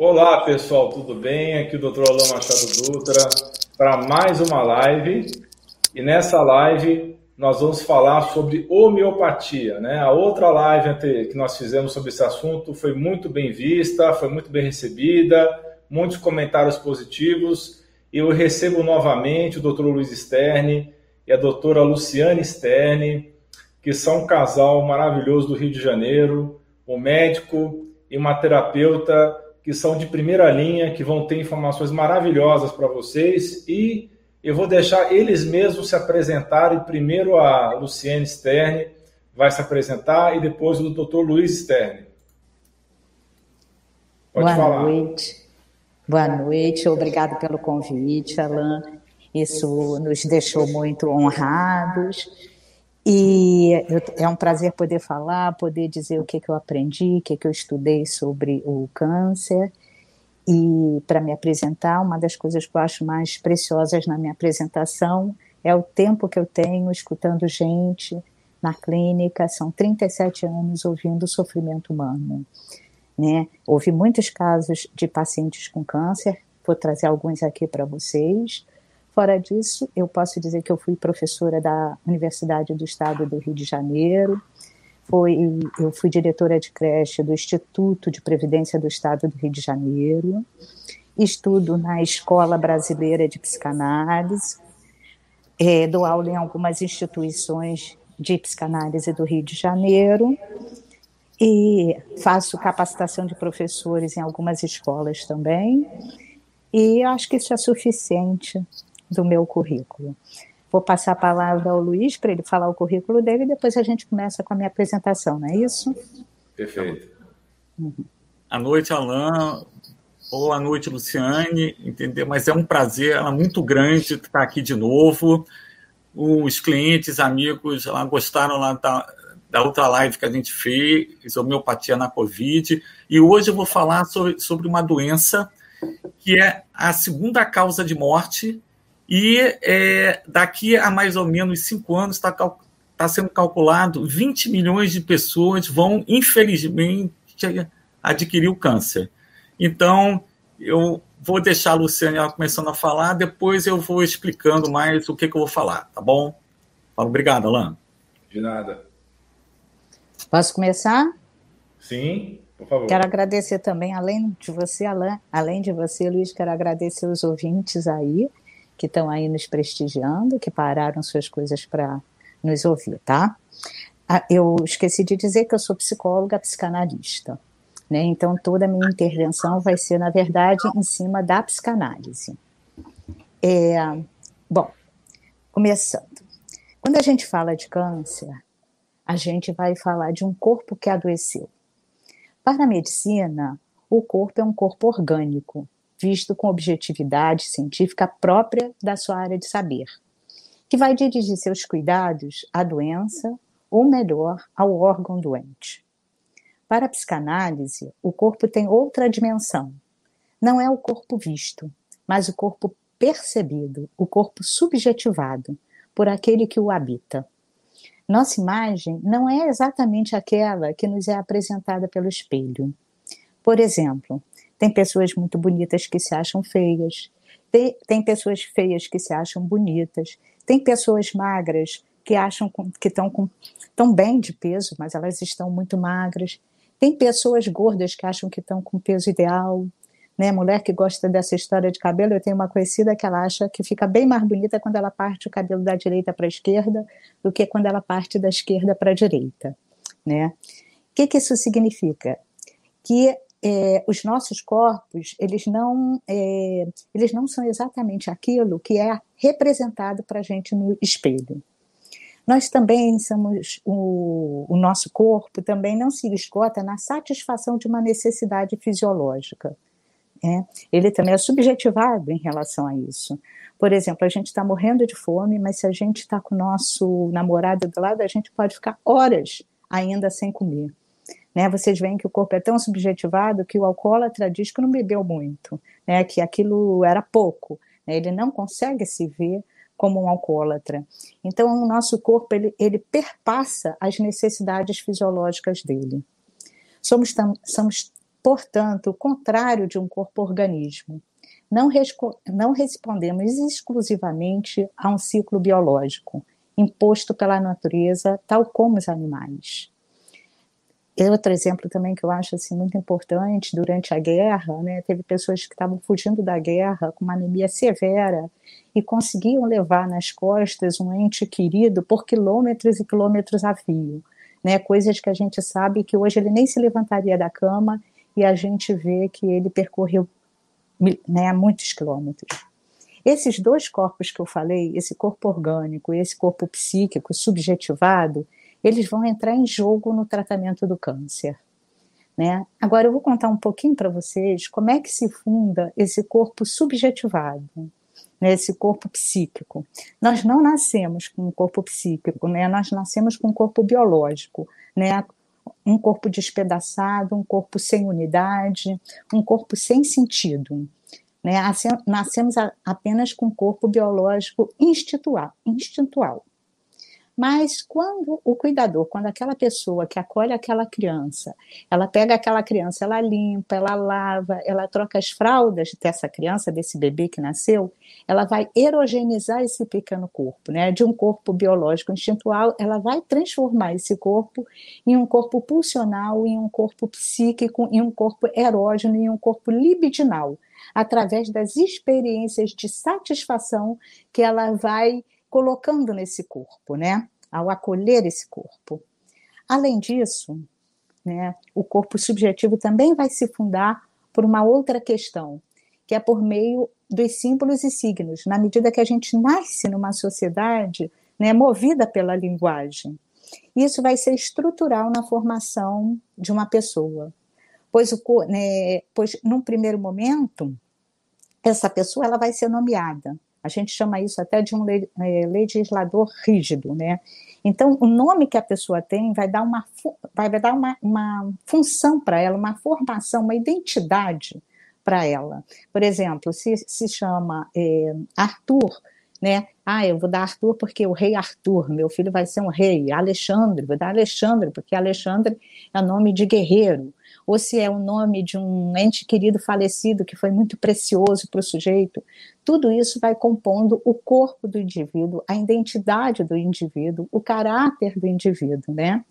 Olá, pessoal, tudo bem? Aqui o Dr. Alain Machado Dutra para mais uma live. E nessa live nós vamos falar sobre homeopatia, né? A outra live que nós fizemos sobre esse assunto foi muito bem vista, foi muito bem recebida, muitos comentários positivos. Eu recebo novamente o Dr. Luiz Sterne e a doutora Luciane Sterne, que são um casal maravilhoso do Rio de Janeiro, um médico e uma terapeuta que são de primeira linha, que vão ter informações maravilhosas para vocês e eu vou deixar eles mesmos se apresentarem. Primeiro a Luciene Sterne vai se apresentar e depois o Dr. Luiz Sterne. Pode Boa falar. noite. Boa noite, obrigado pelo convite, Alain. Isso nos deixou muito honrados. E é um prazer poder falar, poder dizer o que, que eu aprendi, o que, que eu estudei sobre o câncer. E para me apresentar, uma das coisas que eu acho mais preciosas na minha apresentação é o tempo que eu tenho escutando gente na clínica. São 37 anos ouvindo o sofrimento humano. Né? Houve muitos casos de pacientes com câncer, vou trazer alguns aqui para vocês. Fora disso, eu posso dizer que eu fui professora da Universidade do Estado do Rio de Janeiro, foi, eu fui diretora de creche do Instituto de Previdência do Estado do Rio de Janeiro, estudo na Escola Brasileira de Psicanálise, é, dou aula em algumas instituições de psicanálise do Rio de Janeiro. E faço capacitação de professores em algumas escolas também. E acho que isso é suficiente do meu currículo. Vou passar a palavra ao Luiz para ele falar o currículo dele e depois a gente começa com a minha apresentação, não é isso? Perfeito. Uhum. À noite, Alain. Boa noite, Luciane. Entender, mas é um prazer é muito grande estar aqui de novo. Os clientes, amigos lá gostaram lá da, da outra live que a gente fez, homeopatia na Covid. E hoje eu vou falar sobre, sobre uma doença que é a segunda causa de morte e é, daqui a mais ou menos cinco anos está tá sendo calculado 20 milhões de pessoas vão, infelizmente, adquirir o câncer. Então, eu vou deixar a Luciane começando a falar, depois eu vou explicando mais o que, que eu vou falar, tá bom? Obrigado, Alain. De nada. Posso começar? Sim, por favor. Quero agradecer também, além de você, Alain, além de você, Luiz, quero agradecer os ouvintes aí que estão aí nos prestigiando, que pararam suas coisas para nos ouvir, tá? Ah, eu esqueci de dizer que eu sou psicóloga psicanalista, né? Então toda a minha intervenção vai ser, na verdade, em cima da psicanálise. É, bom, começando. Quando a gente fala de câncer, a gente vai falar de um corpo que adoeceu. Para a medicina, o corpo é um corpo orgânico, visto com objetividade científica própria da sua área de saber, que vai dirigir seus cuidados à doença, ou melhor, ao órgão doente. Para a psicanálise, o corpo tem outra dimensão. Não é o corpo visto, mas o corpo percebido, o corpo subjetivado por aquele que o habita. Nossa imagem não é exatamente aquela que nos é apresentada pelo espelho. Por exemplo, tem pessoas muito bonitas que se acham feias. Tem, tem pessoas feias que se acham bonitas. Tem pessoas magras que acham que estão tão bem de peso, mas elas estão muito magras. Tem pessoas gordas que acham que estão com peso ideal. Né? Mulher que gosta dessa história de cabelo, eu tenho uma conhecida que ela acha que fica bem mais bonita quando ela parte o cabelo da direita para a esquerda do que quando ela parte da esquerda para a direita. Né? O que, que isso significa? Que é, os nossos corpos eles não é, eles não são exatamente aquilo que é representado para a gente no espelho. Nós também somos o, o nosso corpo também não se esgota na satisfação de uma necessidade fisiológica. É, ele também é subjetivado em relação a isso. Por exemplo, a gente está morrendo de fome, mas se a gente está com o nosso namorado do lado, a gente pode ficar horas ainda sem comer. Né? Vocês veem que o corpo é tão subjetivado que o alcoólatra diz que não bebeu muito, né? que aquilo era pouco. Né? Ele não consegue se ver como um alcoólatra. Então, o nosso corpo ele, ele perpassa as necessidades fisiológicas dele. Somos, tam, somos portanto, o contrário de um corpo-organismo. Não, não respondemos exclusivamente a um ciclo biológico imposto pela natureza, tal como os animais. Outro exemplo também que eu acho assim, muito importante, durante a guerra, né, teve pessoas que estavam fugindo da guerra com uma anemia severa e conseguiam levar nas costas um ente querido por quilômetros e quilômetros a fio. Né, coisas que a gente sabe que hoje ele nem se levantaria da cama e a gente vê que ele percorreu né, muitos quilômetros. Esses dois corpos que eu falei, esse corpo orgânico e esse corpo psíquico subjetivado, eles vão entrar em jogo no tratamento do câncer. Né? Agora eu vou contar um pouquinho para vocês como é que se funda esse corpo subjetivado, né? esse corpo psíquico. Nós não nascemos com um corpo psíquico, né? nós nascemos com um corpo biológico, né? um corpo despedaçado, um corpo sem unidade, um corpo sem sentido. Né? Nascemos apenas com um corpo biológico instintual. instintual. Mas quando o cuidador, quando aquela pessoa que acolhe aquela criança, ela pega aquela criança, ela limpa, ela lava, ela troca as fraldas dessa criança, desse bebê que nasceu, ela vai erogenizar esse pequeno corpo, né? De um corpo biológico instintual, ela vai transformar esse corpo em um corpo pulsional, em um corpo psíquico, em um corpo erógeno, em um corpo libidinal, através das experiências de satisfação que ela vai colocando nesse corpo, né? Ao acolher esse corpo. Além disso, né, o corpo subjetivo também vai se fundar por uma outra questão, que é por meio dos símbolos e signos, na medida que a gente nasce numa sociedade né, movida pela linguagem. Isso vai ser estrutural na formação de uma pessoa, pois, o, né, pois num primeiro momento, essa pessoa ela vai ser nomeada, a gente chama isso até de um é, legislador rígido, né? Então, o nome que a pessoa tem vai dar uma, vai dar uma, uma função para ela, uma formação, uma identidade para ela. Por exemplo, se se chama é, Arthur, né? Ah, eu vou dar Arthur porque o rei Arthur, meu filho vai ser um rei. Alexandre, vou dar Alexandre porque Alexandre é nome de guerreiro ou se é o nome de um ente querido falecido que foi muito precioso para o sujeito. Tudo isso vai compondo o corpo do indivíduo, a identidade do indivíduo, o caráter do indivíduo, né?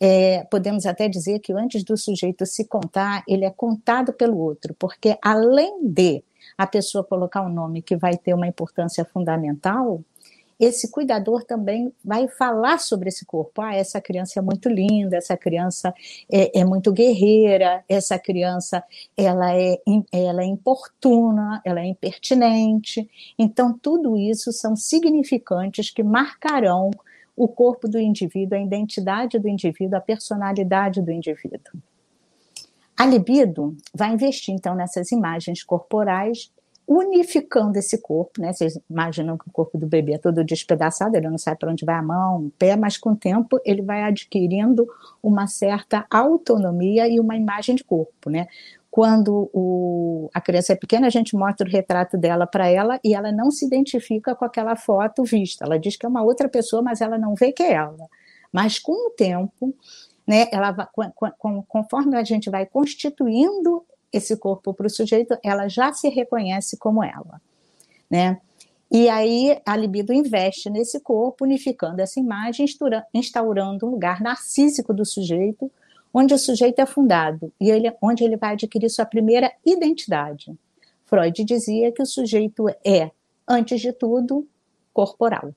É, podemos até dizer que antes do sujeito se contar, ele é contado pelo outro, porque além de a pessoa colocar um nome que vai ter uma importância fundamental, esse cuidador também vai falar sobre esse corpo. Ah, essa criança é muito linda, essa criança é, é muito guerreira, essa criança ela é, ela é importuna, ela é impertinente. Então, tudo isso são significantes que marcarão o corpo do indivíduo, a identidade do indivíduo, a personalidade do indivíduo. A libido vai investir, então, nessas imagens corporais unificando esse corpo, né? Vocês imaginam que o corpo do bebê é todo despedaçado, ele não sabe para onde vai a mão, o pé, mas com o tempo ele vai adquirindo uma certa autonomia e uma imagem de corpo, né? Quando o, a criança é pequena, a gente mostra o retrato dela para ela e ela não se identifica com aquela foto vista. Ela diz que é uma outra pessoa, mas ela não vê que é ela. Mas com o tempo, né, ela, conforme a gente vai constituindo esse corpo para o sujeito, ela já se reconhece como ela, né? E aí a libido investe nesse corpo, unificando essa imagem, instaurando um lugar narcísico do sujeito, onde o sujeito é fundado e ele, onde ele vai adquirir sua primeira identidade. Freud dizia que o sujeito é, antes de tudo, corporal.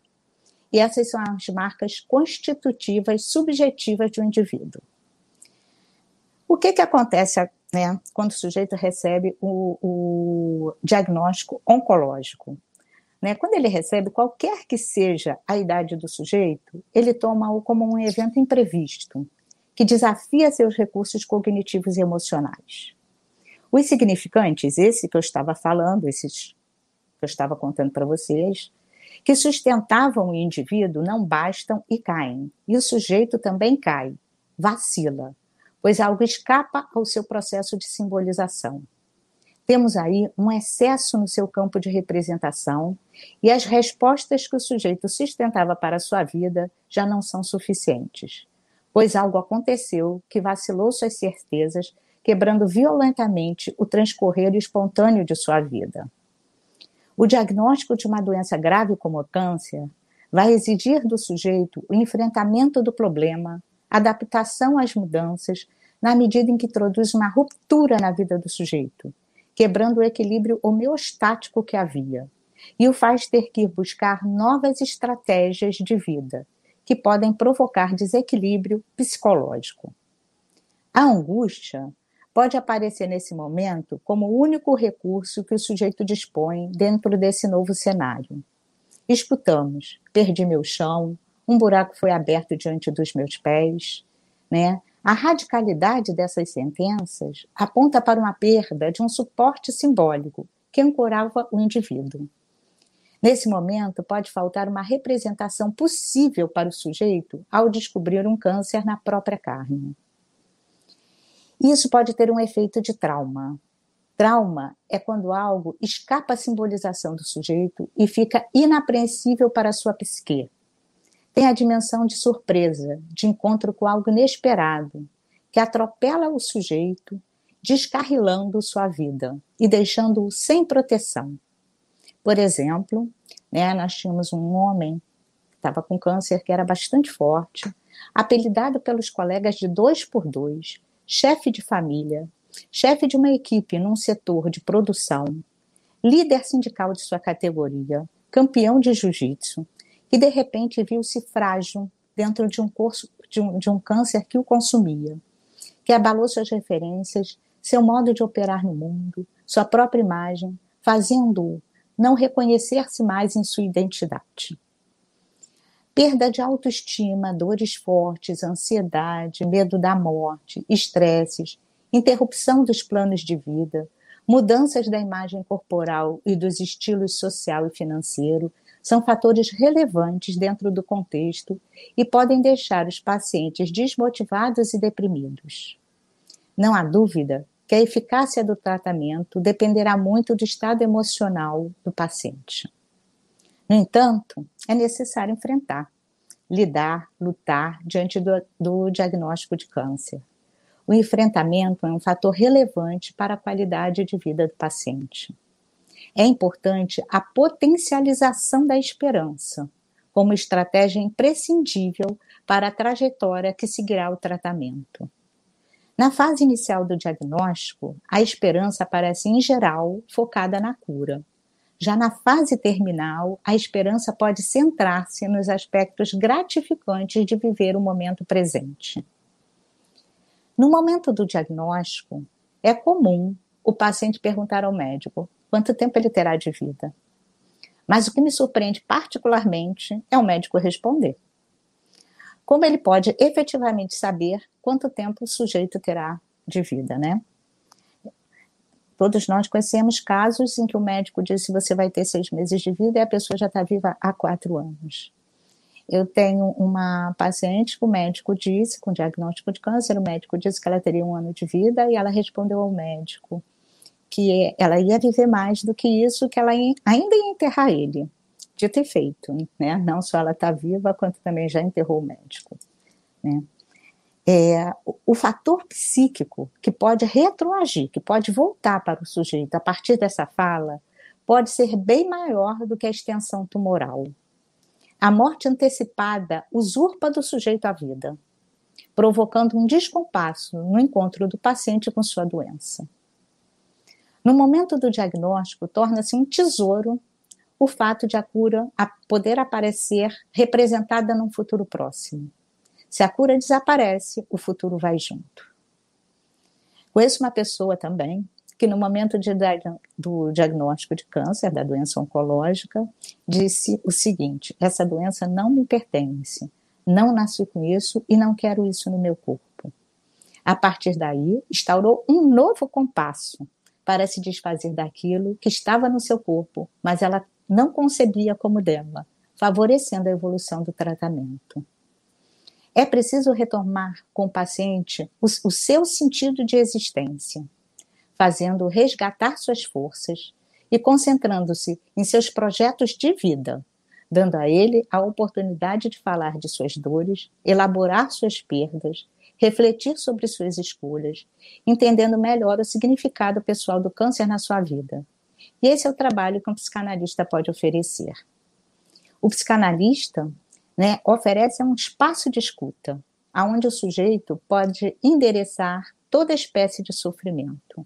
E essas são as marcas constitutivas, subjetivas do indivíduo. O que, que acontece né, quando o sujeito recebe o, o diagnóstico oncológico. Né? Quando ele recebe qualquer que seja a idade do sujeito, ele toma-o como um evento imprevisto, que desafia seus recursos cognitivos e emocionais. Os significantes, esse que eu estava falando, esses que eu estava contando para vocês, que sustentavam o indivíduo não bastam e caem. E o sujeito também cai, vacila, pois algo escapa ao seu processo de simbolização. Temos aí um excesso no seu campo de representação e as respostas que o sujeito sustentava para a sua vida já não são suficientes, pois algo aconteceu que vacilou suas certezas, quebrando violentamente o transcorrer espontâneo de sua vida. O diagnóstico de uma doença grave como o câncer vai exigir do sujeito o enfrentamento do problema, adaptação às mudanças, na medida em que introduz uma ruptura na vida do sujeito, quebrando o equilíbrio homeostático que havia, e o faz ter que buscar novas estratégias de vida, que podem provocar desequilíbrio psicológico. A angústia pode aparecer nesse momento como o único recurso que o sujeito dispõe dentro desse novo cenário. Escutamos: perdi meu chão, um buraco foi aberto diante dos meus pés, né? A radicalidade dessas sentenças aponta para uma perda de um suporte simbólico que ancorava o indivíduo. Nesse momento, pode faltar uma representação possível para o sujeito ao descobrir um câncer na própria carne. Isso pode ter um efeito de trauma. Trauma é quando algo escapa à simbolização do sujeito e fica inapreensível para a sua psique tem a dimensão de surpresa, de encontro com algo inesperado, que atropela o sujeito, descarrilando sua vida e deixando-o sem proteção. Por exemplo, né, nós tínhamos um homem que estava com câncer que era bastante forte, apelidado pelos colegas de dois por dois, chefe de família, chefe de uma equipe num setor de produção, líder sindical de sua categoria, campeão de jiu-jitsu, que de repente viu-se frágil dentro de um, curso, de, um, de um câncer que o consumia, que abalou suas referências, seu modo de operar no mundo, sua própria imagem, fazendo-o não reconhecer-se mais em sua identidade. Perda de autoestima, dores fortes, ansiedade, medo da morte, estresses, interrupção dos planos de vida, mudanças da imagem corporal e dos estilos social e financeiro, são fatores relevantes dentro do contexto e podem deixar os pacientes desmotivados e deprimidos. Não há dúvida que a eficácia do tratamento dependerá muito do estado emocional do paciente. No entanto, é necessário enfrentar, lidar, lutar diante do, do diagnóstico de câncer. O enfrentamento é um fator relevante para a qualidade de vida do paciente é importante a potencialização da esperança, como estratégia imprescindível para a trajetória que seguirá o tratamento. Na fase inicial do diagnóstico, a esperança aparece em geral focada na cura. Já na fase terminal, a esperança pode centrar-se nos aspectos gratificantes de viver o momento presente. No momento do diagnóstico, é comum o paciente perguntar ao médico: quanto tempo ele terá de vida. Mas o que me surpreende particularmente é o médico responder. Como ele pode efetivamente saber quanto tempo o sujeito terá de vida, né? Todos nós conhecemos casos em que o médico disse você vai ter seis meses de vida e a pessoa já está viva há quatro anos. Eu tenho uma paciente que o médico disse, com diagnóstico de câncer, o médico disse que ela teria um ano de vida e ela respondeu ao médico: que ela ia viver mais do que isso, que ela ainda ia enterrar ele, de ter feito, né? Não só ela está viva, quanto também já enterrou o médico, né? É, o, o fator psíquico que pode retroagir, que pode voltar para o sujeito a partir dessa fala, pode ser bem maior do que a extensão tumoral. A morte antecipada usurpa do sujeito a vida, provocando um descompasso no encontro do paciente com sua doença. No momento do diagnóstico, torna-se um tesouro o fato de a cura poder aparecer representada num futuro próximo. Se a cura desaparece, o futuro vai junto. Conheço uma pessoa também que, no momento de, do diagnóstico de câncer, da doença oncológica, disse o seguinte: essa doença não me pertence, não nasci com isso e não quero isso no meu corpo. A partir daí, instaurou um novo compasso para se desfazer daquilo que estava no seu corpo, mas ela não concebia como dela, favorecendo a evolução do tratamento. É preciso retomar com o paciente o, o seu sentido de existência, fazendo resgatar suas forças e concentrando-se em seus projetos de vida, dando a ele a oportunidade de falar de suas dores, elaborar suas perdas, refletir sobre suas escolhas, entendendo melhor o significado pessoal do câncer na sua vida. E esse é o trabalho que um psicanalista pode oferecer. O psicanalista né, oferece um espaço de escuta, aonde o sujeito pode endereçar toda espécie de sofrimento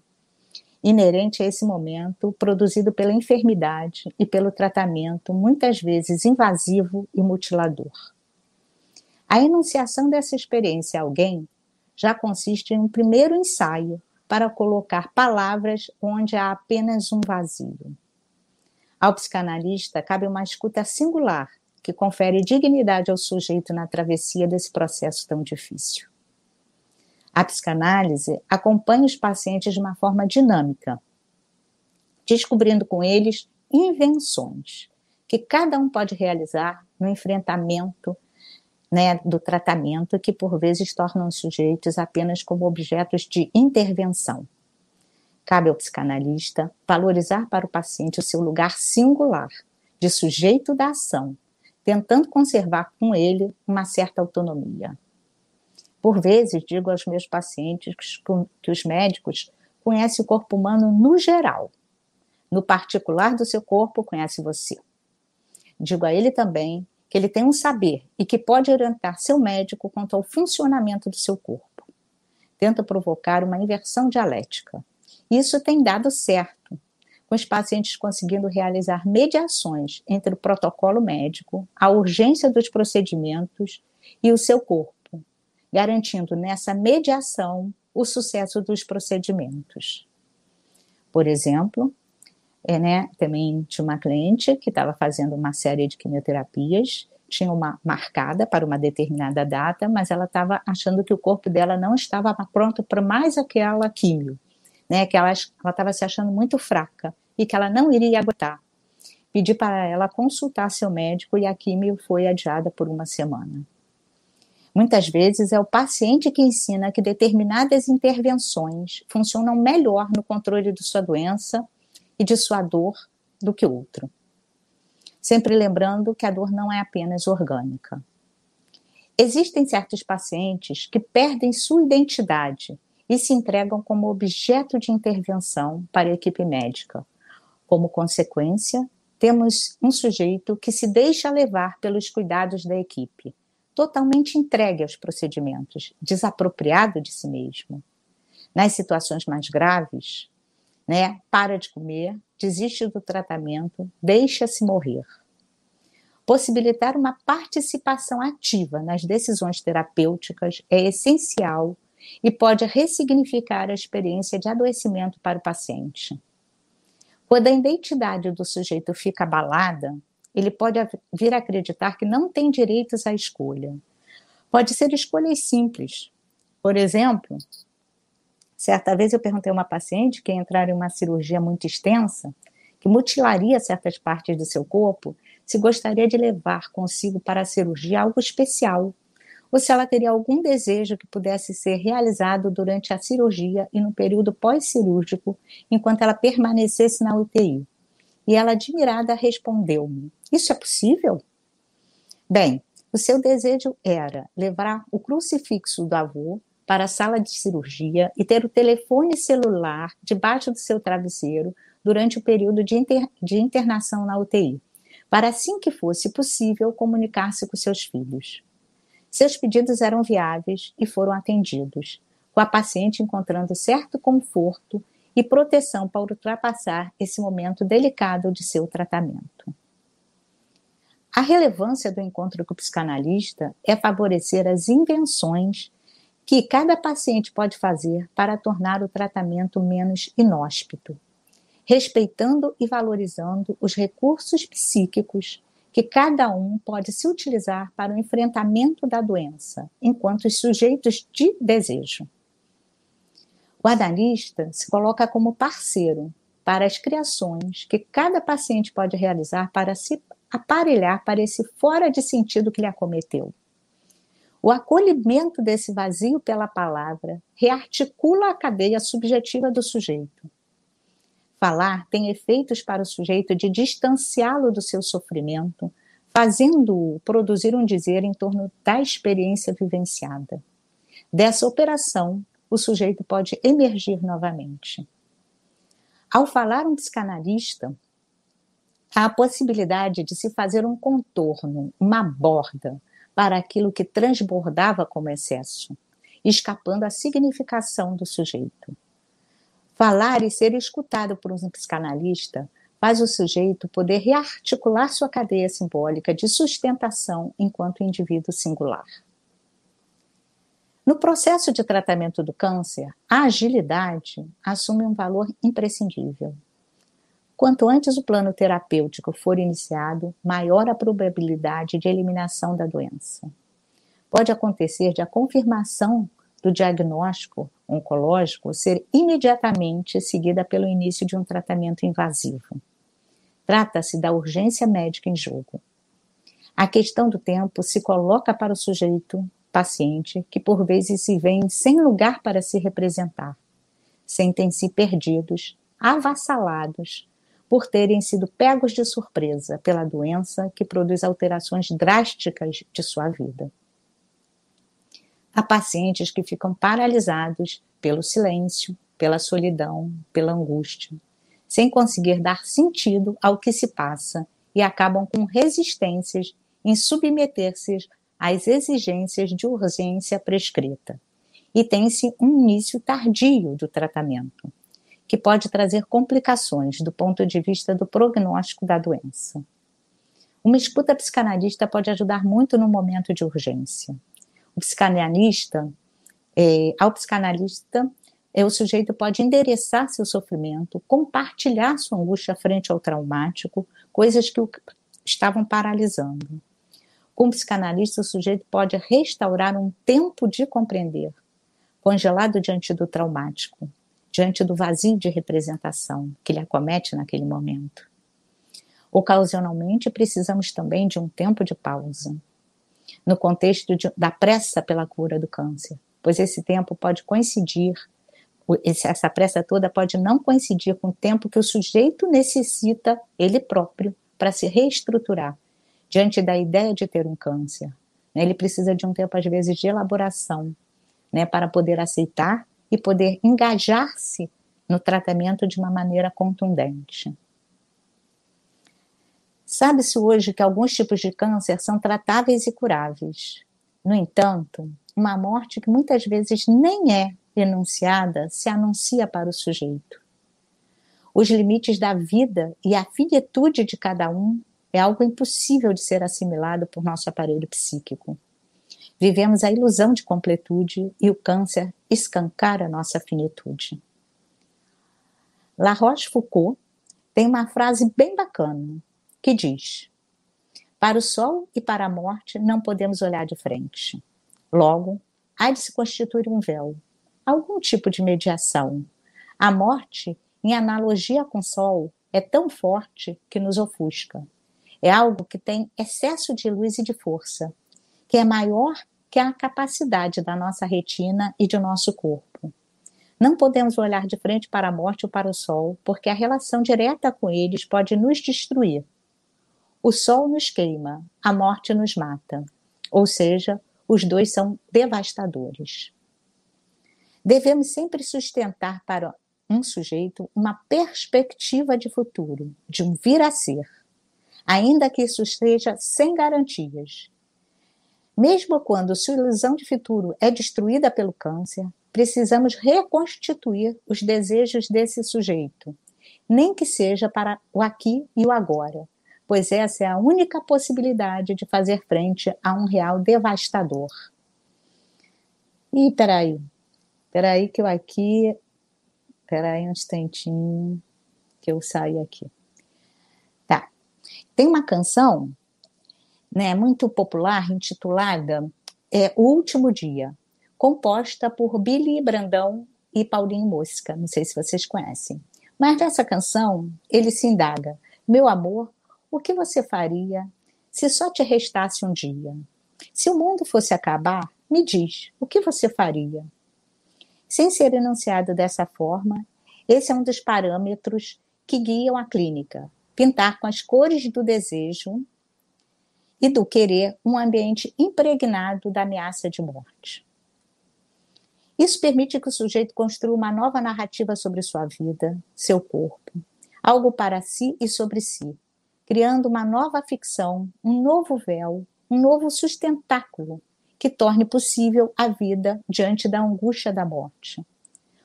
inerente a esse momento, produzido pela enfermidade e pelo tratamento, muitas vezes invasivo e mutilador. A enunciação dessa experiência a alguém já consiste em um primeiro ensaio para colocar palavras onde há apenas um vazio. Ao psicanalista cabe uma escuta singular que confere dignidade ao sujeito na travessia desse processo tão difícil. A psicanálise acompanha os pacientes de uma forma dinâmica, descobrindo com eles invenções que cada um pode realizar no enfrentamento né, do tratamento, que por vezes tornam os sujeitos apenas como objetos de intervenção. Cabe ao psicanalista valorizar para o paciente o seu lugar singular de sujeito da ação, tentando conservar com ele uma certa autonomia. Por vezes, digo aos meus pacientes que os médicos conhecem o corpo humano no geral. No particular do seu corpo, conhece você. Digo a ele também que ele tem um saber e que pode orientar seu médico quanto ao funcionamento do seu corpo. Tenta provocar uma inversão dialética. Isso tem dado certo, com os pacientes conseguindo realizar mediações entre o protocolo médico, a urgência dos procedimentos e o seu corpo garantindo nessa mediação o sucesso dos procedimentos. Por exemplo, é, né, também tinha uma cliente que estava fazendo uma série de quimioterapias, tinha uma marcada para uma determinada data, mas ela estava achando que o corpo dela não estava pronto para mais aquela quimio, né, que ela estava se achando muito fraca e que ela não iria aguentar. Pedi para ela consultar seu médico e a quimio foi adiada por uma semana. Muitas vezes é o paciente que ensina que determinadas intervenções funcionam melhor no controle de sua doença e de sua dor do que outro. Sempre lembrando que a dor não é apenas orgânica. Existem certos pacientes que perdem sua identidade e se entregam como objeto de intervenção para a equipe médica. Como consequência, temos um sujeito que se deixa levar pelos cuidados da equipe totalmente entregue aos procedimentos, desapropriado de si mesmo. Nas situações mais graves, né, para de comer, desiste do tratamento, deixa-se morrer. Possibilitar uma participação ativa nas decisões terapêuticas é essencial e pode ressignificar a experiência de adoecimento para o paciente. Quando a identidade do sujeito fica abalada, ele pode vir a acreditar que não tem direitos à escolha. Pode ser escolhas simples. Por exemplo, certa vez eu perguntei a uma paciente que ia entrar em uma cirurgia muito extensa, que mutilaria certas partes do seu corpo, se gostaria de levar consigo para a cirurgia algo especial, ou se ela teria algum desejo que pudesse ser realizado durante a cirurgia e no período pós-cirúrgico, enquanto ela permanecesse na UTI. E ela, admirada, respondeu-me: Isso é possível? Bem, o seu desejo era levar o crucifixo do avô para a sala de cirurgia e ter o telefone celular debaixo do seu travesseiro durante o período de, inter... de internação na UTI, para assim que fosse possível comunicar-se com seus filhos. Seus pedidos eram viáveis e foram atendidos, com a paciente encontrando certo conforto e proteção para ultrapassar esse momento delicado de seu tratamento. A relevância do encontro com o psicanalista é favorecer as invenções que cada paciente pode fazer para tornar o tratamento menos inóspito, respeitando e valorizando os recursos psíquicos que cada um pode se utilizar para o enfrentamento da doença, enquanto sujeitos de desejo. O analista se coloca como parceiro para as criações que cada paciente pode realizar para se aparelhar para esse fora de sentido que lhe acometeu. O acolhimento desse vazio pela palavra rearticula a cadeia subjetiva do sujeito. Falar tem efeitos para o sujeito de distanciá-lo do seu sofrimento, fazendo-o produzir um dizer em torno da experiência vivenciada. Dessa operação, o sujeito pode emergir novamente. Ao falar um psicanalista, há a possibilidade de se fazer um contorno, uma borda, para aquilo que transbordava como excesso, escapando à significação do sujeito. Falar e ser escutado por um psicanalista faz o sujeito poder rearticular sua cadeia simbólica de sustentação enquanto indivíduo singular. No processo de tratamento do câncer, a agilidade assume um valor imprescindível. Quanto antes o plano terapêutico for iniciado, maior a probabilidade de eliminação da doença. Pode acontecer de a confirmação do diagnóstico oncológico ser imediatamente seguida pelo início de um tratamento invasivo. Trata-se da urgência médica em jogo. A questão do tempo se coloca para o sujeito paciente que por vezes se veem sem lugar para se representar, sentem-se perdidos, avassalados, por terem sido pegos de surpresa pela doença que produz alterações drásticas de sua vida. Há pacientes que ficam paralisados pelo silêncio, pela solidão, pela angústia, sem conseguir dar sentido ao que se passa e acabam com resistências em submeter-se às exigências de urgência prescrita. E tem-se um início tardio do tratamento, que pode trazer complicações do ponto de vista do prognóstico da doença. Uma escuta psicanalista pode ajudar muito no momento de urgência. O psicanalista, é, ao psicanalista, é, o sujeito pode endereçar seu sofrimento, compartilhar sua angústia frente ao traumático, coisas que o estavam paralisando. Com o psicanalista, o sujeito pode restaurar um tempo de compreender, congelado diante do traumático, diante do vazio de representação que lhe acomete naquele momento. Ocasionalmente, precisamos também de um tempo de pausa, no contexto de, da pressa pela cura do câncer, pois esse tempo pode coincidir, essa pressa toda pode não coincidir com o tempo que o sujeito necessita, ele próprio, para se reestruturar diante da ideia de ter um câncer. Né? Ele precisa de um tempo, às vezes, de elaboração, né, para poder aceitar e poder engajar-se no tratamento de uma maneira contundente. Sabe-se hoje que alguns tipos de câncer são tratáveis e curáveis. No entanto, uma morte que muitas vezes nem é enunciada se anuncia para o sujeito. Os limites da vida e a finitude de cada um é algo impossível de ser assimilado por nosso aparelho psíquico. Vivemos a ilusão de completude e o câncer escancara nossa finitude. La Rochefoucauld tem uma frase bem bacana que diz: Para o sol e para a morte não podemos olhar de frente. Logo, há de se constituir um véu, algum tipo de mediação. A morte, em analogia com o sol, é tão forte que nos ofusca. É algo que tem excesso de luz e de força, que é maior que a capacidade da nossa retina e de nosso corpo. Não podemos olhar de frente para a morte ou para o sol, porque a relação direta com eles pode nos destruir. O sol nos queima, a morte nos mata. Ou seja, os dois são devastadores. Devemos sempre sustentar para um sujeito uma perspectiva de futuro, de um vir a ser ainda que isso esteja sem garantias. Mesmo quando sua ilusão de futuro é destruída pelo câncer, precisamos reconstituir os desejos desse sujeito, nem que seja para o aqui e o agora, pois essa é a única possibilidade de fazer frente a um real devastador. E peraí, peraí que eu aqui, peraí um instantinho que eu saio aqui. Tem uma canção né, muito popular intitulada é, O Último Dia, composta por Billy Brandão e Paulinho Mosca. Não sei se vocês conhecem. Mas nessa canção ele se indaga: Meu amor, o que você faria se só te restasse um dia? Se o mundo fosse acabar, me diz, o que você faria? Sem ser enunciado dessa forma, esse é um dos parâmetros que guiam a clínica, pintar com as cores do desejo e do querer um ambiente impregnado da ameaça de morte. Isso permite que o sujeito construa uma nova narrativa sobre sua vida, seu corpo, algo para si e sobre si, criando uma nova ficção, um novo véu, um novo sustentáculo que torne possível a vida diante da angústia da morte,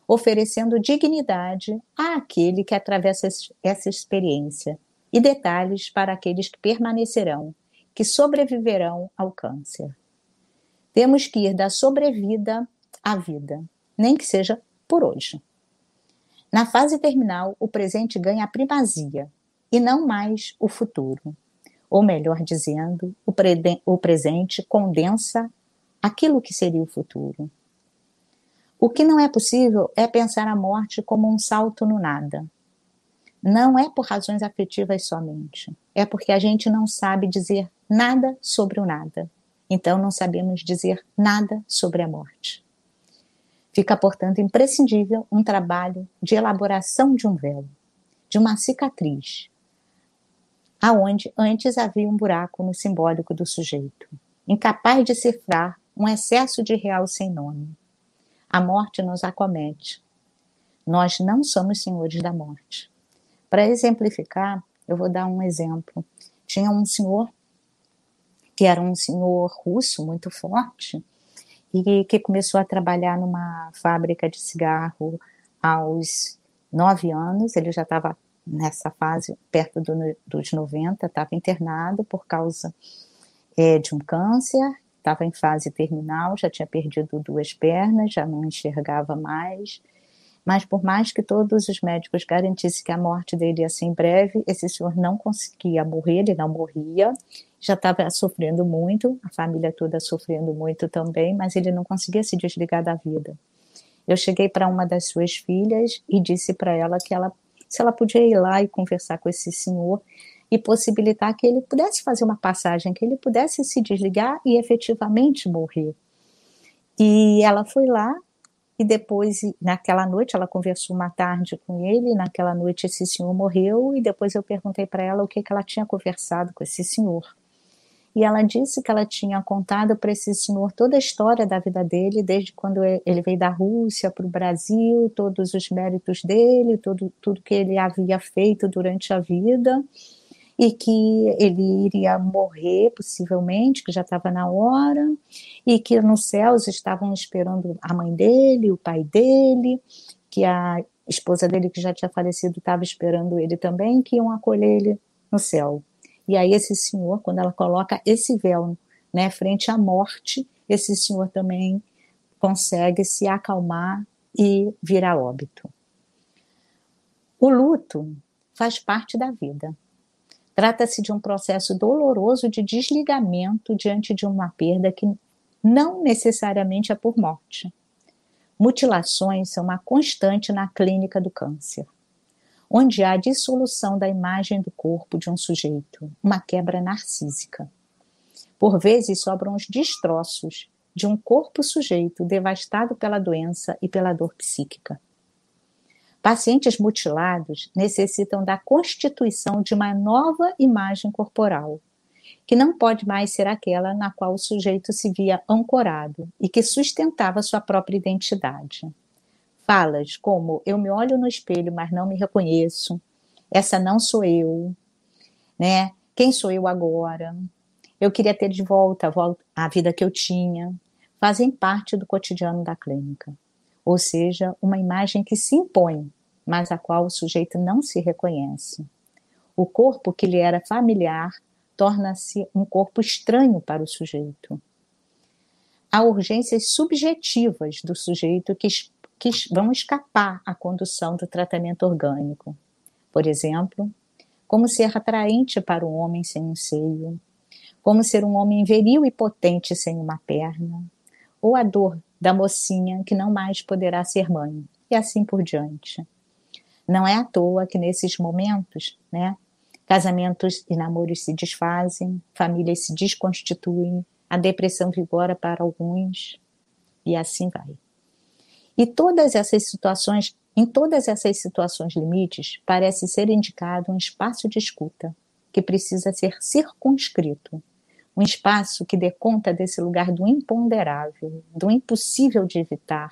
oferecendo dignidade àquele que atravessa essa experiência e detalhes para aqueles que permanecerão, que sobreviverão ao câncer. Temos que ir da sobrevida à vida, nem que seja por hoje. Na fase terminal, o presente ganha a primazia e não mais o futuro. Ou melhor dizendo, o, o presente condensa aquilo que seria o futuro. O que não é possível é pensar a morte como um salto no nada. Não é por razões afetivas somente, é porque a gente não sabe dizer nada sobre o nada. Então não sabemos dizer nada sobre a morte. Fica, portanto, imprescindível um trabalho de elaboração de um véu, de uma cicatriz, aonde antes havia um buraco no simbólico do sujeito, incapaz de cifrar um excesso de real sem nome. A morte nos acomete. Nós não somos senhores da morte. Para exemplificar, eu vou dar um exemplo. Tinha um senhor que era um senhor russo muito forte e que começou a trabalhar numa fábrica de cigarro aos nove anos. Ele já estava nessa fase perto do, dos 90, estava internado por causa é, de um câncer estava em fase terminal, já tinha perdido duas pernas, já não enxergava mais. Mas por mais que todos os médicos garantissem que a morte dele ia ser em breve, esse senhor não conseguia morrer, ele não morria, já estava sofrendo muito, a família toda sofrendo muito também, mas ele não conseguia se desligar da vida. Eu cheguei para uma das suas filhas e disse para ela que ela, se ela podia ir lá e conversar com esse senhor, e possibilitar que ele pudesse fazer uma passagem, que ele pudesse se desligar e efetivamente morrer. E ela foi lá e depois, naquela noite, ela conversou uma tarde com ele, naquela noite esse senhor morreu e depois eu perguntei para ela o que, que ela tinha conversado com esse senhor. E ela disse que ela tinha contado para esse senhor toda a história da vida dele, desde quando ele veio da Rússia para o Brasil, todos os méritos dele, todo, tudo que ele havia feito durante a vida e que ele iria morrer, possivelmente, que já estava na hora, e que nos céus estavam esperando a mãe dele, o pai dele, que a esposa dele, que já tinha falecido, estava esperando ele também, que iam acolher ele no céu. E aí esse senhor, quando ela coloca esse véu né, frente à morte, esse senhor também consegue se acalmar e vir a óbito. O luto faz parte da vida. Trata-se de um processo doloroso de desligamento diante de uma perda que não necessariamente é por morte. Mutilações são uma constante na clínica do câncer, onde há dissolução da imagem do corpo de um sujeito, uma quebra narcísica. Por vezes sobram os destroços de um corpo sujeito devastado pela doença e pela dor psíquica. Pacientes mutilados necessitam da constituição de uma nova imagem corporal, que não pode mais ser aquela na qual o sujeito se via ancorado e que sustentava sua própria identidade. Falas como eu me olho no espelho, mas não me reconheço, essa não sou eu, né? Quem sou eu agora? Eu queria ter de volta a vida que eu tinha, fazem parte do cotidiano da clínica. Ou seja, uma imagem que se impõe mas a qual o sujeito não se reconhece. O corpo que lhe era familiar torna-se um corpo estranho para o sujeito. Há urgências subjetivas do sujeito que, que vão escapar à condução do tratamento orgânico. Por exemplo, como ser atraente para um homem sem um seio, como ser um homem viril e potente sem uma perna, ou a dor da mocinha que não mais poderá ser mãe, e assim por diante. Não é à toa que nesses momentos, né, casamentos e namoros se desfazem, famílias se desconstituem, a depressão vigora para alguns e assim vai. E todas essas situações, em todas essas situações limites, parece ser indicado um espaço de escuta que precisa ser circunscrito, um espaço que dê conta desse lugar do imponderável, do impossível de evitar,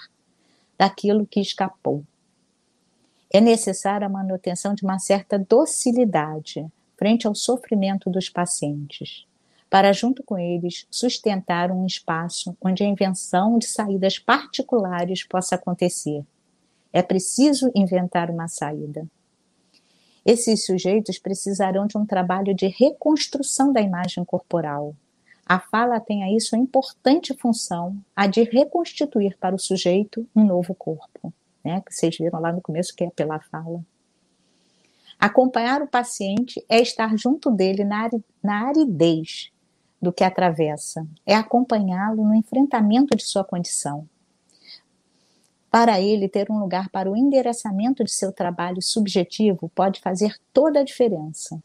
daquilo que escapou. É necessária a manutenção de uma certa docilidade frente ao sofrimento dos pacientes, para, junto com eles, sustentar um espaço onde a invenção de saídas particulares possa acontecer. É preciso inventar uma saída. Esses sujeitos precisarão de um trabalho de reconstrução da imagem corporal. A fala tem a isso a importante função, a de reconstituir para o sujeito um novo corpo, né? que vocês viram lá no começo que é pela fala. Acompanhar o paciente é estar junto dele na, aridez do que atravessa, é acompanhá-lo no enfrentamento de sua condição. Para ele, ter um lugar para o endereçamento de seu trabalho subjetivo pode fazer toda a diferença.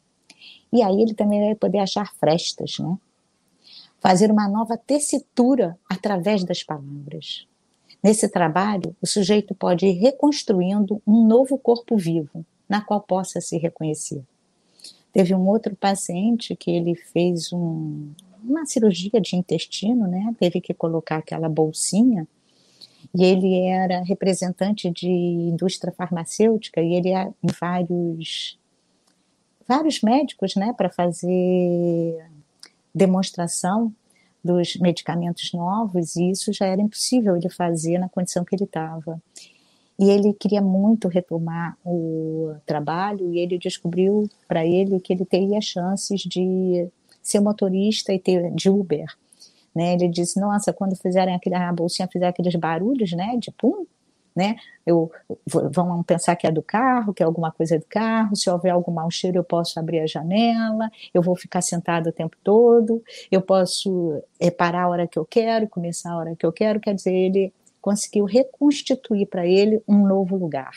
E aí ele também vai poder achar frestas, né? Fazer uma nova tessitura através das palavras. Nesse trabalho, o sujeito pode ir reconstruindo um novo corpo vivo, na qual possa se reconhecer. Teve um outro paciente que ele fez um, uma cirurgia de intestino, né? Teve que colocar aquela bolsinha e ele era representante de indústria farmacêutica e ele ia em vários vários médicos, né, para fazer demonstração dos medicamentos novos e isso já era impossível ele fazer na condição que ele estava. E ele queria muito retomar o trabalho e ele descobriu para ele que ele teria chances de ser motorista e ter de Uber. Né? Ele disse, nossa, quando fizerem aquele, a bolsinha fizer aqueles barulhos, né, de pum, né, eu, vão pensar que é do carro, que é alguma coisa do carro, se houver algum mau cheiro eu posso abrir a janela, eu vou ficar sentado o tempo todo, eu posso parar a hora que eu quero, começar a hora que eu quero, quer dizer, ele conseguiu reconstituir para ele um novo lugar.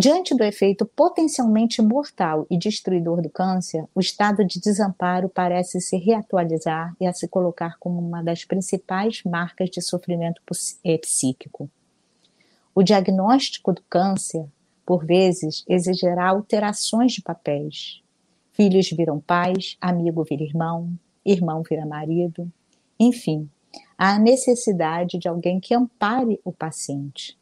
Diante do efeito potencialmente mortal e destruidor do câncer, o estado de desamparo parece se reatualizar e a se colocar como uma das principais marcas de sofrimento eh, psíquico. O diagnóstico do câncer, por vezes, exigirá alterações de papéis. Filhos viram pais, amigo vira irmão, irmão vira marido, enfim, há necessidade de alguém que ampare o paciente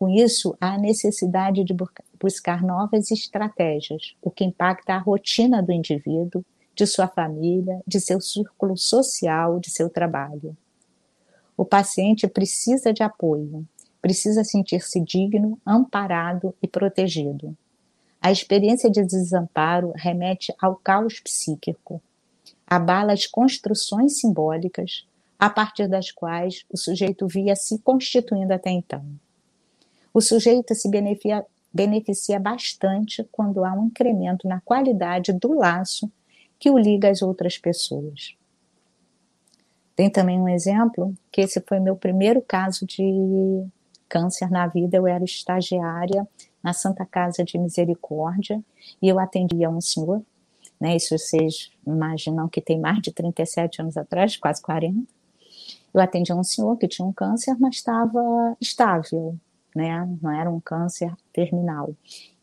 com isso, há a necessidade de buscar novas estratégias, o que impacta a rotina do indivíduo, de sua família, de seu círculo social, de seu trabalho. O paciente precisa de apoio, precisa sentir-se digno, amparado e protegido. A experiência de desamparo remete ao caos psíquico, abala as construções simbólicas a partir das quais o sujeito via se constituindo até então o sujeito se beneficia, beneficia bastante quando há um incremento na qualidade do laço que o liga às outras pessoas. Tem também um exemplo, que esse foi meu primeiro caso de câncer na vida. Eu era estagiária na Santa Casa de Misericórdia e eu atendia um senhor, né, isso vocês imaginam que tem mais de 37 anos atrás, quase 40. Eu atendia um senhor que tinha um câncer, mas estava estável, né? Não era um câncer terminal.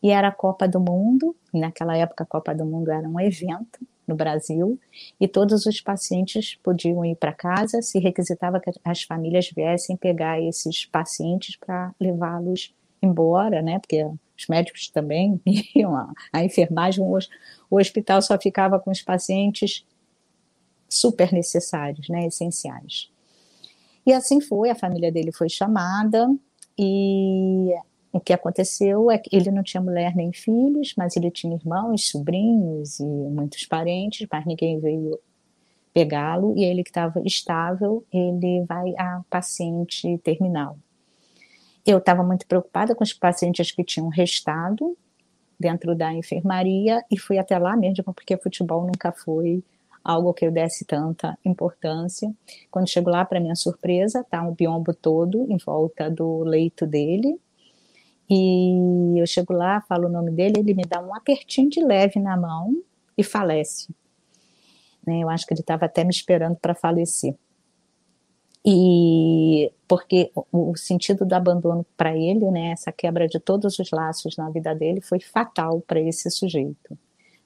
E era a Copa do Mundo, naquela época a Copa do Mundo era um evento no Brasil, e todos os pacientes podiam ir para casa, se requisitava que as famílias viessem pegar esses pacientes para levá-los embora, né? Porque os médicos também iam, a, a enfermagem, o, o hospital só ficava com os pacientes super necessários, né? Essenciais. E assim foi, a família dele foi chamada, e o que aconteceu é que ele não tinha mulher nem filhos, mas ele tinha irmãos, sobrinhos e muitos parentes, mas ninguém veio pegá-lo. E ele que estava estável, ele vai a paciente terminal. Eu estava muito preocupada com os pacientes que tinham restado dentro da enfermaria e fui até lá mesmo, porque futebol nunca foi algo que eu desse tanta importância. Quando chego lá, para minha surpresa, tá um biombo todo em volta do leito dele. E eu chego lá, falo o nome dele, ele me dá um apertinho de leve na mão e falece. Né, eu acho que ele estava até me esperando para falecer. E porque o, o sentido do abandono para ele, né, essa quebra de todos os laços na vida dele, foi fatal para esse sujeito.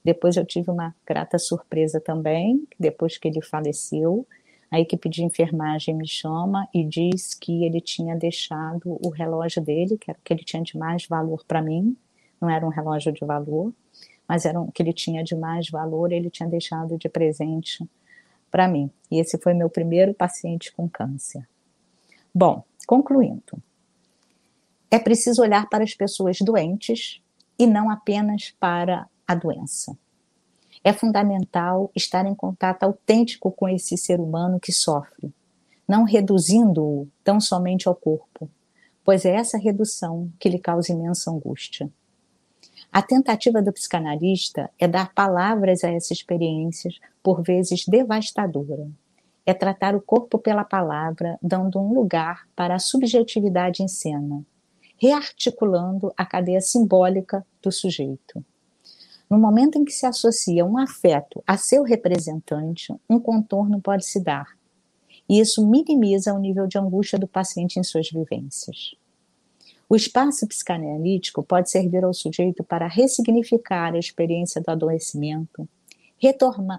Depois eu tive uma grata surpresa também, depois que ele faleceu, a equipe de enfermagem me chama e diz que ele tinha deixado o relógio dele, que era o que ele tinha de mais valor para mim, não era um relógio de valor, mas era o um, que ele tinha de mais valor, ele tinha deixado de presente para mim. E esse foi meu primeiro paciente com câncer. Bom, concluindo, é preciso olhar para as pessoas doentes e não apenas para a doença. É fundamental estar em contato autêntico com esse ser humano que sofre, não reduzindo-o tão somente ao corpo, pois é essa redução que lhe causa imensa angústia. A tentativa do psicanalista é dar palavras a essas experiências, por vezes devastadora. É tratar o corpo pela palavra, dando um lugar para a subjetividade em cena, rearticulando a cadeia simbólica do sujeito. No momento em que se associa um afeto a seu representante, um contorno pode se dar. E isso minimiza o nível de angústia do paciente em suas vivências. O espaço psicanalítico pode servir ao sujeito para ressignificar a experiência do adoecimento,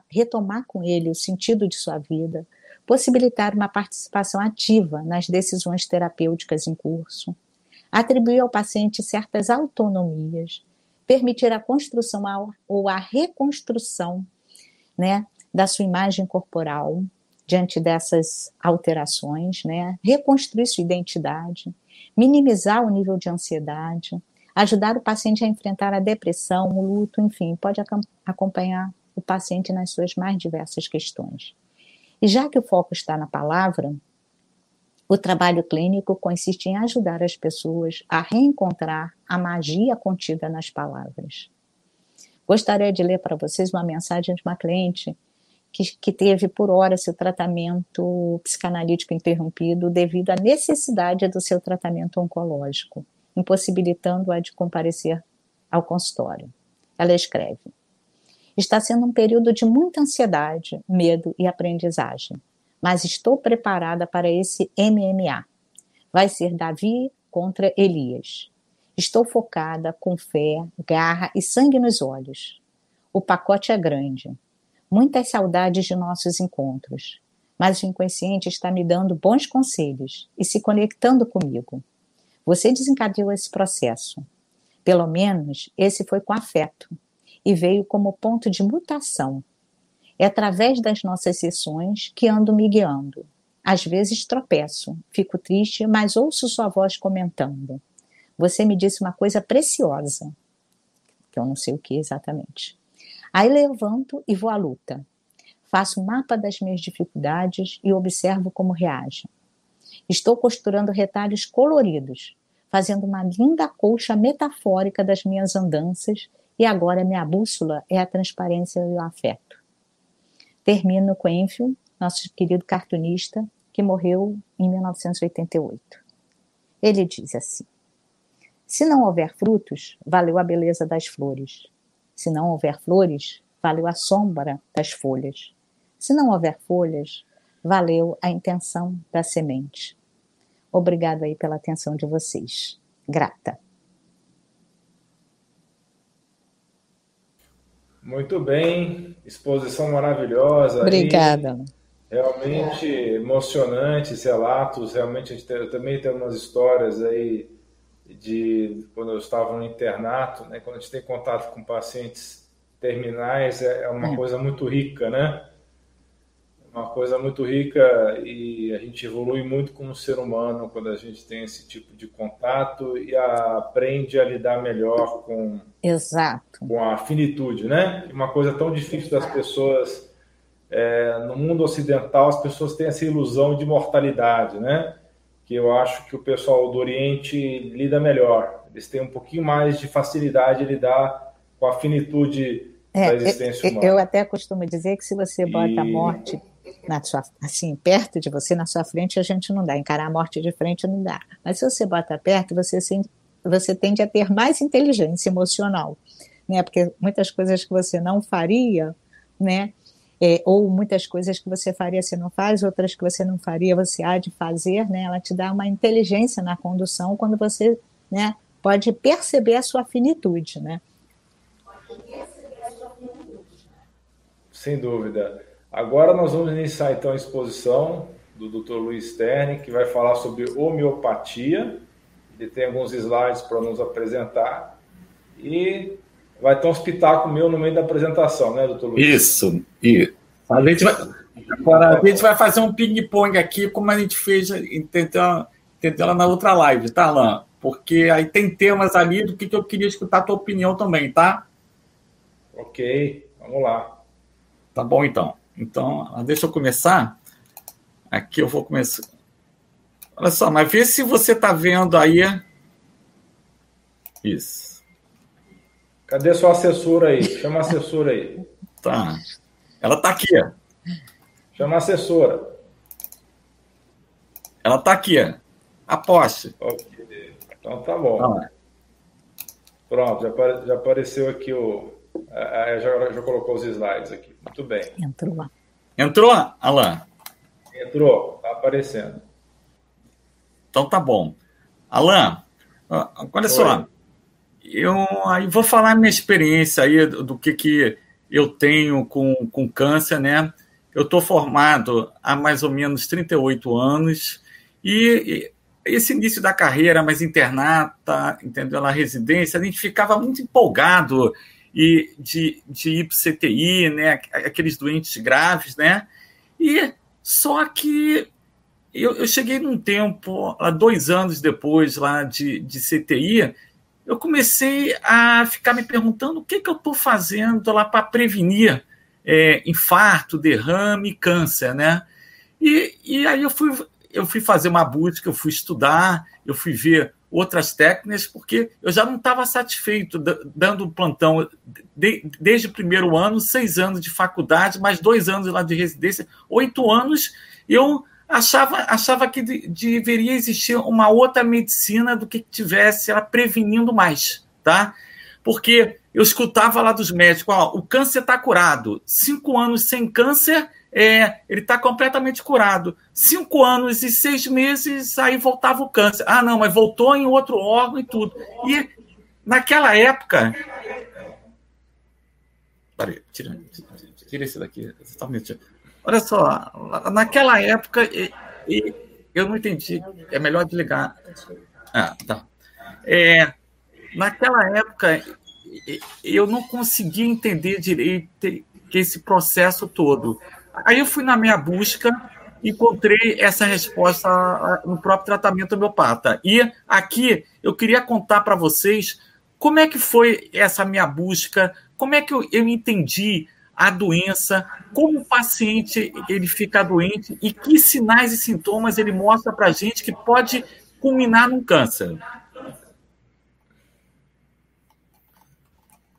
retomar, com ele o sentido de sua vida, possibilitar uma participação ativa nas decisões terapêuticas em curso, atribuir ao paciente certas autonomias, permitir a construção ou a reconstrução né, da sua imagem corporal diante dessas alterações, né, reconstruir sua identidade, minimizar o nível de ansiedade, ajudar o paciente a enfrentar a depressão, o luto, enfim, pode acompanhar o paciente nas suas mais diversas questões. E já que o foco está na palavra, o trabalho clínico consiste em ajudar as pessoas a reencontrar a magia contida nas palavras. Gostaria de ler para vocês uma mensagem de uma cliente que, que, teve por hora seu tratamento psicanalítico interrompido devido à necessidade do seu tratamento oncológico, impossibilitando-a de comparecer ao consultório. Ela escreve: Está sendo um período de muita ansiedade, medo e aprendizagem mas estou preparada para esse MMA. Vai ser Davi contra Elias. Estou focada, com fé, garra e sangue nos olhos. O pacote é grande. Muitas saudades de nossos encontros. Mas o inconsciente está me dando bons conselhos e se conectando comigo. Você desencadeou esse processo. Pelo menos esse foi com afeto e veio como ponto de mutação é através das nossas sessões que ando me guiando. Às vezes tropeço, fico triste, mas ouço sua voz comentando. Você me disse uma coisa preciosa, que eu não sei o que exatamente. Aí levanto e vou à luta. Faço um mapa das minhas dificuldades e observo como reage. Estou costurando retalhos coloridos, fazendo uma linda colcha metafórica das minhas andanças, e agora minha bússola é a transparência e o afeto. Termino com Enfield, nosso querido cartunista, que morreu em 1988. Ele diz assim: Se não houver frutos, valeu a beleza das flores. Se não houver flores, valeu a sombra das folhas. Se não houver folhas, valeu a intenção da semente. Obrigado aí pela atenção de vocês. Grata. Muito bem, exposição maravilhosa. Obrigada. Aí, realmente emocionantes relatos. Realmente, tem, eu também tenho umas histórias aí de quando eu estava no internato, né? Quando a gente tem contato com pacientes terminais, é, é uma é. coisa muito rica, né? Uma coisa muito rica e a gente evolui muito como ser humano quando a gente tem esse tipo de contato e aprende a lidar melhor com Exato. com a finitude, né? Uma coisa tão difícil das pessoas é, no mundo ocidental as pessoas têm essa ilusão de mortalidade, né? Que eu acho que o pessoal do Oriente lida melhor. Eles têm um pouquinho mais de facilidade de lidar com a finitude é, da existência eu, humana. Eu até costumo dizer que se você bota e... a morte na sua, assim, perto de você, na sua frente, a gente não dá. Encarar a morte de frente não dá. Mas se você bota perto, você, você tende a ter mais inteligência emocional, né? Porque muitas coisas que você não faria, né? É, ou muitas coisas que você faria você não faz, outras que você não faria você há de fazer, né? Ela te dá uma inteligência na condução quando você, né? Pode perceber a sua finitude, né? Sem dúvida. Agora nós vamos iniciar então a exposição do Dr. Luiz Stern, que vai falar sobre homeopatia. Ele tem alguns slides para nos apresentar e vai ter um espetáculo meu no meio da apresentação, né, doutor Luiz? Isso, e a gente vai, agora, a gente vai fazer um ping-pong aqui, como a gente fez, lá na outra live, tá, Alain? Porque aí tem temas ali do que, que eu queria escutar a tua opinião também, tá? Ok, vamos lá. Tá bom, então. Então, deixa eu começar. Aqui eu vou começar. Olha só, mas vê se você está vendo aí. Isso. Cadê sua assessora aí? Chama a assessora aí. Tá. Ela está aqui. Chama a assessora. Ela está aqui. Aposte. Okay. Então tá bom. Ah. Pronto, já, já apareceu aqui o. Já, já colocou os slides aqui. Muito bem. Entrou lá. Entrou, Alain? Entrou, está aparecendo. Então tá bom. Alain, olha Oi. só. Eu aí vou falar minha experiência aí do que, que eu tenho com, com câncer, né? Eu estou formado há mais ou menos 38 anos e, e esse início da carreira mais internata, entendeu? Na residência, a gente ficava muito empolgado e de, de ir para CTI, né, aqueles doentes graves, né? E só que eu, eu cheguei num tempo, há dois anos depois lá de, de CTI, eu comecei a ficar me perguntando o que, que eu estou fazendo lá para prevenir é, infarto, derrame, câncer, né? E, e aí eu fui, eu fui fazer uma busca, eu fui estudar, eu fui ver outras técnicas, porque eu já não estava satisfeito dando plantão de, desde o primeiro ano, seis anos de faculdade, mais dois anos lá de residência, oito anos, eu achava, achava que de, deveria existir uma outra medicina do que tivesse ela prevenindo mais, tá? Porque eu escutava lá dos médicos, ó, o câncer está curado, cinco anos sem câncer é, ele está completamente curado. Cinco anos e seis meses, aí voltava o câncer. Ah, não, mas voltou em outro órgão e tudo. E naquela época. Peraí, tira, tira esse daqui. Olha só, naquela época eu não entendi. É melhor desligar. Ah, tá. É, naquela época eu não conseguia entender direito esse processo todo. Aí eu fui na minha busca, encontrei essa resposta no próprio tratamento homeopata. E aqui eu queria contar para vocês como é que foi essa minha busca, como é que eu, eu entendi a doença, como o paciente ele fica doente e que sinais e sintomas ele mostra para a gente que pode culminar num câncer.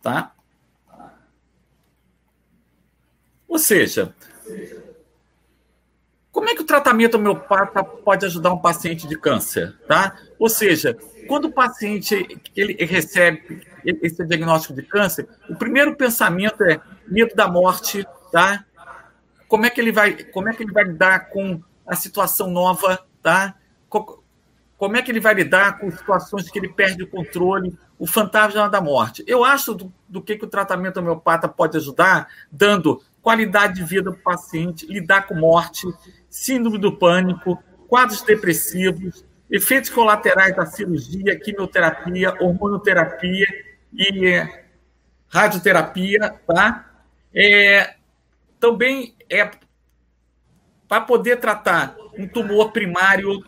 Tá? Ou seja, como é que o tratamento homeopata pode ajudar um paciente de câncer, tá? Ou seja, quando o paciente ele recebe esse diagnóstico de câncer, o primeiro pensamento é medo da morte, tá? Como é que ele vai, como é que ele vai lidar com a situação nova, tá? Como é que ele vai lidar com situações que ele perde o controle, o fantasma da morte? Eu acho do, do que, que o tratamento homeopata pode ajudar, dando qualidade de vida do paciente, lidar com morte, síndrome do pânico, quadros depressivos, efeitos colaterais da cirurgia, quimioterapia, hormonoterapia e é, radioterapia, tá? É, também é para poder tratar um tumor primário,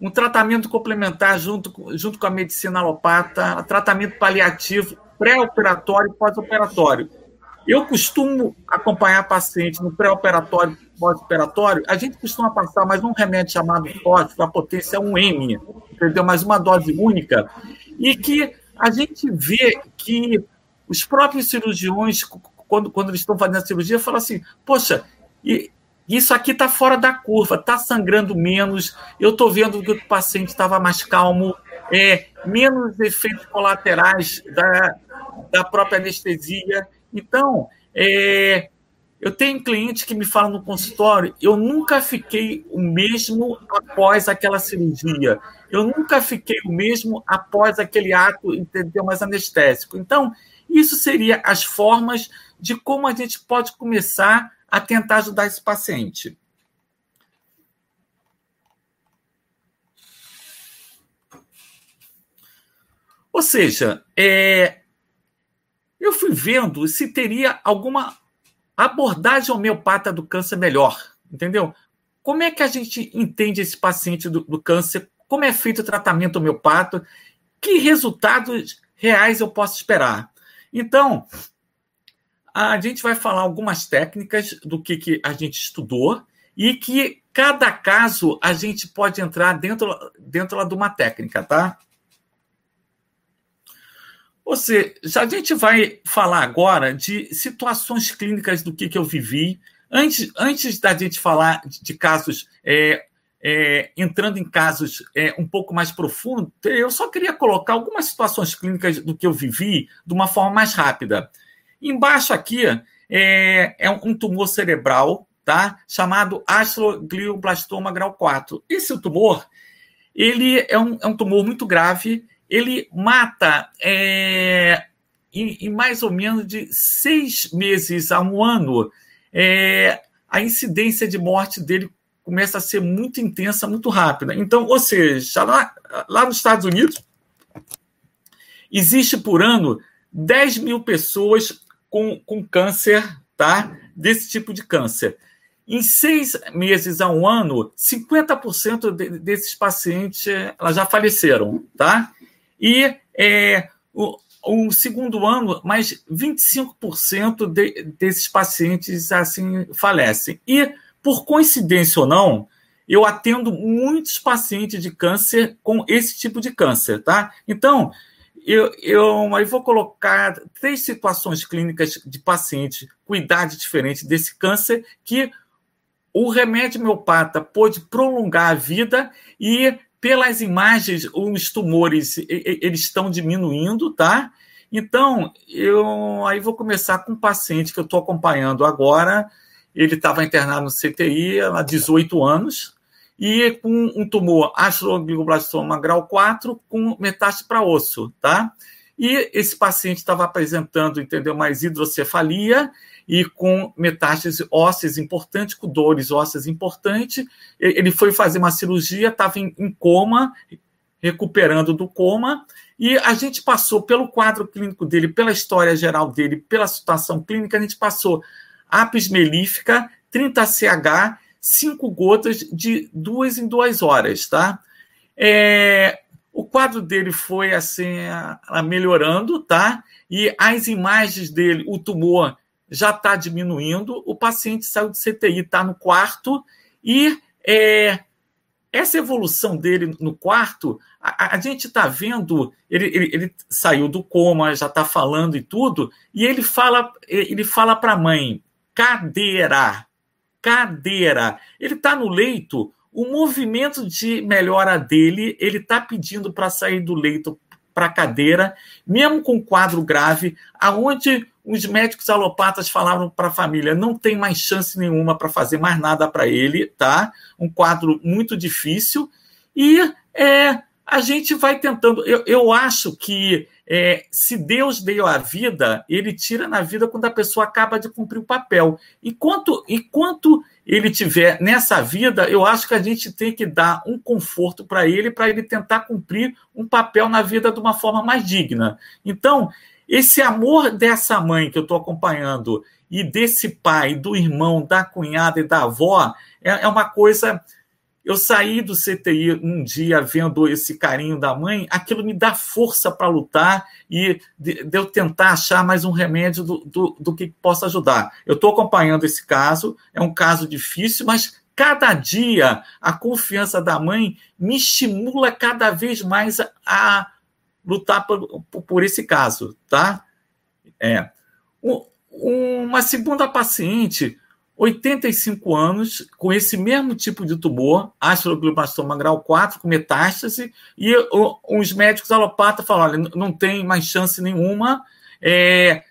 um tratamento complementar junto, junto com a medicina alopata, tratamento paliativo pré-operatório e pós-operatório. Eu costumo acompanhar paciente no pré-operatório, pós-operatório. A gente costuma passar mais um remédio chamado fósforo, a potência é um M, entendeu? Mais uma dose única. E que a gente vê que os próprios cirurgiões, quando, quando eles estão fazendo a cirurgia, falam assim: poxa, e, isso aqui está fora da curva, está sangrando menos, eu estou vendo que o paciente estava mais calmo, é, menos efeitos colaterais da, da própria anestesia. Então, é, eu tenho clientes que me falam no consultório, eu nunca fiquei o mesmo após aquela cirurgia. Eu nunca fiquei o mesmo após aquele ato, entendeu, mais anestésico. Então, isso seria as formas de como a gente pode começar a tentar ajudar esse paciente. Ou seja, é, eu fui vendo se teria alguma abordagem homeopata do câncer melhor, entendeu? Como é que a gente entende esse paciente do, do câncer? Como é feito o tratamento homeopata? Que resultados reais eu posso esperar? Então, a gente vai falar algumas técnicas do que, que a gente estudou e que cada caso a gente pode entrar dentro, dentro de uma técnica, tá? Ou seja, a gente vai falar agora de situações clínicas do que, que eu vivi. Antes, antes da gente falar de casos, é, é, entrando em casos é, um pouco mais profundos, eu só queria colocar algumas situações clínicas do que eu vivi de uma forma mais rápida. Embaixo aqui é, é um tumor cerebral, tá? Chamado astroglioblastoma grau 4. Esse tumor, ele é um, é um tumor muito grave, ele mata é, em, em, mais ou menos de seis meses a um ano. É, a incidência de morte dele começa a ser muito intensa, muito rápida. Então, ou seja, lá, lá nos Estados Unidos, existe por ano 10 mil pessoas com, com câncer, tá? Desse tipo de câncer. Em seis meses a um ano, 50% de, desses pacientes elas já faleceram, tá? E é, o, o segundo ano, mais 25% de, desses pacientes assim falecem. E, por coincidência ou não, eu atendo muitos pacientes de câncer com esse tipo de câncer, tá? Então, eu, eu, vou colocar três situações clínicas de pacientes com idade diferente desse câncer que o remédio miopata pode prolongar a vida e pelas imagens, os tumores eles estão diminuindo, tá? Então, eu aí vou começar com um paciente que eu estou acompanhando agora. Ele estava internado no CTI há 18 anos e com um tumor astroglioblastoma grau 4 com metástase para osso, tá? E esse paciente estava apresentando, entendeu, mais hidrocefalia e com metástase ósseas importante, com dores ósseas importante. Ele foi fazer uma cirurgia, estava em, em coma, recuperando do coma, e a gente passou pelo quadro clínico dele, pela história geral dele, pela situação clínica, a gente passou apis melífica, 30CH, cinco gotas de duas em duas horas, tá? É, o quadro dele foi assim melhorando, tá? E as imagens dele, o tumor já está diminuindo, o paciente saiu de CTI, está no quarto, e é, essa evolução dele no quarto, a, a gente está vendo, ele, ele, ele, saiu do coma, já está falando e tudo, e ele fala, ele fala para a mãe, cadeira, cadeira. Ele está no leito, o movimento de melhora dele, ele está pedindo para sair do leito para a cadeira, mesmo com quadro grave, aonde os médicos alopatas falaram para a família não tem mais chance nenhuma para fazer mais nada para ele, tá? Um quadro muito difícil e é, a gente vai tentando. Eu, eu acho que é, se Deus deu a vida, ele tira na vida quando a pessoa acaba de cumprir o papel. Enquanto, enquanto ele tiver nessa vida, eu acho que a gente tem que dar um conforto para ele, para ele tentar cumprir um papel na vida de uma forma mais digna. Então, esse amor dessa mãe que eu estou acompanhando e desse pai, do irmão, da cunhada e da avó, é, é uma coisa eu saí do CTI um dia vendo esse carinho da mãe, aquilo me dá força para lutar e de, de, eu tentar achar mais um remédio do, do, do que possa ajudar. Eu estou acompanhando esse caso, é um caso difícil, mas cada dia a confiança da mãe me estimula cada vez mais a, a lutar por, por, esse caso, tá? É. uma segunda paciente 85 anos, com esse mesmo tipo de tumor, astroglioblastoma grau 4, com metástase, e os médicos alopatas falaram: olha, não tem mais chance nenhuma, é,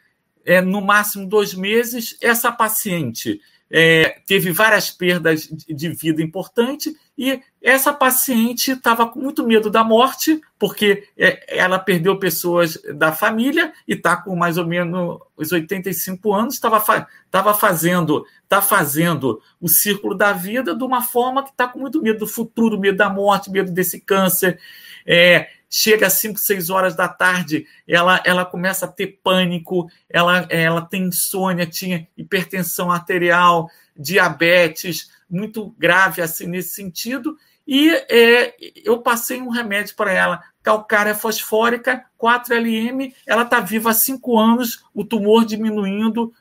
é, no máximo dois meses. Essa paciente é, teve várias perdas de vida importante e essa paciente estava com muito medo da morte, porque é, ela perdeu pessoas da família e está com mais ou menos os 85 anos, estava tava fazendo, tá fazendo o círculo da vida de uma forma que está com muito medo do futuro, medo da morte, medo desse câncer. É, chega às 5, 6 horas da tarde, ela, ela começa a ter pânico, ela, ela tem insônia, tinha hipertensão arterial, diabetes, muito grave assim nesse sentido. E é, eu passei um remédio para ela, calcária fosfórica, 4LM, ela está viva há 5 anos, o tumor diminuindo,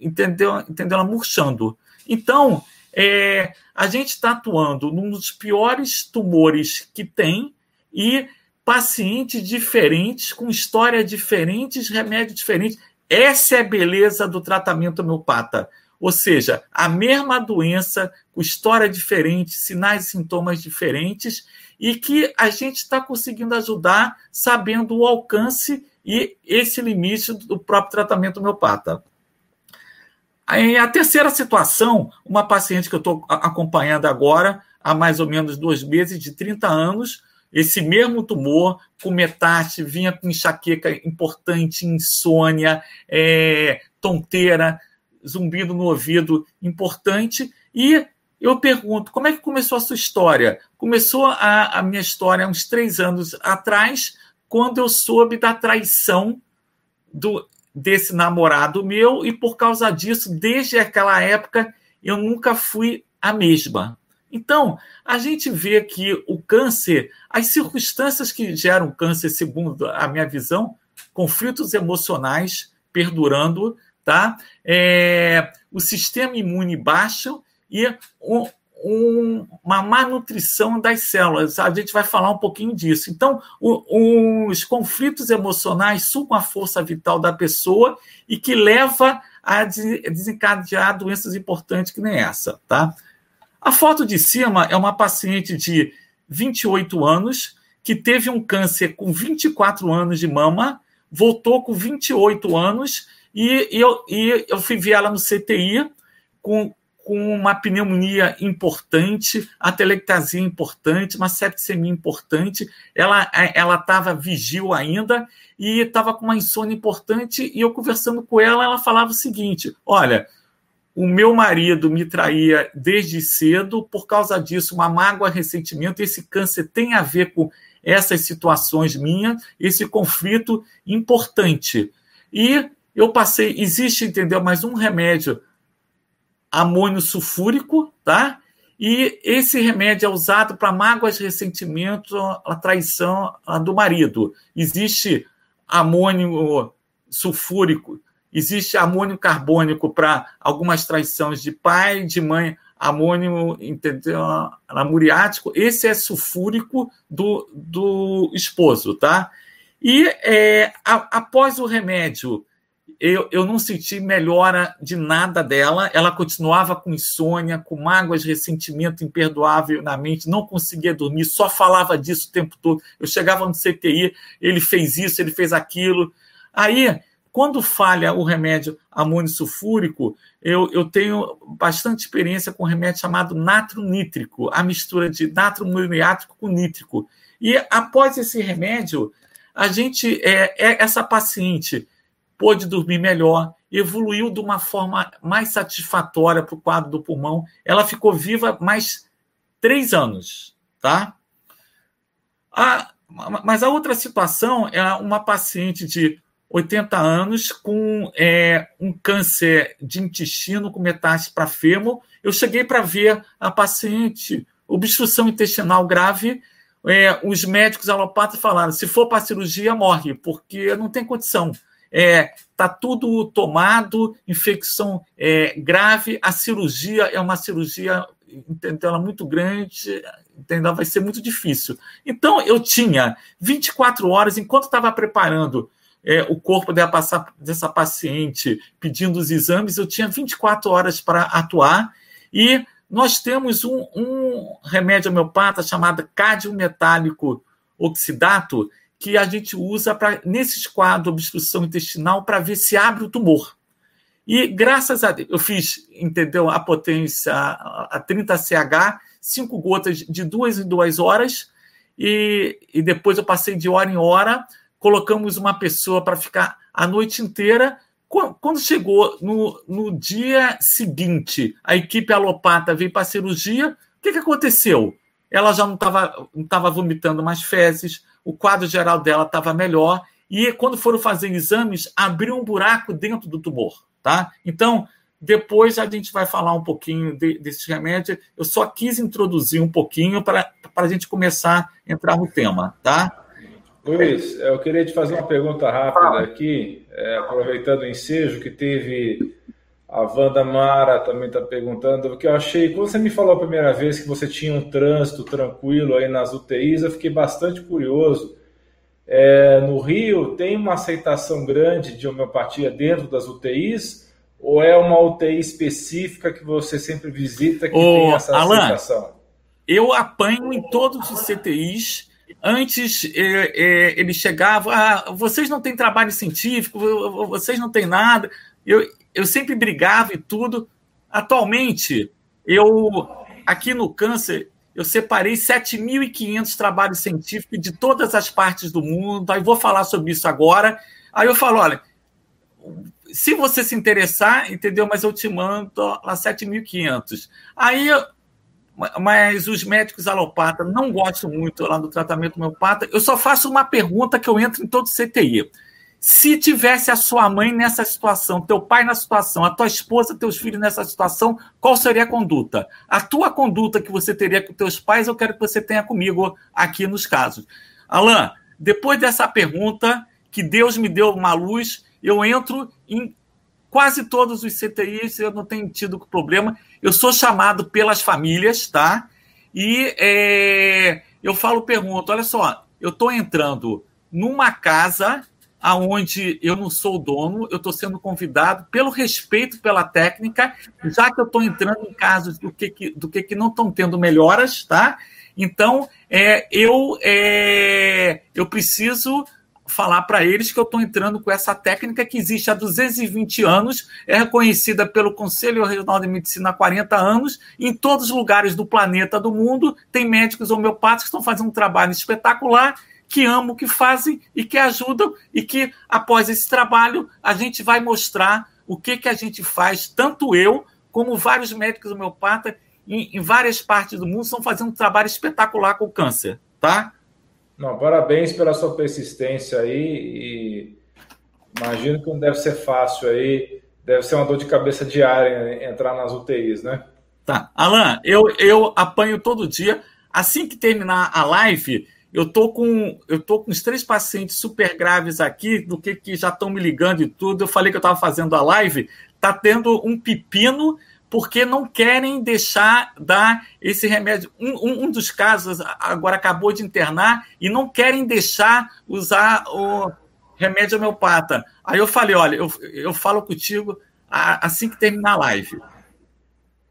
entendeu? entendeu? Ela murchando. Então, é, a gente está atuando num dos piores tumores que tem e pacientes diferentes, com histórias diferentes, remédios diferentes. Essa é a beleza do tratamento homeopata. Ou seja, a mesma doença, com história diferente, sinais e sintomas diferentes, e que a gente está conseguindo ajudar sabendo o alcance e esse limite do próprio tratamento homeopata. Aí, a terceira situação, uma paciente que eu estou acompanhando agora, há mais ou menos dois meses, de 30 anos, esse mesmo tumor com metástase vinha com enxaqueca importante, insônia, é, tonteira, zumbido no ouvido importante. E eu pergunto, como é que começou a sua história? Começou a, a minha história uns três anos atrás, quando eu soube da traição do, desse namorado meu, e por causa disso, desde aquela época, eu nunca fui a mesma. Então, a gente vê que o câncer, as circunstâncias que geram câncer, segundo a minha visão, conflitos emocionais perdurando, tá? É, o sistema imune baixo e um, um, uma má nutrição das células. A gente vai falar um pouquinho disso. Então, o, os conflitos emocionais sugam a força vital da pessoa e que leva a desencadear doenças importantes que nem essa, tá? A foto de cima é uma paciente de 28 anos que teve um câncer com 24 anos de mama, voltou com 28 anos e, eu, e eu fui ver ela no CTI com, com uma pneumonia importante, atelectasia importante, uma septicemia importante. Ela ela estava vigil ainda e estava com uma insônia importante. E eu conversando com ela, ela falava o seguinte: Olha, o meu marido me traía desde cedo, por causa disso, uma mágoa, ressentimento. Esse câncer tem a ver com essas situações minhas, esse conflito importante. E eu passei, existe, entendeu, mais um remédio amônio sulfúrico, tá? E esse remédio é usado para mágoas, ressentimento, a traição do marido. Existe amônio sulfúrico Existe amônio carbônico para algumas traições de pai, de mãe, amônio entendeu? amuriático. Esse é sulfúrico do, do esposo, tá? E é, a, após o remédio, eu, eu não senti melhora de nada dela. Ela continuava com insônia, com mágoas, ressentimento imperdoável na mente, não conseguia dormir, só falava disso o tempo todo. Eu chegava no CTI, ele fez isso, ele fez aquilo. Aí quando falha o remédio amônio sulfúrico, eu, eu tenho bastante experiência com um remédio chamado natro nítrico, a mistura de natro muriático com nítrico. E após esse remédio, a gente, é, é, essa paciente pôde dormir melhor, evoluiu de uma forma mais satisfatória para o quadro do pulmão. Ela ficou viva mais três anos, tá? A, mas a outra situação é uma paciente de 80 anos, com é, um câncer de intestino com metástase para fêmur. Eu cheguei para ver a paciente, obstrução intestinal grave. É, os médicos alopatas falaram: se for para cirurgia, morre, porque não tem condição. É, tá tudo tomado, infecção é, grave. A cirurgia é uma cirurgia entendeu, ela muito grande, entendeu? vai ser muito difícil. Então, eu tinha 24 horas, enquanto estava preparando é, o corpo dessa, dessa paciente pedindo os exames, eu tinha 24 horas para atuar e nós temos um, um remédio homeopata chamado cádio metálico oxidato que a gente usa para nesses quadros de obstrução intestinal para ver se abre o tumor. E graças a Deus, eu fiz, entendeu, a potência a 30 CH, cinco gotas de duas em duas horas, e, e depois eu passei de hora em hora, colocamos uma pessoa para ficar a noite inteira. Quando chegou no, no dia seguinte, a equipe alopata veio para a cirurgia, o que, que aconteceu? Ela já não estava não tava vomitando mais fezes, o quadro geral dela estava melhor, e quando foram fazer exames, abriu um buraco dentro do tumor tá? Então, depois a gente vai falar um pouquinho de, desses remédios. Eu só quis introduzir um pouquinho para a gente começar a entrar no tema, tá? Luiz, eu queria te fazer uma pergunta rápida aqui, é, aproveitando o ensejo que teve a Wanda Mara também está perguntando, porque eu achei, quando você me falou a primeira vez que você tinha um trânsito tranquilo aí nas UTIs, eu fiquei bastante curioso é, no Rio tem uma aceitação grande de homeopatia dentro das UTIs? Ou é uma UTI específica que você sempre visita que Ô, tem essa Alan, aceitação? Eu apanho em todos os CTIs. Antes é, é, ele chegava, ah, vocês não têm trabalho científico, vocês não têm nada. Eu, eu sempre brigava e tudo. Atualmente, eu aqui no câncer, eu separei 7.500 trabalhos científicos de todas as partes do mundo, aí vou falar sobre isso agora. Aí eu falo, olha, se você se interessar, entendeu? Mas eu te mando lá 7.500. Aí, mas os médicos alopatas não gostam muito lá do tratamento homeopata. Eu só faço uma pergunta que eu entro em todo CTI. Se tivesse a sua mãe nessa situação, teu pai na situação, a tua esposa, teus filhos nessa situação, qual seria a conduta? A tua conduta que você teria com teus pais, eu quero que você tenha comigo aqui nos casos. Alain, depois dessa pergunta, que Deus me deu uma luz, eu entro em quase todos os CTIs, eu não tenho tido problema. Eu sou chamado pelas famílias, tá? E é, eu falo, pergunto, olha só, eu estou entrando numa casa aonde eu não sou o dono, eu estou sendo convidado pelo respeito pela técnica, já que eu estou entrando em casos do que, que do que, que não estão tendo melhoras, tá? Então, é, eu, é, eu preciso falar para eles que eu estou entrando com essa técnica que existe há 220 anos, é reconhecida pelo Conselho Regional de Medicina há 40 anos, em todos os lugares do planeta, do mundo, tem médicos homeopatas que estão fazendo um trabalho espetacular que amam o que fazem e que ajudam, e que após esse trabalho a gente vai mostrar o que, que a gente faz, tanto eu como vários médicos homeopatas em, em várias partes do mundo estão fazendo um trabalho espetacular com o câncer, tá? Não, parabéns pela sua persistência aí imagino que não deve ser fácil aí, deve ser uma dor de cabeça diária entrar nas UTIs, né? Tá. Alan, eu, eu apanho todo dia. Assim que terminar a live, eu tô com eu tô com os três pacientes super graves aqui, do que, que já estão me ligando e tudo. Eu falei que eu estava fazendo a live, tá tendo um pepino porque não querem deixar dar esse remédio. Um, um, dos casos agora acabou de internar e não querem deixar usar o remédio homeopata. Aí eu falei, olha, eu, eu falo contigo assim que terminar a live.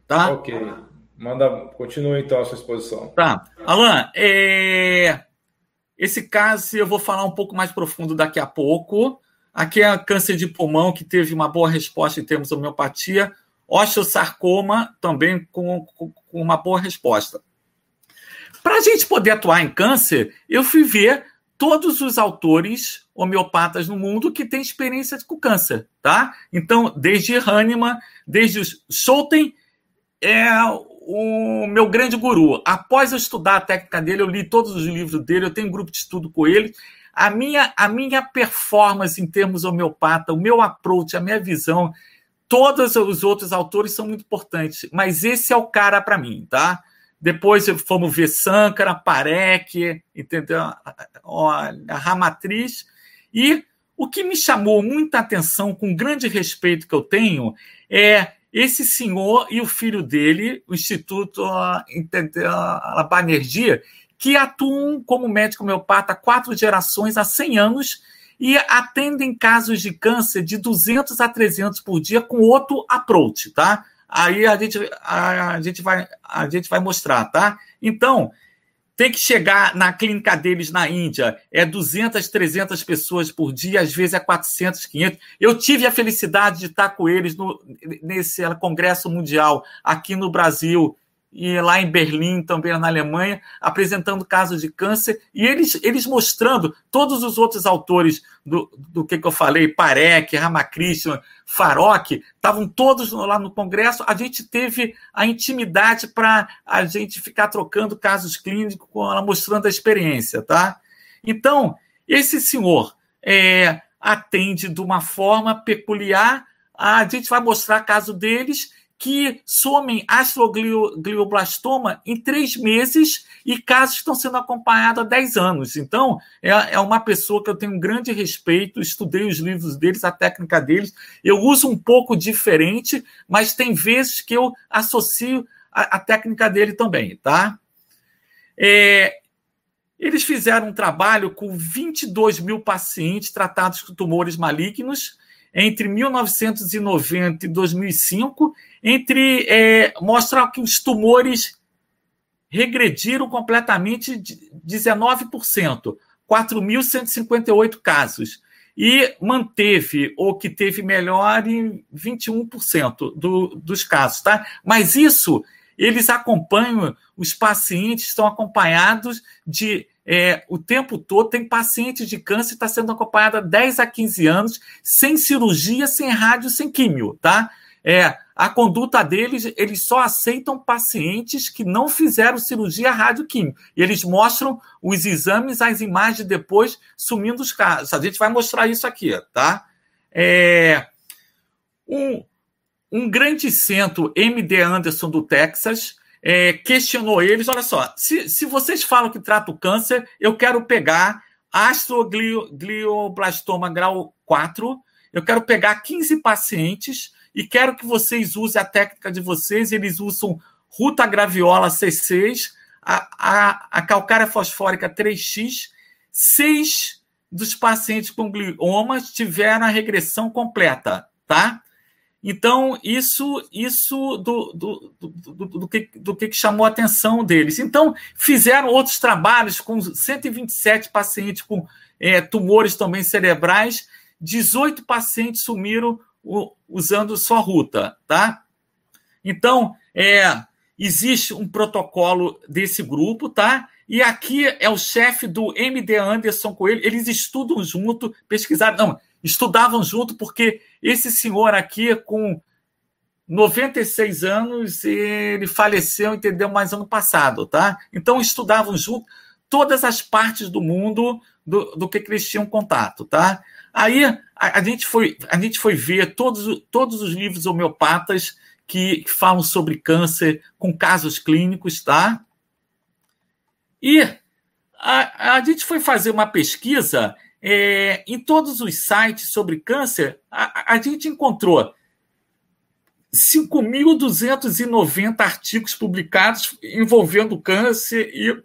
Tá? Ok. Manda, continue então a sua exposição. Tá. Alan, é... Esse caso eu vou falar um pouco mais profundo daqui a pouco. Aqui é câncer de pulmão, que teve uma boa resposta em termos de homeopatia. Osteosarcoma, também com, com, uma boa resposta. Para a gente poder atuar em câncer, eu fui ver todos os autores homeopatas no mundo que têm experiência com câncer, tá? Então, desde Hahnemann, desde Schouten, é o meu grande guru. Após eu estudar a técnica dele, eu li todos os livros dele, eu tenho um grupo de estudo com ele. A minha, a minha performance em termos homeopata, o meu approach, a minha visão, todos os outros autores são muito importantes, mas esse é o cara para mim, tá? Depois fomos ver Sankara, Parek, entendeu? A Ramatriz. E o que me chamou muita atenção, com grande respeito que eu tenho, é esse senhor e o filho dele, o Instituto Banerjee, que atuam como médico homeopata há quatro gerações, há 100 anos, e atendem casos de câncer de 200 a 300 por dia com outro approach, tá? Aí a gente, a, a gente, vai, a gente vai mostrar, tá? Então, tem que chegar na clínica deles na Índia, é 200, 300 pessoas por dia, às vezes é 400, 500. Eu tive a felicidade de estar com eles no, nesse congresso mundial aqui no Brasil e lá em Berlim, também na Alemanha, apresentando casos de câncer, e eles, eles mostrando todos os outros autores do, do que, que eu falei, Parek, Ramakrishna, Farok, estavam todos lá no congresso. A gente teve a intimidade para a gente ficar trocando casos clínicos, mostrando a experiência, tá? Então, esse senhor é, atende de uma forma peculiar, a gente vai mostrar caso deles que somem astroglioblastoma em três meses e casos estão sendo acompanhados há dez anos. Então, é, é uma pessoa que eu tenho um grande respeito, estudei os livros deles, a técnica deles. Eu uso um pouco diferente, mas tem vezes que eu associo a, a técnica dele também, tá? É, eles fizeram um trabalho com 22 mil pacientes tratados com tumores malignos entre 1990 e 2005 entre é, mostra que os tumores regrediram completamente de 19%, 4.158 casos, e manteve ou que teve melhor em 21% do, dos casos, tá? Mas isso eles acompanham, os pacientes estão acompanhados de é, o tempo todo, tem pacientes de câncer que está sendo acompanhado há 10 a 15 anos, sem cirurgia, sem rádio, sem químio, tá? É, a conduta deles, eles só aceitam pacientes que não fizeram cirurgia radioquímica. E eles mostram os exames, as imagens depois, sumindo os casos. A gente vai mostrar isso aqui, tá? É, um, um grande centro, MD Anderson do Texas, é, questionou eles: olha só, se, se vocês falam que trata o câncer, eu quero pegar astroglioblastoma grau 4, eu quero pegar 15 pacientes e quero que vocês usem a técnica de vocês. Eles usam ruta graviola C6, a, a, a calcária fosfórica 3X. Seis dos pacientes com gliomas tiveram a regressão completa, tá? Então, isso isso do, do, do, do, que, do que chamou a atenção deles. Então, fizeram outros trabalhos com 127 pacientes com é, tumores também cerebrais, 18 pacientes sumiram usando só ruta, tá? Então, é, existe um protocolo desse grupo, tá? E aqui é o chefe do MD Anderson Coelho, eles estudam junto, pesquisaram, não, estudavam junto porque esse senhor aqui com 96 anos, ele faleceu, entendeu, mais ano passado, tá? Então estudavam junto todas as partes do mundo do, do que, que eles tinham contato, tá? Aí a, a, gente, foi, a gente foi ver todos, todos os livros homeopatas que, que falam sobre câncer com casos clínicos, tá? E a, a gente foi fazer uma pesquisa é, em todos os sites sobre câncer, a, a gente encontrou 5.290 artigos publicados envolvendo câncer e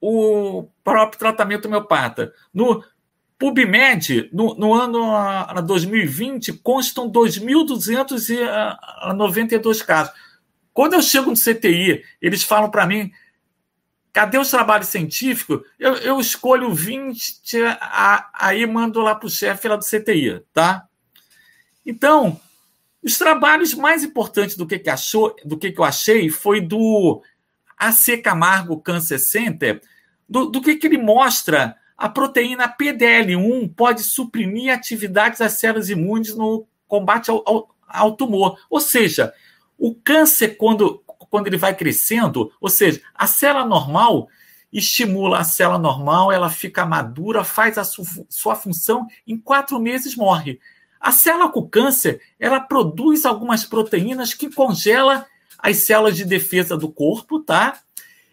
o próprio tratamento homeopata. No PubMed, no, no ano 2020, constam 2.292 casos. Quando eu chego no CTI, eles falam para mim, cadê os trabalhos científicos? Eu, eu escolho 20, a, aí mando lá para o chefe lá do CTI, tá? Então, os trabalhos mais importantes do que, que, achou, do que, que eu achei foi do AC Camargo Cancer Center, do, do que, que ele mostra a proteína PDL1 pode suprimir atividades das células imunes no combate ao, ao, ao, tumor. Ou seja, o câncer, quando, quando ele vai crescendo, ou seja, a célula normal estimula a célula normal, ela fica madura, faz a su, sua função, em quatro meses morre. A célula com câncer, ela produz algumas proteínas que congela as células de defesa do corpo, tá?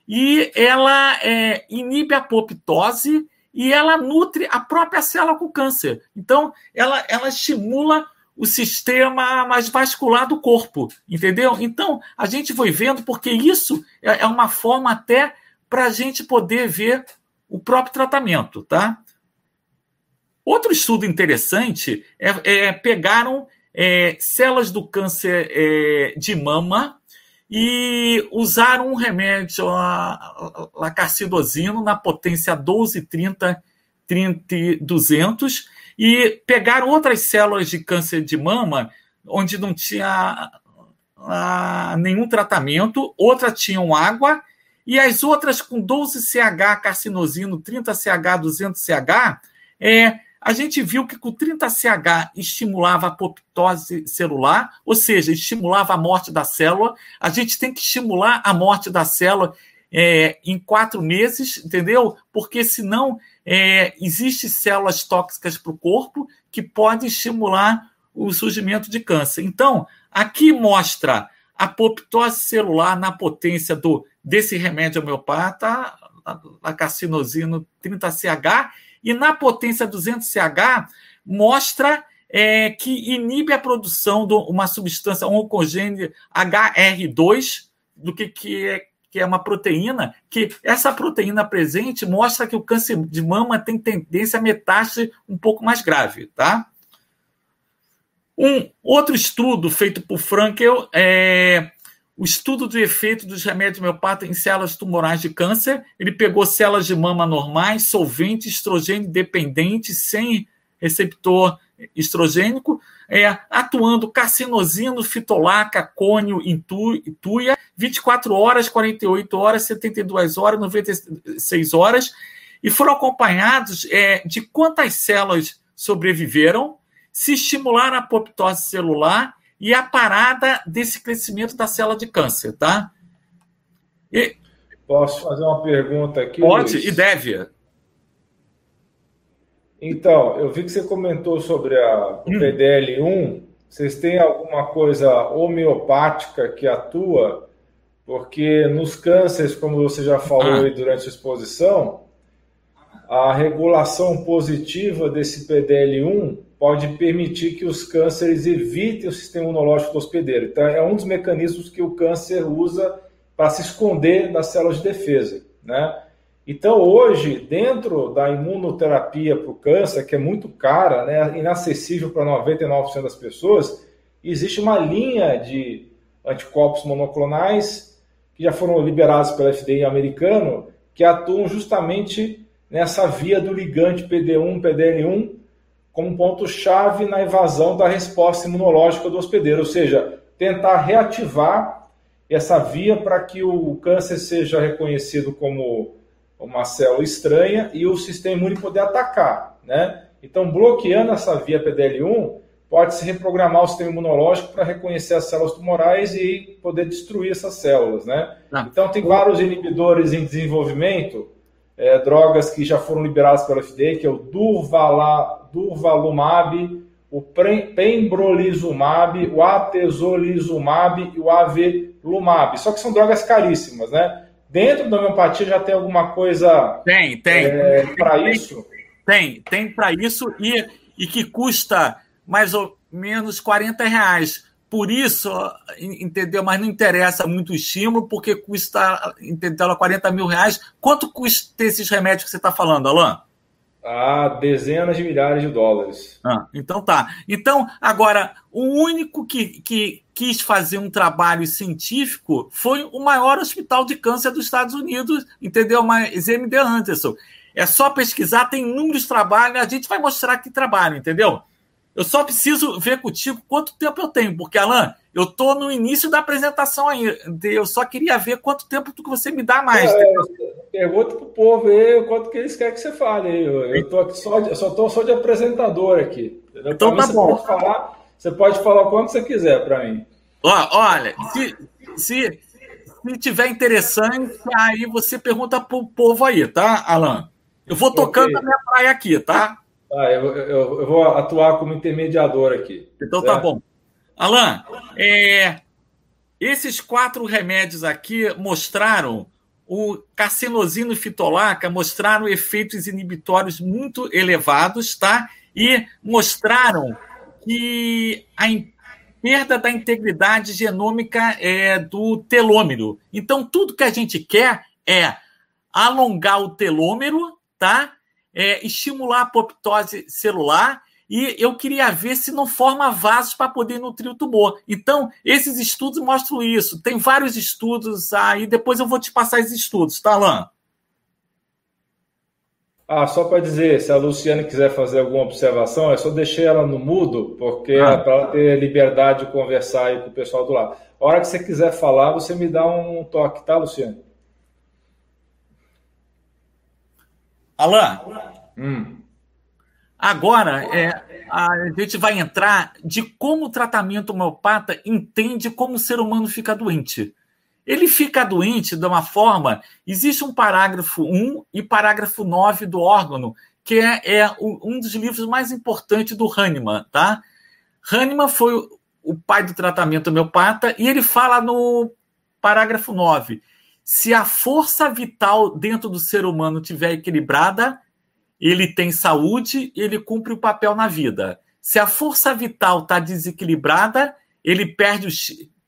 E ela é, inibe a apoptose e ela nutre a própria célula com câncer. Então, ela, ela estimula o sistema mais vascular do corpo, entendeu? Então, a gente foi vendo, porque isso é, é uma forma até para a gente poder ver o próprio tratamento, tá? Outro estudo interessante é, é pegaram é, células do câncer é, de mama e usaram um remédio, a, a na potência 12, 30, 30 200, e pegaram outras células de câncer de mama, onde não tinha a, nenhum tratamento, outras tinham água, e as outras com 12CH carcinosino, 30CH, 200CH, é, a gente viu que com 30CH estimulava a apoptose celular, ou seja, estimulava a morte da célula. A gente tem que estimular a morte da célula é, em quatro meses, entendeu? Porque senão é, existem células tóxicas para o corpo que podem estimular o surgimento de câncer. Então, aqui mostra a apoptose celular na potência do desse remédio homeopata, a carcinosino 30CH, e na potência 200CH mostra é, que inibe a produção de uma substância oncogênica HR2, do que, que, é, que é uma proteína, que essa proteína presente mostra que o câncer de mama tem tendência a metástase um pouco mais grave, tá? Um outro estudo feito por Frankel é o estudo do efeito dos remédios homeopatas em células tumorais de câncer. Ele pegou células de mama normais, solvente, estrogênio dependente, sem receptor estrogênico, é, atuando carcinosino, fitolaca, cônio, intuia, 24 horas, 48 horas, 72 horas, 96 horas, e foram acompanhados é, de quantas células sobreviveram, se estimular a apoptose celular e a parada desse crescimento da célula de câncer, tá? E... Posso fazer uma pergunta aqui? Pode Luiz? e deve. Então, eu vi que você comentou sobre a, o hum. PDL1. Vocês têm alguma coisa homeopática que atua? Porque nos cânceres, como você já falou ah. aí durante a exposição, a regulação positiva desse PDL1 pode permitir que os cânceres evitem o sistema imunológico do hospedeiro. Então, é um dos mecanismos que o câncer usa para se esconder das células de defesa. Né? Então, hoje, dentro da imunoterapia para o câncer, que é muito cara, né, inacessível para 99% das pessoas, existe uma linha de anticorpos monoclonais que já foram liberados pela FDA americano, que atuam justamente nessa via do ligante PD1, PDL1, como ponto-chave na evasão da resposta imunológica do hospedeiro, ou seja, tentar reativar essa via para que o câncer seja reconhecido como uma célula estranha e o sistema imune poder atacar, né? Então, bloqueando essa via PDL1, pode-se reprogramar o sistema imunológico para reconhecer as células tumorais e poder destruir essas células, né? Ah. Então, tem vários inibidores em desenvolvimento, é, drogas que já foram liberadas pela FDA, que é o Durvala, Durvalumab, o Pembrolizumab, o Atezolizumab e o Avelumab. Só que são drogas caríssimas, né? Dentro da homeopatia já tem alguma coisa tem, tem, é, para isso? Tem, tem para isso e, e que custa mais ou menos 40 reais. Por isso, entendeu? Mas não interessa muito o estímulo, porque custa, entendeu? 40 mil reais. Quanto custa esses remédios que você está falando, Alain? Ah, dezenas de milhares de dólares. Ah, então tá. Então, agora, o único que, que quis fazer um trabalho científico foi o maior hospital de câncer dos Estados Unidos, entendeu? Mas MD Anderson. É só pesquisar, tem inúmeros trabalhos, a gente vai mostrar que trabalho, entendeu? Eu só preciso ver contigo quanto tempo eu tenho, porque, Alan, eu estou no início da apresentação ainda. Eu só queria ver quanto tempo que você me dá mais. É, pergunta para o povo aí quanto que eles querem que você fale. Eu, eu, tô aqui só de, só estou só de apresentador aqui. Entendeu? Então tá você bom. Pode falar, você pode falar o quanto você quiser para mim. Ó, olha, se, se, se tiver interessante, aí você pergunta para o povo aí, tá, Alan? Eu vou tocando okay. a minha praia aqui, tá? Ah, eu, eu, eu, vou atuar como intermediador aqui. Então tá certo? tá bom. Alain, é, esses quatro remédios aqui mostraram o carcinosino fitolaca, mostraram efeitos inibitórios muito elevados, tá? E mostraram que a perda da integridade genômica é, do telômero. Então, tudo que a gente quer é alongar o telômero, tá? é, estimular a apoptose celular e eu queria ver se não forma vasos para poder nutrir o tumor. Então, esses estudos mostram isso. Tem vários estudos aí, depois eu vou te passar esses estudos, tá, Alain? Ah, só para dizer, se a Luciane quiser fazer alguma observação, é só deixar ela no mudo, porque ah. é para ela ter liberdade de conversar aí com o pessoal do lado. A hora que você quiser falar, você me dá um toque, tá, Luciane? Alain, hum. Agora é, a gente vai entrar de como o tratamento homeopata entende como o ser humano fica doente. Ele fica doente de uma forma. Existe um parágrafo 1 e parágrafo 9 do órgão, que é, é um dos livros mais importantes do Hahnemann, tá? Hahnemann foi o pai do tratamento homeopata e ele fala no parágrafo 9: se a força vital dentro do ser humano estiver equilibrada, ele tem saúde e ele cumpre o papel na vida. Se a força vital está desequilibrada, ele perde o,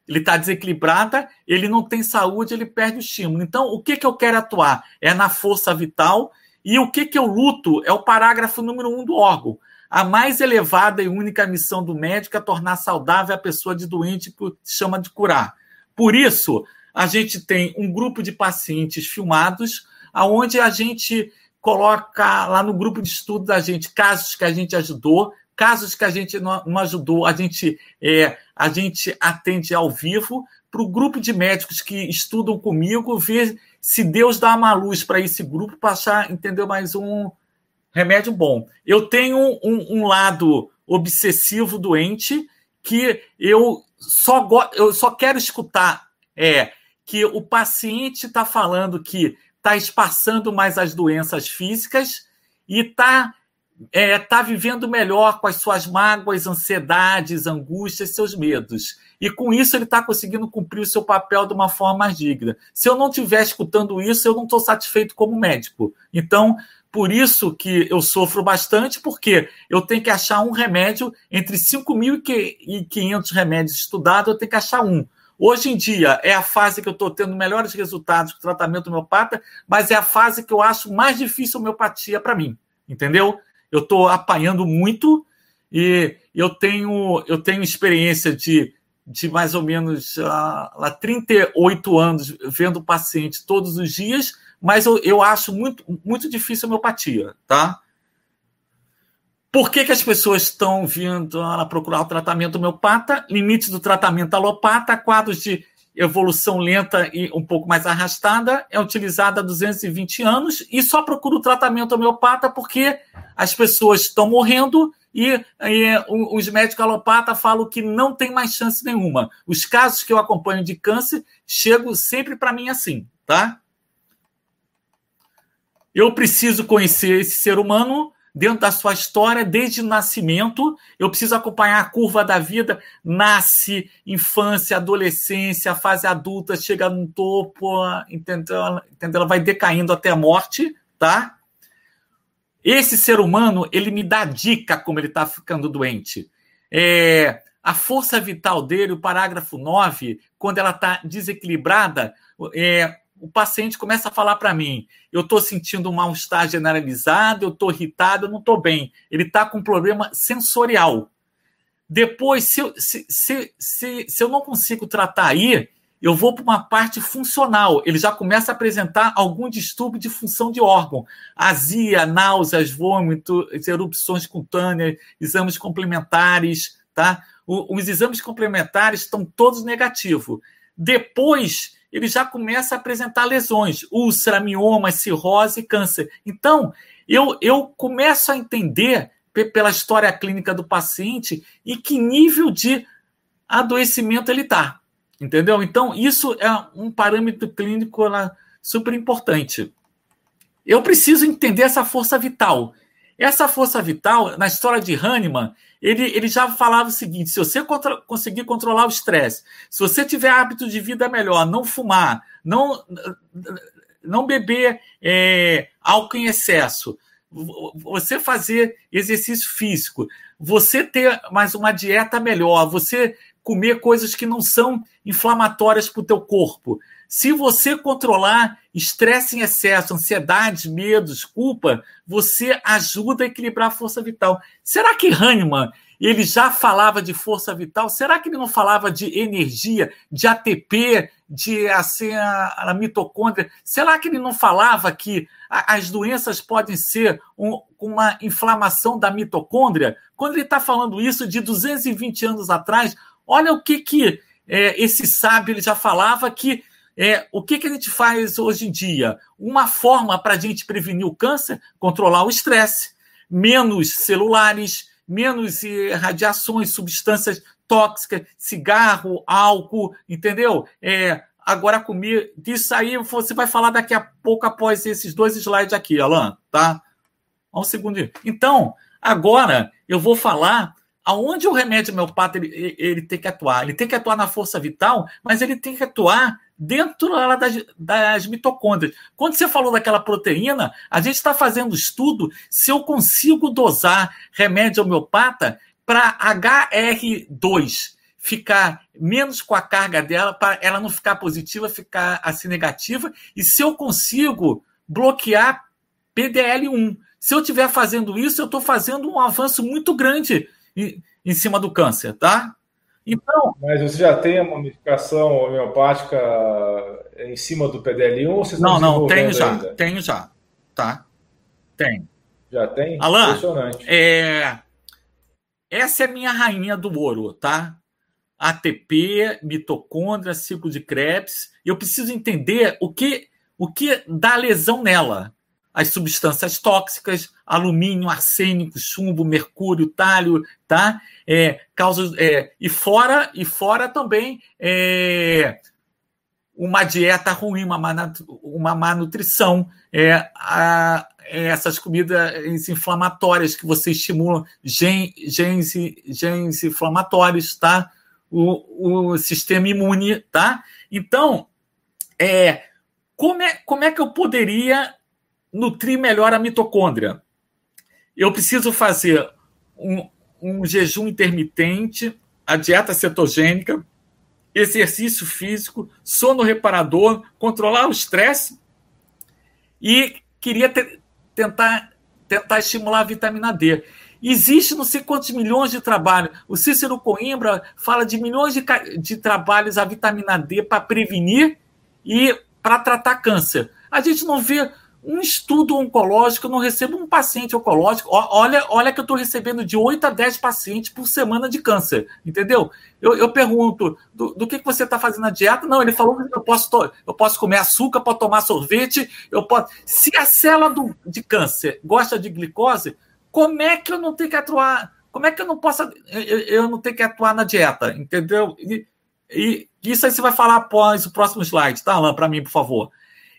ele está desequilibrada, ele não tem saúde, ele perde o estímulo. Então, o que, que eu quero atuar? É na força vital, e o que, que eu luto é o parágrafo número um do órgão. A mais elevada e única missão do médico é tornar saudável a pessoa de doente que chama de curar. Por isso, a gente tem um grupo de pacientes filmados, aonde a gente coloca lá no grupo de estudo da gente casos que a gente ajudou, Casos que a gente não, ajudou, a gente, é, a gente atende ao vivo para o grupo de médicos que estudam comigo, ver se Deus dá uma luz para esse grupo para achar, entendeu, mais um remédio bom. Eu tenho um, um lado obsessivo doente que eu só, eu só quero escutar é que o paciente está falando que está espaçando mais as doenças físicas e está é, tá vivendo melhor com as suas mágoas, ansiedades, angústias, seus medos. E com isso ele está conseguindo cumprir o seu papel de uma forma mais digna. Se eu não estiver escutando isso, eu não estou satisfeito como médico. Então, por isso que eu sofro bastante, porque eu tenho que achar um remédio entre 5.500 remédios estudados, eu tenho que achar um. Hoje em dia é a fase que eu estou tendo melhores resultados com o tratamento homeopata, mas é a fase que eu acho mais difícil a homeopatia para mim, entendeu? eu estou apanhando muito e eu tenho, eu tenho experiência de, de mais ou menos uh, lá 38 anos vendo paciente todos os dias, mas eu, eu acho muito, muito difícil a homeopatia, tá? Por que, que as pessoas estão vindo a procurar o tratamento homeopata? Limites do tratamento alopata, quadros de evolução lenta e um pouco mais arrastada, é utilizada há 220 anos e só procura o tratamento homeopata porque as pessoas estão morrendo e, e os médicos alopata falam que não tem mais chance nenhuma. Os casos que eu acompanho de câncer chegam sempre para mim assim, tá? Eu preciso conhecer esse ser humano dentro da sua história desde o nascimento. Eu preciso acompanhar a curva da vida, nasce, infância, adolescência, fase adulta, chega no topo, entendeu? entendeu? Ela vai decaindo até a morte, tá? Esse ser humano, ele me dá dica como ele está ficando doente. É, a força vital dele, o parágrafo 9, quando ela está desequilibrada, é, o paciente começa a falar para mim: eu estou sentindo um mal-estar generalizado, eu estou irritado, eu não estou bem. Ele está com um problema sensorial. Depois, se eu, se, se, se, se eu não consigo tratar aí, eu vou para uma parte funcional. Ele já começa a apresentar algum distúrbio de função de órgão. Azia, náuseas, vômito, erupções cutâneas, exames complementares, tá? O, os exames complementares estão todos negativos. Depois ele já começa a apresentar lesões, úlcera, mioma, cirrose e câncer. Então, eu, eu começo a entender pela história clínica do paciente e que nível de adoecimento ele está. Entendeu? Então, isso é um parâmetro clínico lá, super importante. Eu preciso entender essa força vital. Essa força vital, na história de Hahnemann, ele, ele já falava o seguinte: se você contra, conseguir controlar o estresse, se você tiver hábito de vida melhor, não fumar, não, não beber é, álcool em excesso, você fazer exercício físico, você ter mais uma dieta melhor, você comer coisas que não são inflamatórias para o teu corpo. Se você controlar estresse em excesso, ansiedade, medos, culpa, você ajuda a equilibrar a força vital. Será que Hahnemann ele já falava de força vital? Será que ele não falava de energia, de ATP, de assim, a, a mitocôndria? Será que ele não falava que a, as doenças podem ser um, uma inflamação da mitocôndria? Quando ele está falando isso de 220 anos atrás, olha o que, que é, esse sábio ele já falava que é, o que, que a gente faz hoje em dia? Uma forma para a gente prevenir o câncer, controlar o estresse, menos celulares, menos eh, radiações, substâncias tóxicas, cigarro, álcool, entendeu? É, agora comer disso aí você vai falar daqui a pouco após esses dois slides aqui, Alan, tá? Um segundinho. Então, agora eu vou falar aonde o remédio homeopata ele, ele tem que atuar. Ele tem que atuar na força vital, mas ele tem que atuar dentro das, das mitocôndrias. Quando você falou daquela proteína, a gente está fazendo estudo se eu consigo dosar remédio homeopata para HR2 ficar menos com a carga dela, para ela não ficar positiva, ficar assim negativa, e se eu consigo bloquear PDL1. Se eu estiver fazendo isso, eu estou fazendo um avanço muito grande em, em cima do câncer, tá? Então, Mas você já tem a modificação homeopática em cima do PDL1 ou vocês Não, não, tenho já, ainda? tenho já. Tá? Tem. Já tem? Alan, Impressionante. É... essa é minha rainha do ouro, tá? ATP, mitocôndria, ciclo de Krebs. Eu preciso entender o que, o que dá lesão nela as substâncias tóxicas, alumínio, arsênico, chumbo, mercúrio, talho, tá? É, causas, é, e fora e fora também é, uma dieta ruim, uma má, uma má nutrição, é, a, é, essas comidas inflamatórias que você estimula gen, genes, genes inflamatórios, tá? O, o sistema imune, tá? Então, é, como, é, como é que eu poderia nutrir melhor a mitocôndria. Eu preciso fazer um, um jejum intermitente, a dieta cetogênica, exercício físico, sono reparador, controlar o estresse e queria te, tentar, tentar estimular a vitamina D. Existe não sei quantos milhões de trabalhos. O Cícero Coimbra fala de milhões de, de trabalhos a vitamina D para prevenir e para tratar câncer. A gente não vê um estudo oncológico, eu não recebo um paciente oncológico. Olha, olha que eu estou recebendo de 8 a 10 pacientes por semana de câncer, entendeu? Eu, eu pergunto, do, do, que, que você está fazendo a dieta? Não, ele falou que eu posso, eu posso comer açúcar, posso tomar sorvete, eu posso. Se a célula do, de câncer gosta de glicose, como é que eu não tenho que atuar? Como é que eu não posso. Eu, eu não tenho que atuar na dieta, entendeu? E, e isso aí você vai falar após o próximo slide, tá, Alain, para mim, por favor.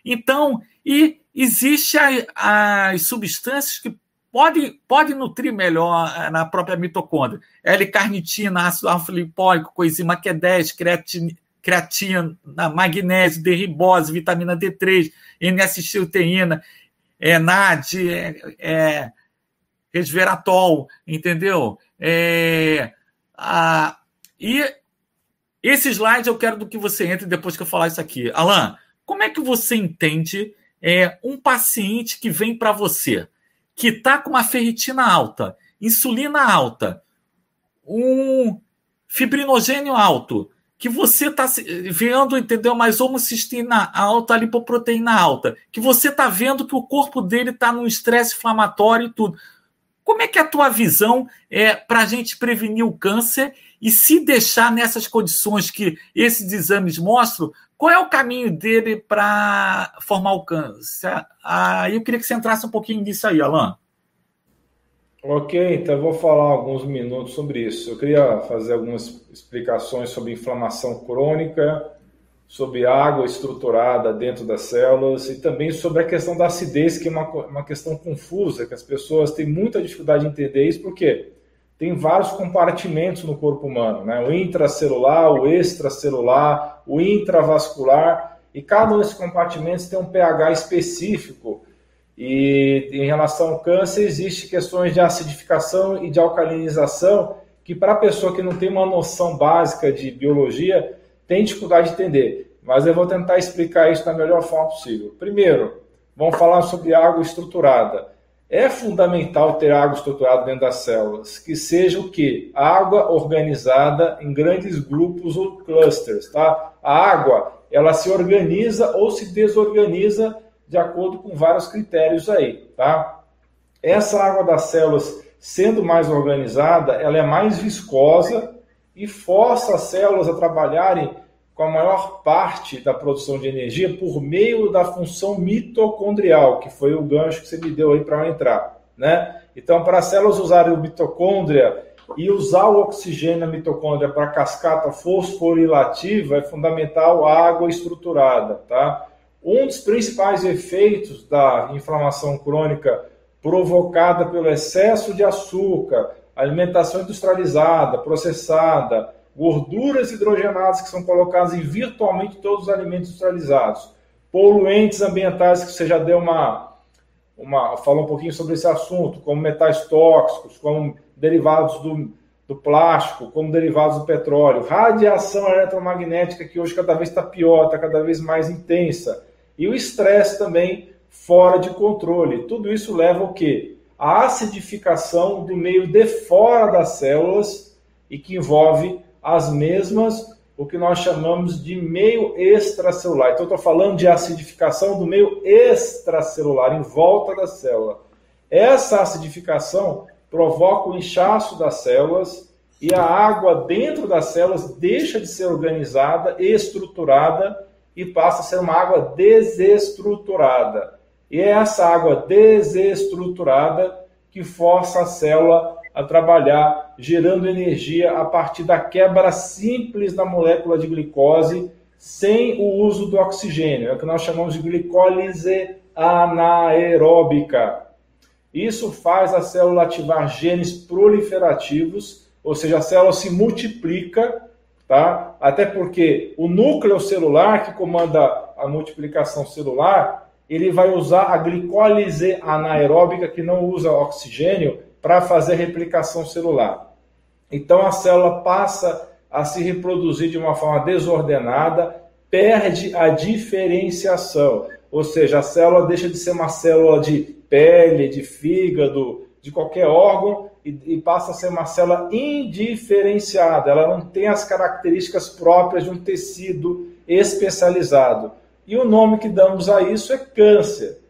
Então, e Existem as substâncias que podem pode nutrir melhor eh, na própria mitocôndria. L-carnitina, ácido alfa-lipóico, coenzima Q10, creatina, creatina, magnésio, derribose, vitamina D3, N-acetilteína, é, NAD, é, é, entendeu? É, a, e esse slide eu quero do que você entre depois que eu falar isso aqui. Alan, como é que você entende é, um paciente que vem para você, que está com uma ferritina alta, insulina alta, um fibrinogênio alto, que você está vendo, entendeu? Mais homocisteína alta, lipoproteína alta, que você está vendo que o corpo dele está num estresse inflamatório e tudo. Como é que é a tua visão é para a gente prevenir o câncer e se deixar nessas condições que esses exames mostram, qual é o caminho dele para formar o câncer? Ah, eu queria que você entrasse um pouquinho nisso aí, Alan. Ok, então eu vou falar alguns minutos sobre isso. Eu queria fazer algumas explicações sobre inflamação crônica, sobre água estruturada dentro das células e também sobre a questão da acidez, que é uma, uma questão confusa, que as pessoas têm muita dificuldade de entender isso, porque tem vários compartimentos no corpo humano, né? O intracelular, o extracelular, o intravascular, e cada um desses compartimentos tem um pH específico. E em relação ao câncer, existe questões de acidificação e de alcalinização que para a pessoa que não tem uma noção básica de biologia tem dificuldade de entender. Mas eu vou tentar explicar isso da melhor forma possível. Primeiro, vamos falar sobre água estruturada. É fundamental ter água estruturada dentro das células, que seja o quê? Água organizada em grandes grupos ou clusters, tá? A água, ela se organiza ou se desorganiza de acordo com vários critérios aí, tá? Essa água das células, sendo mais organizada, ela é mais viscosa e força as células a trabalharem com a maior parte da produção de energia por meio da função mitocondrial, que foi o gancho que você me deu aí para entrar, né? Então, para as células usarem o mitocôndria e usar o oxigênio na mitocôndria para cascata fosforilativa, é fundamental a água estruturada, tá? Um dos principais efeitos da inflamação crônica provocada pelo excesso de açúcar, alimentação industrializada, processada, gorduras hidrogenadas que são colocadas em virtualmente todos os alimentos industrializados, poluentes ambientais que você já deu uma, uma falou um pouquinho sobre esse assunto, como metais tóxicos, como derivados do, do plástico, como derivados do petróleo, radiação eletromagnética que hoje cada vez está pior, está cada vez mais intensa, e o estresse também fora de controle. Tudo isso leva ao quê? A acidificação do meio de fora das células e que envolve as mesmas, o que nós chamamos de meio extracelular. Então, estou falando de acidificação do meio extracelular, em volta da célula. Essa acidificação provoca o inchaço das células e a água dentro das células deixa de ser organizada estruturada e passa a ser uma água desestruturada. E é essa água desestruturada que força a célula a trabalhar, gerando energia a partir da quebra simples da molécula de glicose, sem o uso do oxigênio. É o que nós chamamos de glicólise anaeróbica. Isso faz a célula ativar genes proliferativos, ou seja, a célula se multiplica tá? Até porque o núcleo celular que comanda a multiplicação celular, ele vai usar a glicólise anaeróbica que não usa oxigênio para fazer replicação celular. Então a célula passa a se reproduzir de uma forma desordenada, perde a diferenciação, ou seja, a célula deixa de ser uma célula de pele, de fígado, de qualquer órgão e, passa a ser uma célula indiferenciada. Ela não tem as características próprias de um tecido especializado. E o nome que damos a isso é câncer.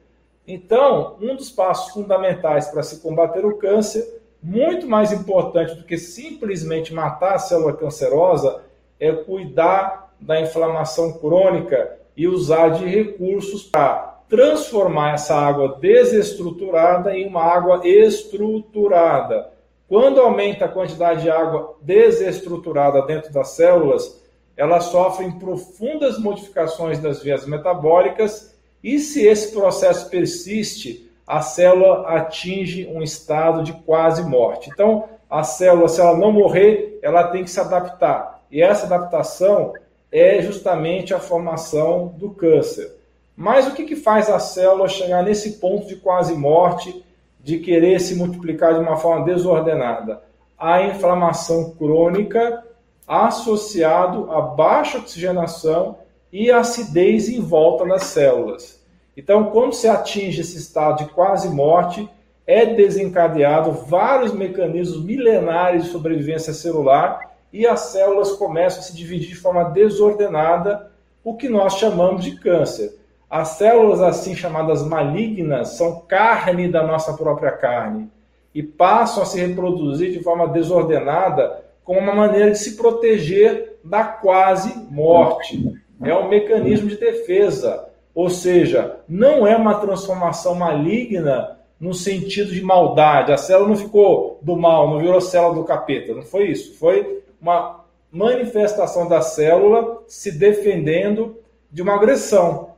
Então, um dos passos fundamentais para se combater o câncer, muito mais importante do que simplesmente matar a célula cancerosa, é cuidar da inflamação crônica e usar de recursos para transformar essa água desestruturada em uma água estruturada. Quando aumenta a quantidade de água desestruturada dentro das células, elas sofrem profundas modificações das vias metabólicas e se esse processo persiste, a célula atinge um estado de quase morte. Então, a célula, se ela não morrer, ela tem que se adaptar. E essa adaptação é justamente a formação do câncer. Mas o que, que faz a célula chegar nesse ponto de quase morte, de querer se multiplicar de uma forma desordenada? A inflamação crônica associado a baixa oxigenação e acidez em volta das células. Então, quando se atinge esse estado de quase morte, é desencadeado vários mecanismos milenares de sobrevivência celular e as células começam a se dividir de forma desordenada, o que nós chamamos de câncer. As células assim chamadas malignas são carne da nossa própria carne e passam a se reproduzir de forma desordenada como uma maneira de se proteger da quase morte. É um mecanismo de defesa, ou seja, não é uma transformação maligna no sentido de maldade. A célula não ficou do mal, não virou célula do capeta, não foi isso. Foi uma manifestação da célula se defendendo de uma agressão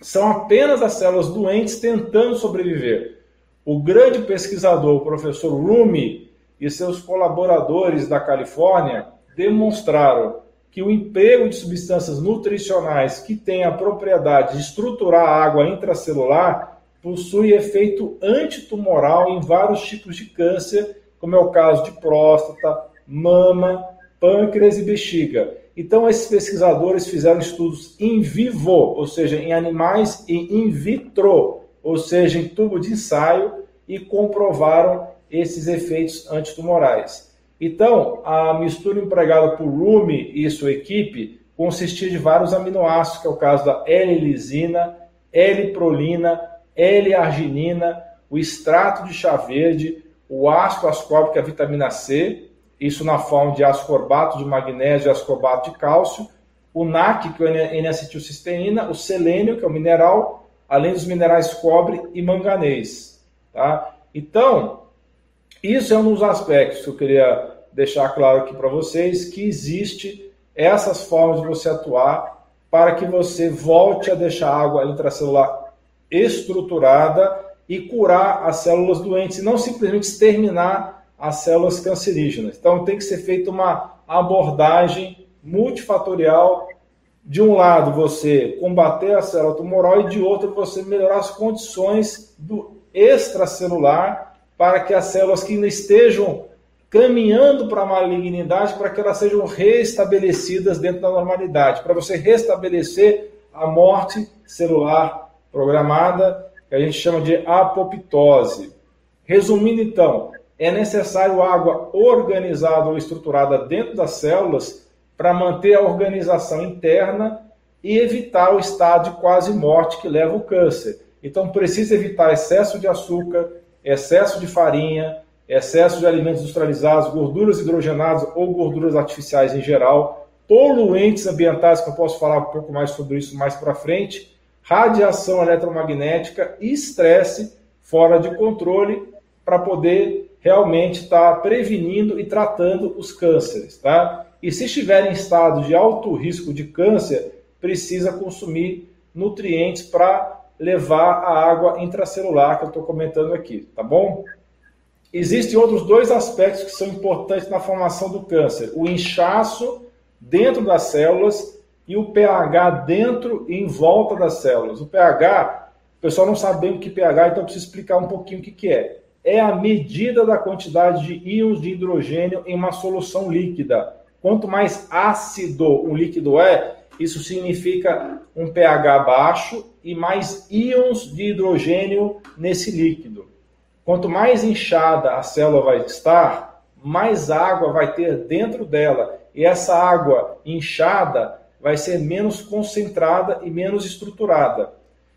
são apenas as células doentes tentando sobreviver. O grande pesquisador, o professor Rumi, e seus colaboradores da Califórnia demonstraram que o emprego de substâncias nutricionais que têm a propriedade de estruturar a água intracelular possui efeito antitumoral em vários tipos de câncer, como é o caso de próstata, mama, pâncreas e bexiga. Então, esses pesquisadores fizeram estudos in vivo, ou seja, em animais, e in vitro, ou seja, em tubo de ensaio, e comprovaram esses efeitos antitumorais. Então, a mistura empregada por Rumi e sua equipe consistia de vários aminoácidos, que é o caso da L-lisina, L-prolina, L-arginina, o extrato de chá verde, o ácido ascórbico, é a vitamina C, isso na forma de ascorbato de magnésio e ascorbato de cálcio, o NAC, que é o N-acetilcisteína, o selênio, que é o mineral, além dos minerais cobre e manganês. Tá? Então, isso é um dos aspectos que eu queria deixar claro aqui para vocês, que existe essas formas de você atuar para que você volte a deixar a água intracelular estruturada e curar as células doentes, e não simplesmente exterminar as células cancerígenas. Então tem que ser feita uma abordagem multifatorial. De um lado, você combater a célula tumoral e de outro, você melhorar as condições do extracelular para que as células que ainda estejam caminhando para a malignidade, para que elas sejam restabelecidas dentro da normalidade, para você restabelecer a morte celular programada, que a gente chama de apoptose. Resumindo então, é necessário água organizada ou estruturada dentro das células para manter a organização interna e evitar o estado de quase morte que leva ao câncer. Então precisa evitar excesso de açúcar, excesso de farinha, excesso de alimentos industrializados, gorduras hidrogenadas ou gorduras artificiais em geral, poluentes ambientais, que eu posso falar um pouco mais sobre isso mais para frente, radiação eletromagnética e estresse fora de controle para poder realmente estar tá prevenindo e tratando os cânceres, tá? E se estiver em estado de alto risco de câncer, precisa consumir nutrientes para levar a água intracelular que eu estou comentando aqui, tá bom? Existem outros dois aspectos que são importantes na formação do câncer: o inchaço dentro das células e o pH dentro e em volta das células. O pH, o pessoal não sabe bem o que é pH, então eu preciso explicar um pouquinho o que, que é. É a medida da quantidade de íons de hidrogênio em uma solução líquida. Quanto mais ácido um líquido é, isso significa um pH baixo e mais íons de hidrogênio nesse líquido. Quanto mais inchada a célula vai estar, mais água vai ter dentro dela. E essa água inchada vai ser menos concentrada e menos estruturada.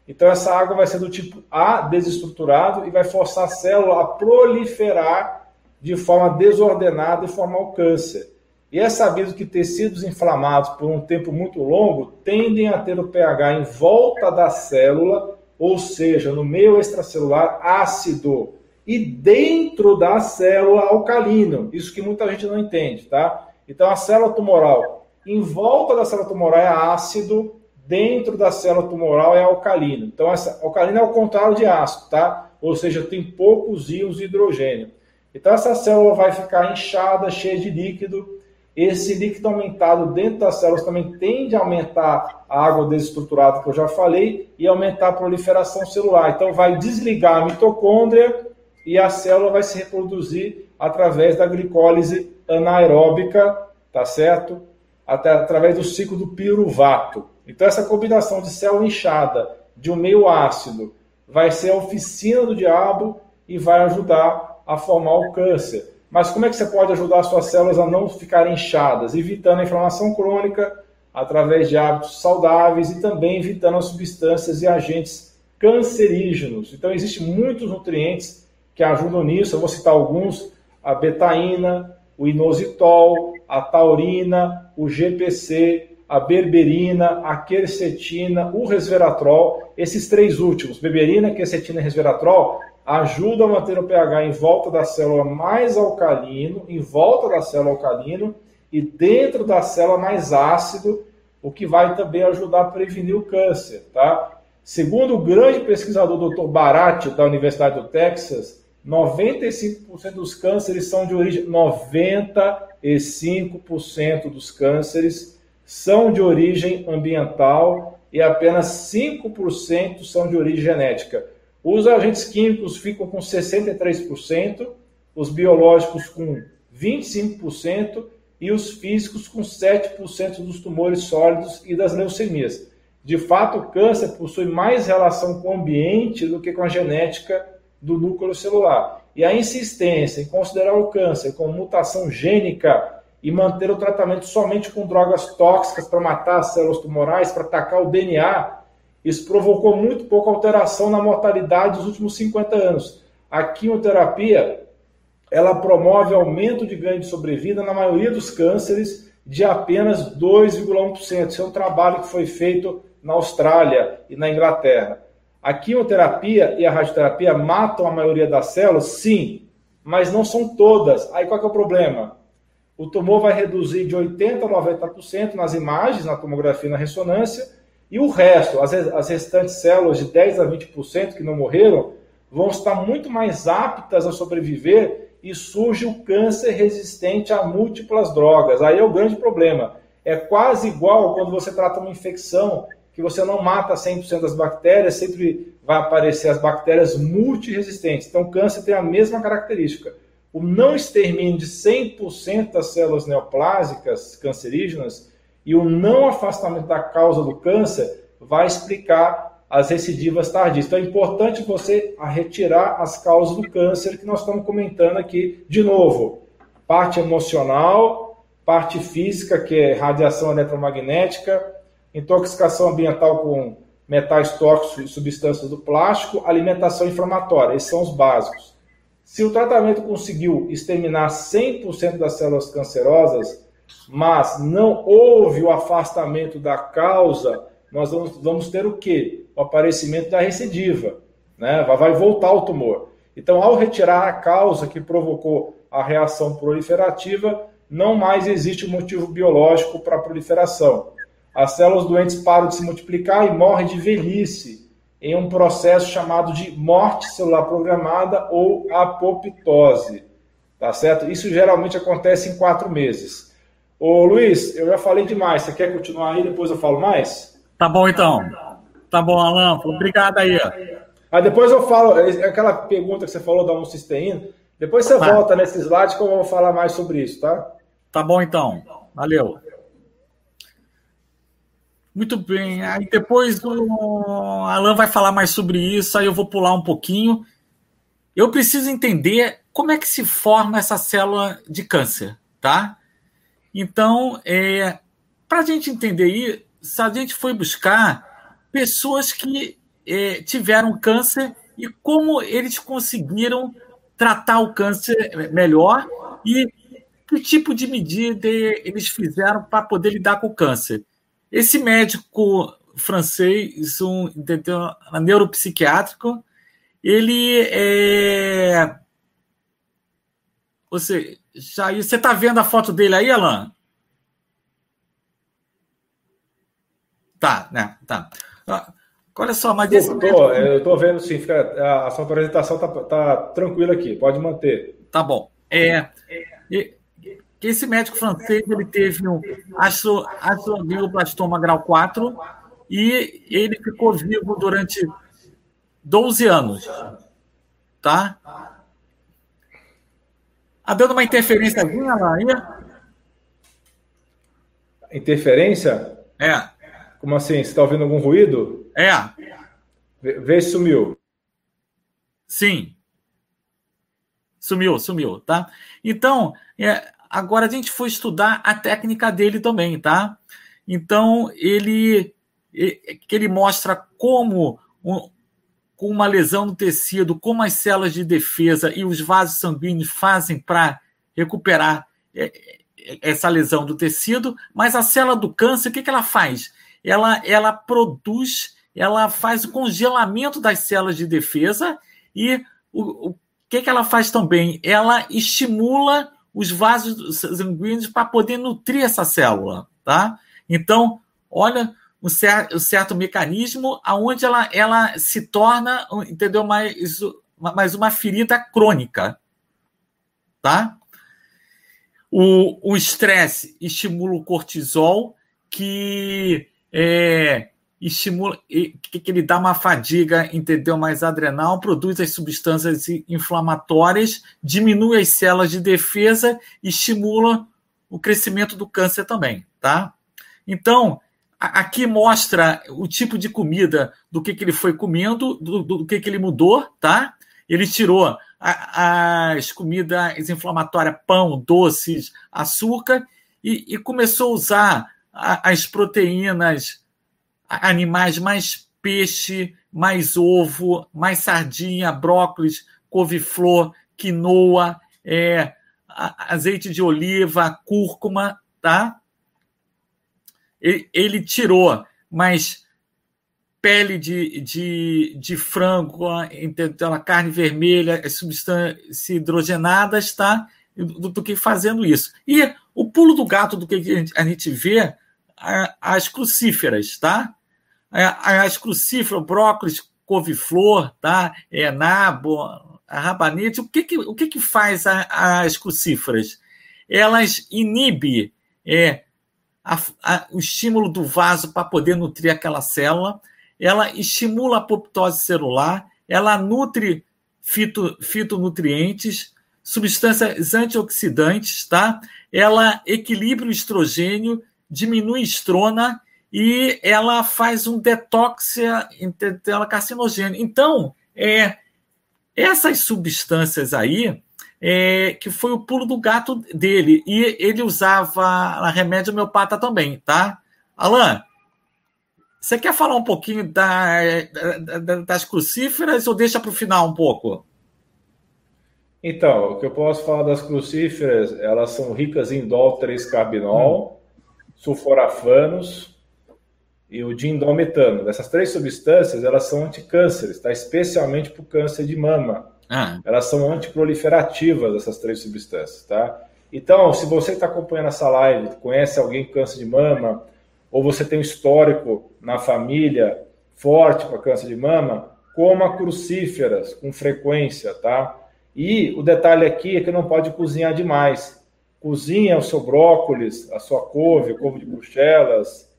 Então essa água vai ser do tipo A, desestruturado, e vai forçar a célula a proliferar de forma desordenada e formar o câncer. E é sabido que tecidos inflamados por um tempo muito longo tendem a ter o pH em volta da célula, ou seja, no meio extracelular ácido, e dentro da célula alcalino. Isso que muita gente não entende, tá? Então a célula tumoral em volta da célula tumoral é ácido, dentro da célula tumoral é alcalino. Então, essa, alcalino é o contrário de ácido, tá? Ou seja, tem poucos íons de hidrogênio. Então, essa célula vai ficar inchada, cheia de líquido. Esse líquido aumentado dentro das células também tende a aumentar a água desestruturada, que eu já falei, e aumentar a proliferação celular. Então, vai desligar a mitocôndria e a célula vai se reproduzir através da glicólise anaeróbica, tá certo? até, através do ciclo do piruvato. Então, essa combinação de célula inchada de um meio ácido vai ser a oficina do diabo e vai ajudar a formar o câncer. Mas como é que você pode ajudar suas células a não ficarem inchadas? Evitando a inflamação crônica através de hábitos saudáveis e também evitando as substâncias e agentes cancerígenos. Então, existem muitos nutrientes que ajudam nisso. Eu vou citar alguns: a betaína, o inositol, a taurina, o GPC, a berberina, a quercetina, o resveratrol. Esses três últimos, berberina, quercetina e resveratrol, ajudam a manter o pH em volta da célula mais alcalino, em volta da célula alcalino e dentro da célula mais ácido, o que vai também ajudar a prevenir o câncer, tá? Segundo o grande pesquisador Dr. Barat da Universidade do Texas, 95% dos cânceres são de origem 95% dos cânceres são de origem ambiental e apenas 5% são de origem genética. Os agentes químicos ficam com 63%, os biológicos com 25% e os físicos com 7% dos tumores sólidos e das leucemias. De fato, o câncer possui mais relação com o ambiente do que com a genética do núcleo celular. E a insistência em considerar o câncer como mutação gênica e manter o tratamento somente com drogas tóxicas para matar as células tumorais, para atacar o DNA, isso provocou muito pouca alteração na mortalidade dos últimos 50 anos. A quimioterapia, ela promove aumento de ganho de sobrevida na maioria dos cânceres de apenas 2,1%. Isso é um trabalho que foi feito na Austrália e na Inglaterra. A quimioterapia e a radioterapia matam a maioria das células? Sim, mas não são todas. Aí qual é o problema? O tumor vai reduzir de 80% a 90% nas imagens, na tomografia e na ressonância, e o resto, as, as restantes células de 10% a 20% que não morreram, vão estar muito mais aptas a sobreviver e surge o câncer resistente a múltiplas drogas. Aí é o grande problema. É quase igual quando você trata uma infecção que você não mata 100% das bactérias, sempre vai aparecer as bactérias multiresistentes. Então, o câncer tem a mesma característica. O não extermínio de 100% das células neoplásicas cancerígenas e o não afastamento da causa do câncer vai explicar as recidivas tardias. Então, é importante você retirar as causas do câncer que nós estamos comentando aqui de novo. Parte emocional, parte física, que é radiação eletromagnética, intoxicação ambiental com metais tóxicos e substâncias do plástico, alimentação inflamatória. Esses são os básicos. Se o tratamento conseguiu exterminar 100% das células cancerosas, mas não houve o afastamento da causa, nós vamos, vamos ter o quê? O aparecimento da recidiva. Né? Vai voltar o tumor. Então, ao retirar a causa que provocou a reação proliferativa, não mais existe motivo biológico para a proliferação as células doentes param de se multiplicar e morrem de velhice em um processo chamado de morte celular programada ou apoptose. Tá certo? Isso geralmente acontece em quatro meses. Ô Luiz, eu já falei demais. Você quer continuar aí? Depois eu falo mais? Tá bom então. Tá bom, Alan. Obrigado aí. Aí depois eu falo, é aquela pergunta que você falou da homocisteína. Depois você tá. volta nesse slide que eu vou falar mais sobre isso, tá? Tá bom então. Valeu. Muito bem. Aí depois o Alan vai falar mais sobre isso, aí eu vou pular um pouquinho. Eu preciso entender como é que se forma essa célula de câncer, tá? Então, é, para a gente entender isso, a gente foi buscar pessoas que é, tiveram câncer e como eles conseguiram tratar o câncer melhor e que tipo de medida eles fizeram para poder lidar com o câncer. Esse médico francês, um neuropsiquiátrico, ele é. Você, já, você está vendo a foto dele aí, Alan? Tá, né? Tá. Ah, olha só, mas esse. Tô, eu estou vendo sim, fica, a sua apresentação tá, tá tranquila aqui, pode manter. Tá bom. É, é, que esse médico francês ele teve um astroglioblastoma grau 4 e ele ficou vivo durante 12 anos. Tá? Tá dando uma interferência lá aí? Interferência? É. Como assim? Você está ouvindo algum ruído? É. Vê, vê se sumiu. Sim. Sumiu, sumiu, tá? Então, é, Agora a gente foi estudar a técnica dele também, tá? Então ele que ele mostra como um, com uma lesão no tecido, como as células de defesa e os vasos sanguíneos fazem para recuperar é, é, essa lesão do tecido, mas a célula do câncer, o que, que ela faz? Ela, ela produz, ela faz o congelamento das células de defesa e o, o que, que ela faz também? Ela estimula os vasos sanguíneos para poder nutrir essa célula, tá? Então, olha um certo, um certo mecanismo aonde ela, ela se torna, entendeu, mais, mais uma ferida crônica, tá? O estresse estimula o cortisol, que é, estimula, que, que ele dá uma fadiga, entendeu? Mais adrenal, produz as substâncias inflamatórias, diminui as células de defesa estimula o crescimento do câncer também, tá? Então, aqui mostra o tipo de comida do que, que ele foi comendo, do, do que, que ele mudou, tá? Ele tirou a, as comidas inflamatórias, pão, doces, açúcar, e, e começou a usar a, as proteínas animais mais peixe, mais ovo, mais sardinha, brócolis, couve-flor, quinoa, é, azeite de oliva, cúrcuma, tá? Ele, ele tirou, mas pele de, de, de frango, então, a carne vermelha, as substâncias hidrogenadas, tá? Do, do, que fazendo isso. E o pulo do gato do que a gente, a gente vê, as crucíferas, tá? as crucíferas, brócolis, couve-flor, tá? É, nabo, a rabanete. O que, que, o que, que faz a, as crucíferas? Elas inibem é, a, a, o estímulo do vaso para poder nutrir aquela célula, ela estimula a apoptose celular, ela nutre fito, fitonutrientes, substâncias antioxidantes, tá? Ela equilibra o estrogênio, diminui estrona e ela faz um detox ela carcinogênio. Então, é, essas substâncias aí, é, que foi o pulo do gato dele, e ele usava remédio homeopata também, tá? Alan, você quer falar um pouquinho da, da, das crucíferas ou deixa para o final um pouco? Então, o que eu posso falar das crucíferas, elas são ricas em dol 3-carbinol, hum. sulforafanos, e o dindometano. Essas três substâncias, elas são anticânceres, tá? especialmente para o câncer de mama. Ah. Elas são antiproliferativas, essas três substâncias, tá? Então, se você está acompanhando essa live, conhece alguém com câncer de mama, ou você tem um histórico na família forte para câncer de mama, coma crucíferas com frequência, tá? E o detalhe aqui é que não pode cozinhar demais. Cozinha o seu brócolis, a sua couve, couve de bruxelas,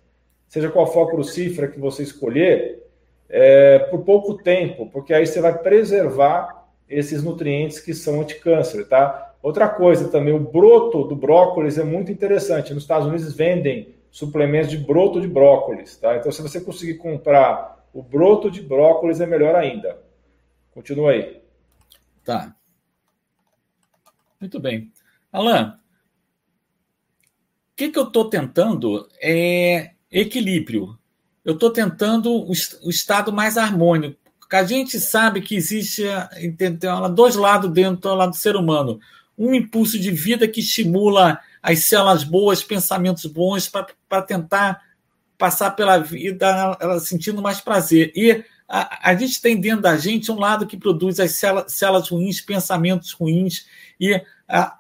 seja qual for a crucífera que você escolher, é, por pouco tempo, porque aí você vai preservar esses nutrientes que são anticâncer, tá? Outra coisa também, o broto do brócolis é muito interessante. Nos Estados Unidos vendem suplementos de broto de brócolis, tá? Então, se você conseguir comprar o broto de brócolis, é melhor ainda. Continua aí. Tá. Muito bem. Alan, o que, que eu estou tentando é equilíbrio. Eu estou tentando o, o, estado mais harmônico. A gente sabe que existe entendeu, dois lados dentro do ser humano. Um impulso de vida que estimula as células boas, pensamentos bons, para tentar passar pela vida ela sentindo mais prazer. E a, a, gente tem dentro da gente um lado que produz as células, células ruins, pensamentos ruins, e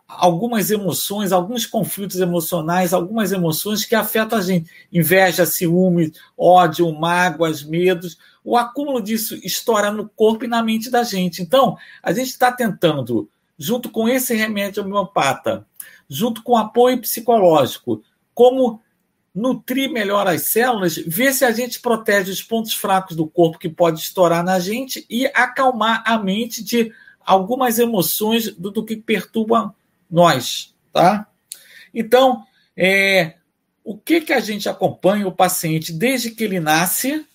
algumas emoções, alguns conflitos emocionais, algumas emoções que afetam a gente. Inveja, ciúme, ódio, mágoas, medos. O acúmulo disso estoura no corpo e na mente da gente. Então, a gente está tentando, junto com esse remédio homeopata, junto com apoio psicológico, como nutrir melhor as células, ver se a gente protege os pontos fracos do corpo que pode estourar na gente e acalmar a mente de algumas emoções do, do que perturba nós, tá? Então, é, o que, que a gente acompanha o paciente desde que ele nasce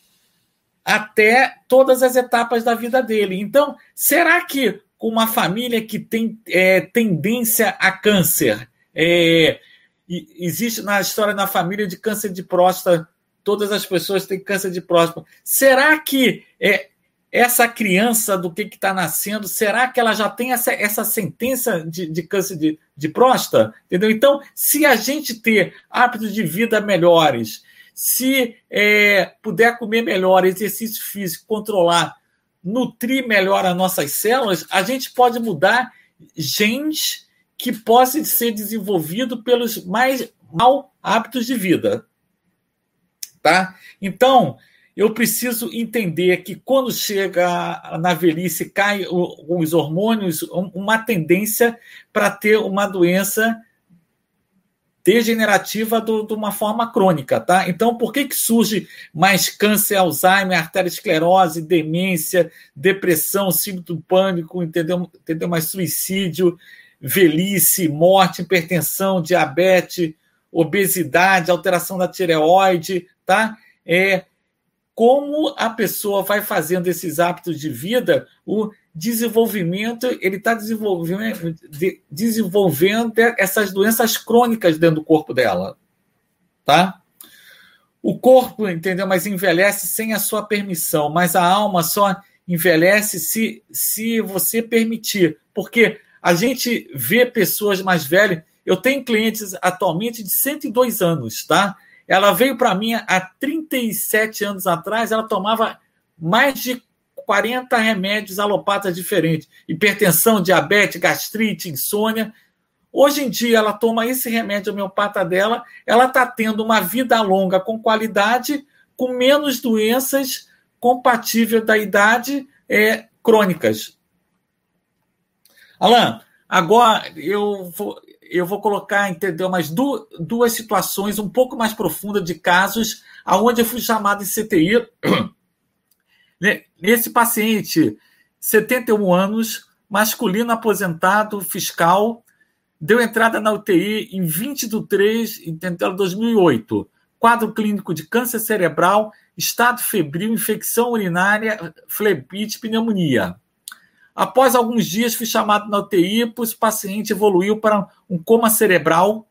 até todas as etapas da vida dele. Então, será que com uma família que tem é, tendência a câncer, é, existe na história da família de câncer de próstata, todas as pessoas têm câncer de próstata. Será que é, essa criança do que está nascendo, será que ela já tem essa, essa sentença de, de câncer de, de próstata? Entendeu? Então, se a gente ter hábitos de vida melhores, se é, puder comer melhor, exercício físico, controlar, nutrir melhor as nossas células, a gente pode mudar genes que possam ser desenvolvidos pelos mais mal hábitos de vida. Tá? Então, eu preciso entender que quando chega na velhice, cai os hormônios, uma tendência para ter uma doença degenerativa do, de uma forma crônica, tá? Então, por que, que surge mais câncer, Alzheimer, arteriosclerose, demência, depressão, síndrome do pânico, entendeu? entendeu? Mais suicídio, velhice, morte, hipertensão, diabetes, obesidade, alteração da tireoide, tá? É como a pessoa vai fazendo esses hábitos de vida, o desenvolvimento, ele está desenvolvendo, desenvolvendo essas doenças crônicas dentro do corpo dela, tá? O corpo, entendeu? Mas envelhece sem a sua permissão, mas a alma só envelhece se, se você permitir. Porque a gente vê pessoas mais velhas. Eu tenho clientes atualmente de 102 anos, tá? Ela veio para mim há 37 anos atrás, ela tomava mais de 40 remédios alopatas diferentes: hipertensão, diabetes, gastrite, insônia. Hoje em dia, ela toma esse remédio homeopata dela, ela está tendo uma vida longa com qualidade, com menos doenças compatíveis da idade é, crônicas. Alain, agora eu vou, eu vou colocar, entendeu, mais du duas situações um pouco mais profundas de casos aonde eu fui chamado em CTI Nesse paciente, 71 anos, masculino aposentado, fiscal, deu entrada na UTI em 20 de 3 de 2008. Quadro clínico de câncer cerebral, estado febril, infecção urinária, flebite, pneumonia. Após alguns dias, fui chamado na UTI, pois o paciente evoluiu para um coma cerebral,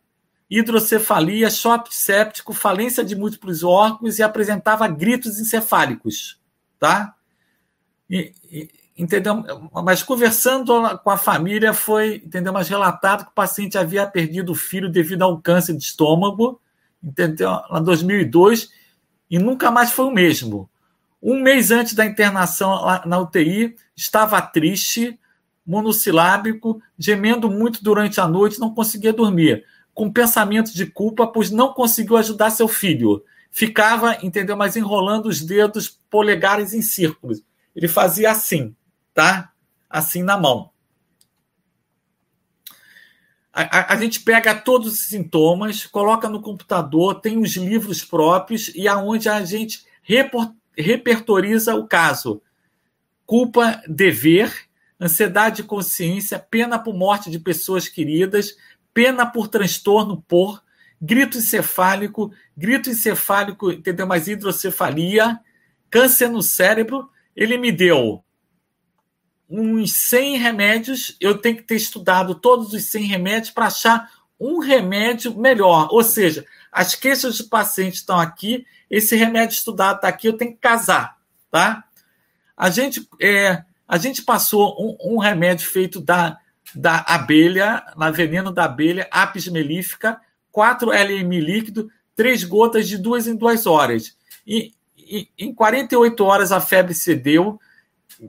hidrocefalia, choque séptico, falência de múltiplos órgãos e apresentava gritos encefálicos tá? E, e, entendeu? Mas conversando com a família foi, entendeu? Mas relatado que o paciente havia perdido o filho devido a um câncer de estômago, entendeu? Em 2002 e nunca mais foi o mesmo. Um mês antes da internação na UTI, estava triste, monossilábico, gemendo muito durante a noite, não conseguia dormir, com pensamento de culpa, pois não conseguiu ajudar seu filho ficava, entendeu? Mas enrolando os dedos polegares em círculos. Ele fazia assim, tá? Assim na mão. A, a, a, gente pega todos os sintomas, coloca no computador, tem os livros próprios e aonde a gente report, repertoriza o caso. Culpa, dever, ansiedade de consciência, pena por morte de pessoas queridas, pena por transtorno por, grito encefálico, grito encefálico, entendeu? Mais hidrocefalia, câncer no cérebro. Ele me deu uns 100 remédios. Eu tenho que ter estudado todos os 100 remédios para achar um remédio melhor. Ou seja, as queixas do paciente estão aqui, esse remédio estudado está aqui, eu tenho que casar, tá? A gente, é, a gente passou um, um remédio feito da, da abelha, na veneno da abelha, apis melífica, 4 LM líquido, 3 gotas de duas em duas horas. E, e, em 48 horas a febre cedeu,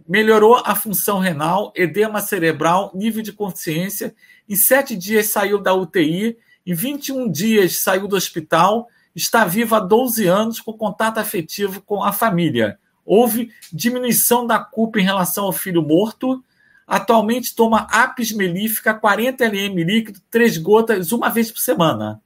melhorou a função renal, edema cerebral, nível de consciência. Em sete dias saiu da UTI, em 21 dias saiu do hospital, está viva há 12 anos com contato afetivo com a família. Houve diminuição da culpa em relação ao filho morto. Atualmente toma apis melífica, 40 lm líquido, três gotas, uma vez por semana.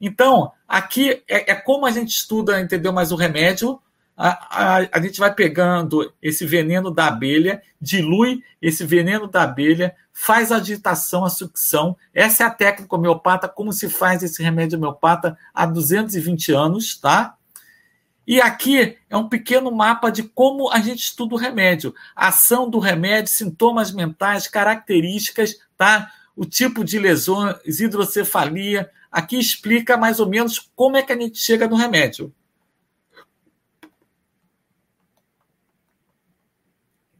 Então, aqui é, é como a gente estuda, entendeu? Mais o remédio, a, a, gente vai pegando esse veneno da abelha, dilui esse veneno da abelha, faz a agitação, a sucção. Essa é a técnica homeopata, como se faz esse remédio homeopata há 220 anos, tá? E aqui é um pequeno mapa de como a gente estuda o remédio. A ação do remédio, sintomas mentais, características, tá? O tipo de lesões, hidrocefalia, Aqui explica mais ou menos como é que a gente chega no remédio.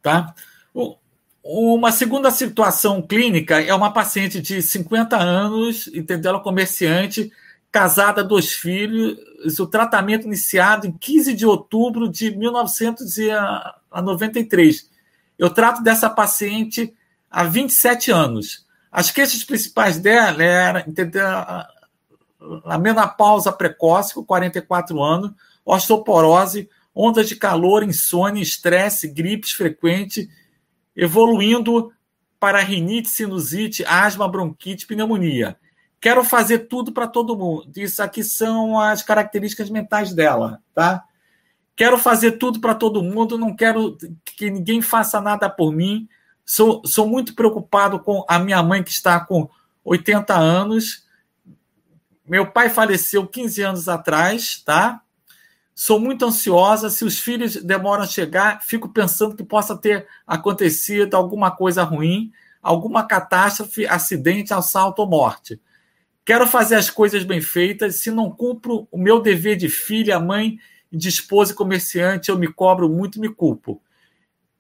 Tá? Uma segunda situação clínica é uma paciente de 50 anos, entendeu? Ela é comerciante, casada, dois filhos, o tratamento iniciado em 15 de outubro de 1993. Eu trato dessa paciente há 27 anos. As queixas principais dela eram entendeu? a menopausa precoce, com 44 anos, osteoporose, ondas de calor, insônia, estresse, gripes frequente, evoluindo para rinite, sinusite, asma, bronquite, pneumonia. Quero fazer tudo para todo mundo. Isso aqui são as características mentais dela, tá? Quero fazer tudo para todo mundo, não quero que ninguém faça nada por mim. Sou, sou muito preocupado com a minha mãe, que está com 80 anos. Meu pai faleceu 15 anos atrás, tá? Sou muito ansiosa. Se os filhos demoram a chegar, fico pensando que possa ter acontecido alguma coisa ruim, alguma catástrofe, acidente, assalto ou morte. Quero fazer as coisas bem feitas. Se não cumpro o meu dever de filha, mãe, de esposa e comerciante, eu me cobro muito e me culpo.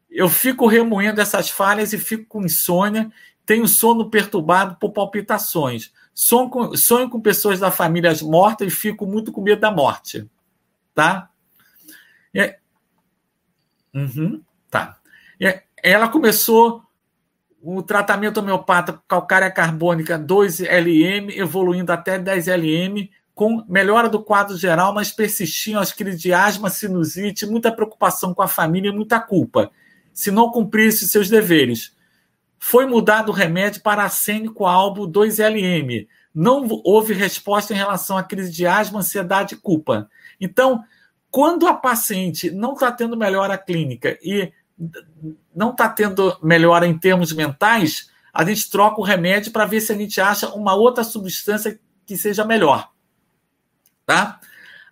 Eu fico remoendo essas falhas e fico com insônia. Tenho sono perturbado por palpitações. Sonho com, sonho com pessoas da família mortas e fico muito com medo da morte. Tá? É, uhum, tá. É, ela começou o tratamento homeopata calcária carbônica 2LM, evoluindo até 10LM, com melhora do quadro geral, mas persistiam as crises de asma, sinusite, muita preocupação com a família e muita culpa, se não cumprisse seus deveres. Foi mudado o remédio para acênico albo 2LM. Não houve resposta em relação à crise de asma, ansiedade e culpa. Então, quando a paciente não está tendo melhora clínica e não está tendo melhora em termos mentais, a gente troca o remédio para ver se a gente acha uma outra substância que seja melhor. Tá?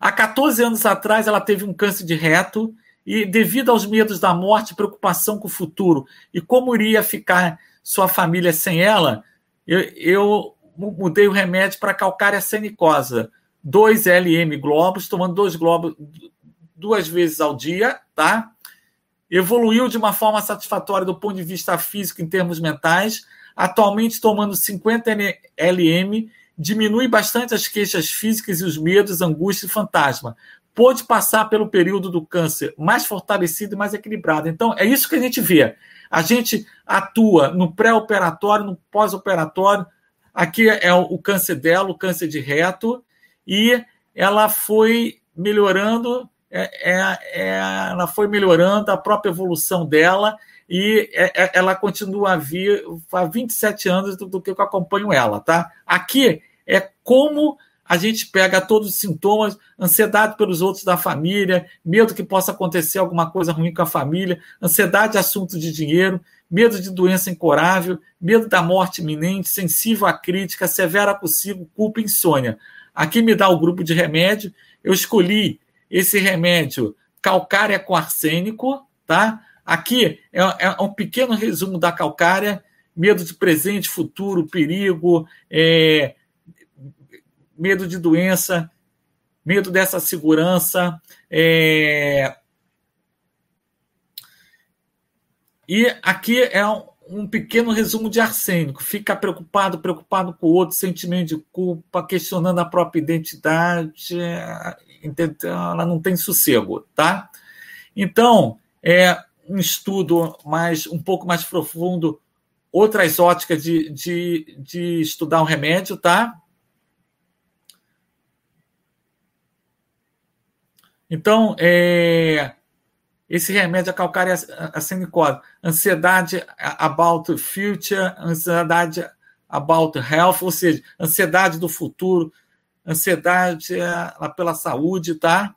Há 14 anos atrás, ela teve um câncer de reto e, devido aos medos da morte, preocupação com o futuro e como iria ficar sua família sem ela, eu, eu mudei o remédio para calcária senicosa. 2 LM globos, tomando dois globos duas vezes ao dia, tá? evoluiu de uma forma satisfatória do ponto de vista físico em termos mentais, atualmente tomando 50 LM, diminui bastante as queixas físicas e os medos, angústia e fantasma. Pôde passar pelo período do câncer mais fortalecido e mais equilibrado. Então, é isso que a gente vê. A gente atua no pré-operatório, no pós-operatório. Aqui é o câncer dela, o câncer de reto, e ela foi melhorando é, é, é, ela foi melhorando a própria evolução dela e é, é, ela continua a vir há 27 anos do, do, que eu acompanho ela, tá? Aqui é como a gente pega todos os sintomas, ansiedade pelos outros da família, medo que possa acontecer alguma coisa ruim com a família, ansiedade de assunto de dinheiro, medo de doença incurável, medo da morte iminente, sensível à crítica, severa possível, culpa e insônia. Aqui me dá o grupo de remédio. Eu escolhi esse remédio calcária com arsênico, tá? Aqui é, é um pequeno resumo da calcária, medo de presente, futuro, perigo, é, medo de doença, medo dessa segurança, é... E aqui é um, um, pequeno resumo de arsênico. Fica preocupado, preocupado com o outro, sentimento de culpa, questionando a própria identidade, ela não tem sossego, tá? Então, é um estudo mais um pouco mais profundo, outras óticas de, de, de estudar um remédio, tá? Então, é, esse remédio, a calcária acinicose, ansiedade about future, ansiedade about health, ou seja, ansiedade do futuro, ansiedade é pela saúde, tá?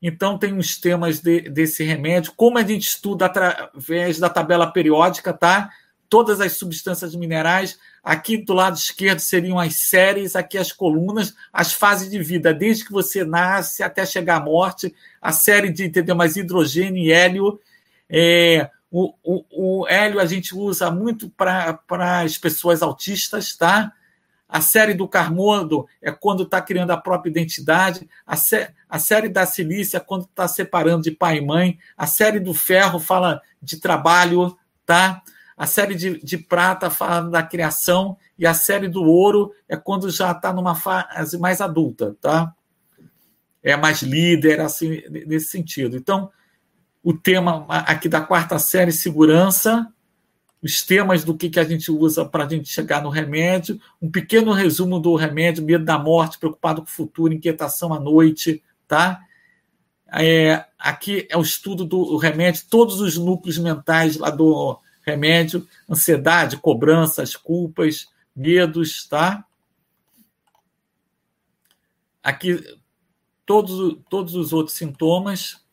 Então, tem os temas de, desse remédio, como a gente estuda através da tabela periódica, tá? Todas as substâncias minerais. Aqui do lado esquerdo seriam as séries, aqui as colunas, as fases de vida, desde que você nasce até chegar à morte, a série de, entendeu? Mais hidrogênio e hélio. É, o, o, o hélio a gente usa muito para as pessoas autistas, tá? A série do Carmondo é quando está criando a própria identidade. A, sé a série da Silícia é quando está separando de pai e mãe. A série do Ferro fala de trabalho, tá? A série de, de Prata fala da criação. E a série do Ouro é quando já está numa fase mais adulta, tá? É mais líder, assim, nesse sentido. Então, o tema aqui da quarta série, segurança, os temas do que, que a gente usa para a gente chegar no remédio, um pequeno resumo do remédio, medo da morte, preocupado com o futuro, inquietação à noite, tá? É, aqui é o estudo do remédio, todos os núcleos mentais lá do remédio, ansiedade, cobranças, culpas, medos, tá? aqui todos, todos os outros sintomas,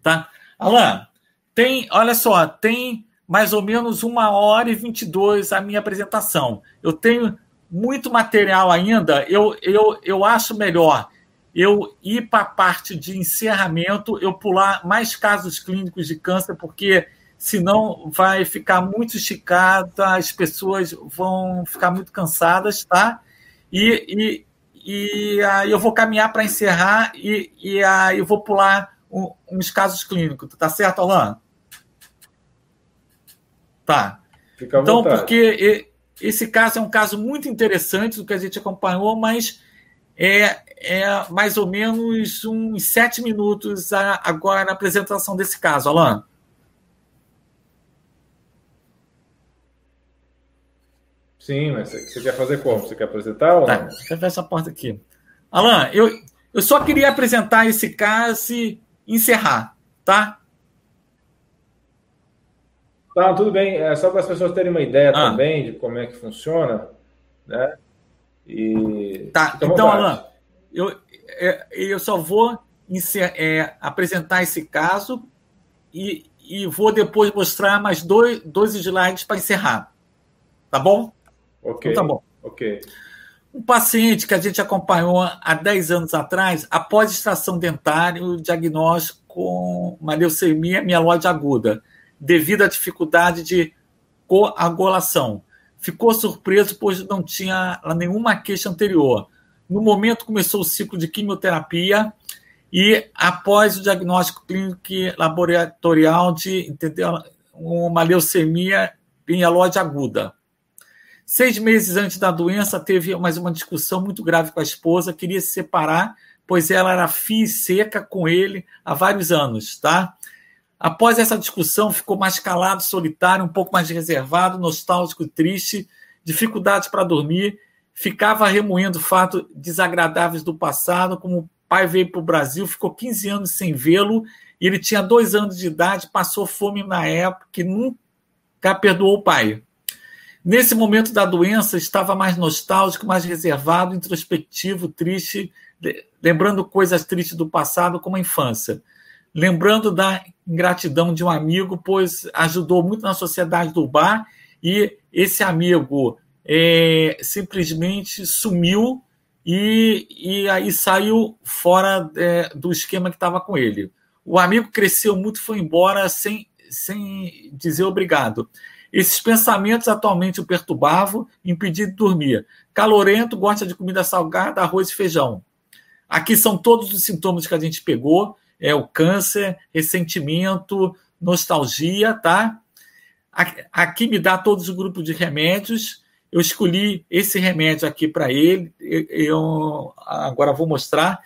tá? Alain, tem, olha só, tem mais ou menos uma hora e 22 a minha apresentação. Eu tenho muito material ainda. Eu, eu, eu acho melhor eu ir para a parte de encerramento, eu pular mais casos clínicos de câncer, porque senão vai ficar muito esticada, as pessoas vão ficar muito cansadas, tá? E, e, e aí eu vou caminhar para encerrar e, e aí eu vou pular um, uns casos clínicos, tá certo, Alain? Tá. então, vontade. porque esse caso é um caso muito interessante do que a gente acompanhou, mas é, é mais ou menos uns sete minutos agora na apresentação desse caso, Alain. Sim, mas você quer fazer como? Você quer apresentar ou tá, Deixa eu essa porta aqui. Alain, eu, eu só queria apresentar esse caso e encerrar, tá? Tá, tudo bem. É só para as pessoas terem uma ideia ah. também de como é que funciona, né? E... Tá, então, Alain, eu, é, eu só vou encer, é, apresentar esse caso e, e vou depois mostrar mais dois, dois slides para encerrar. Tá bom? Ok. Então, tá bom. Ok. Um paciente que a gente acompanhou há 10 anos atrás, após extração dentária, o diagnóstico com uma leucemia mieloide aguda, devido à dificuldade de coagulação. Ficou surpreso, pois não tinha nenhuma queixa anterior. No momento, começou o ciclo de quimioterapia e, após o diagnóstico clínico laboratorial de entendeu, uma leucemia mieloide aguda. Seis meses antes da doença, teve mais uma discussão muito grave com a esposa, queria se separar, pois ela era fia e seca com ele há vários anos, tá? Após essa discussão, ficou mais calado, solitário, um pouco mais reservado, nostálgico, triste, dificuldades para dormir, ficava remoendo fatos desagradáveis do passado, como o pai veio para o Brasil, ficou 15 anos sem vê-lo, e ele tinha dois anos de idade, passou fome na época e nunca perdoou o pai. Nesse momento da doença, estava mais nostálgico, mais reservado, introspectivo, triste, lembrando coisas tristes do passado, como a infância. Lembrando da ingratidão de um amigo, pois ajudou muito na sociedade do bar, e esse amigo é, simplesmente sumiu e, e aí saiu fora é, do esquema que estava com ele. O amigo cresceu muito, foi embora sem, sem dizer obrigado. Esses pensamentos atualmente o perturbavam, impedindo de dormir. Calorento, gosta de comida salgada, arroz e feijão. Aqui são todos os sintomas que a gente pegou: é o câncer, ressentimento, nostalgia, tá? Aqui me dá todos os grupos de remédios. Eu escolhi esse remédio aqui para ele. Eu agora vou mostrar.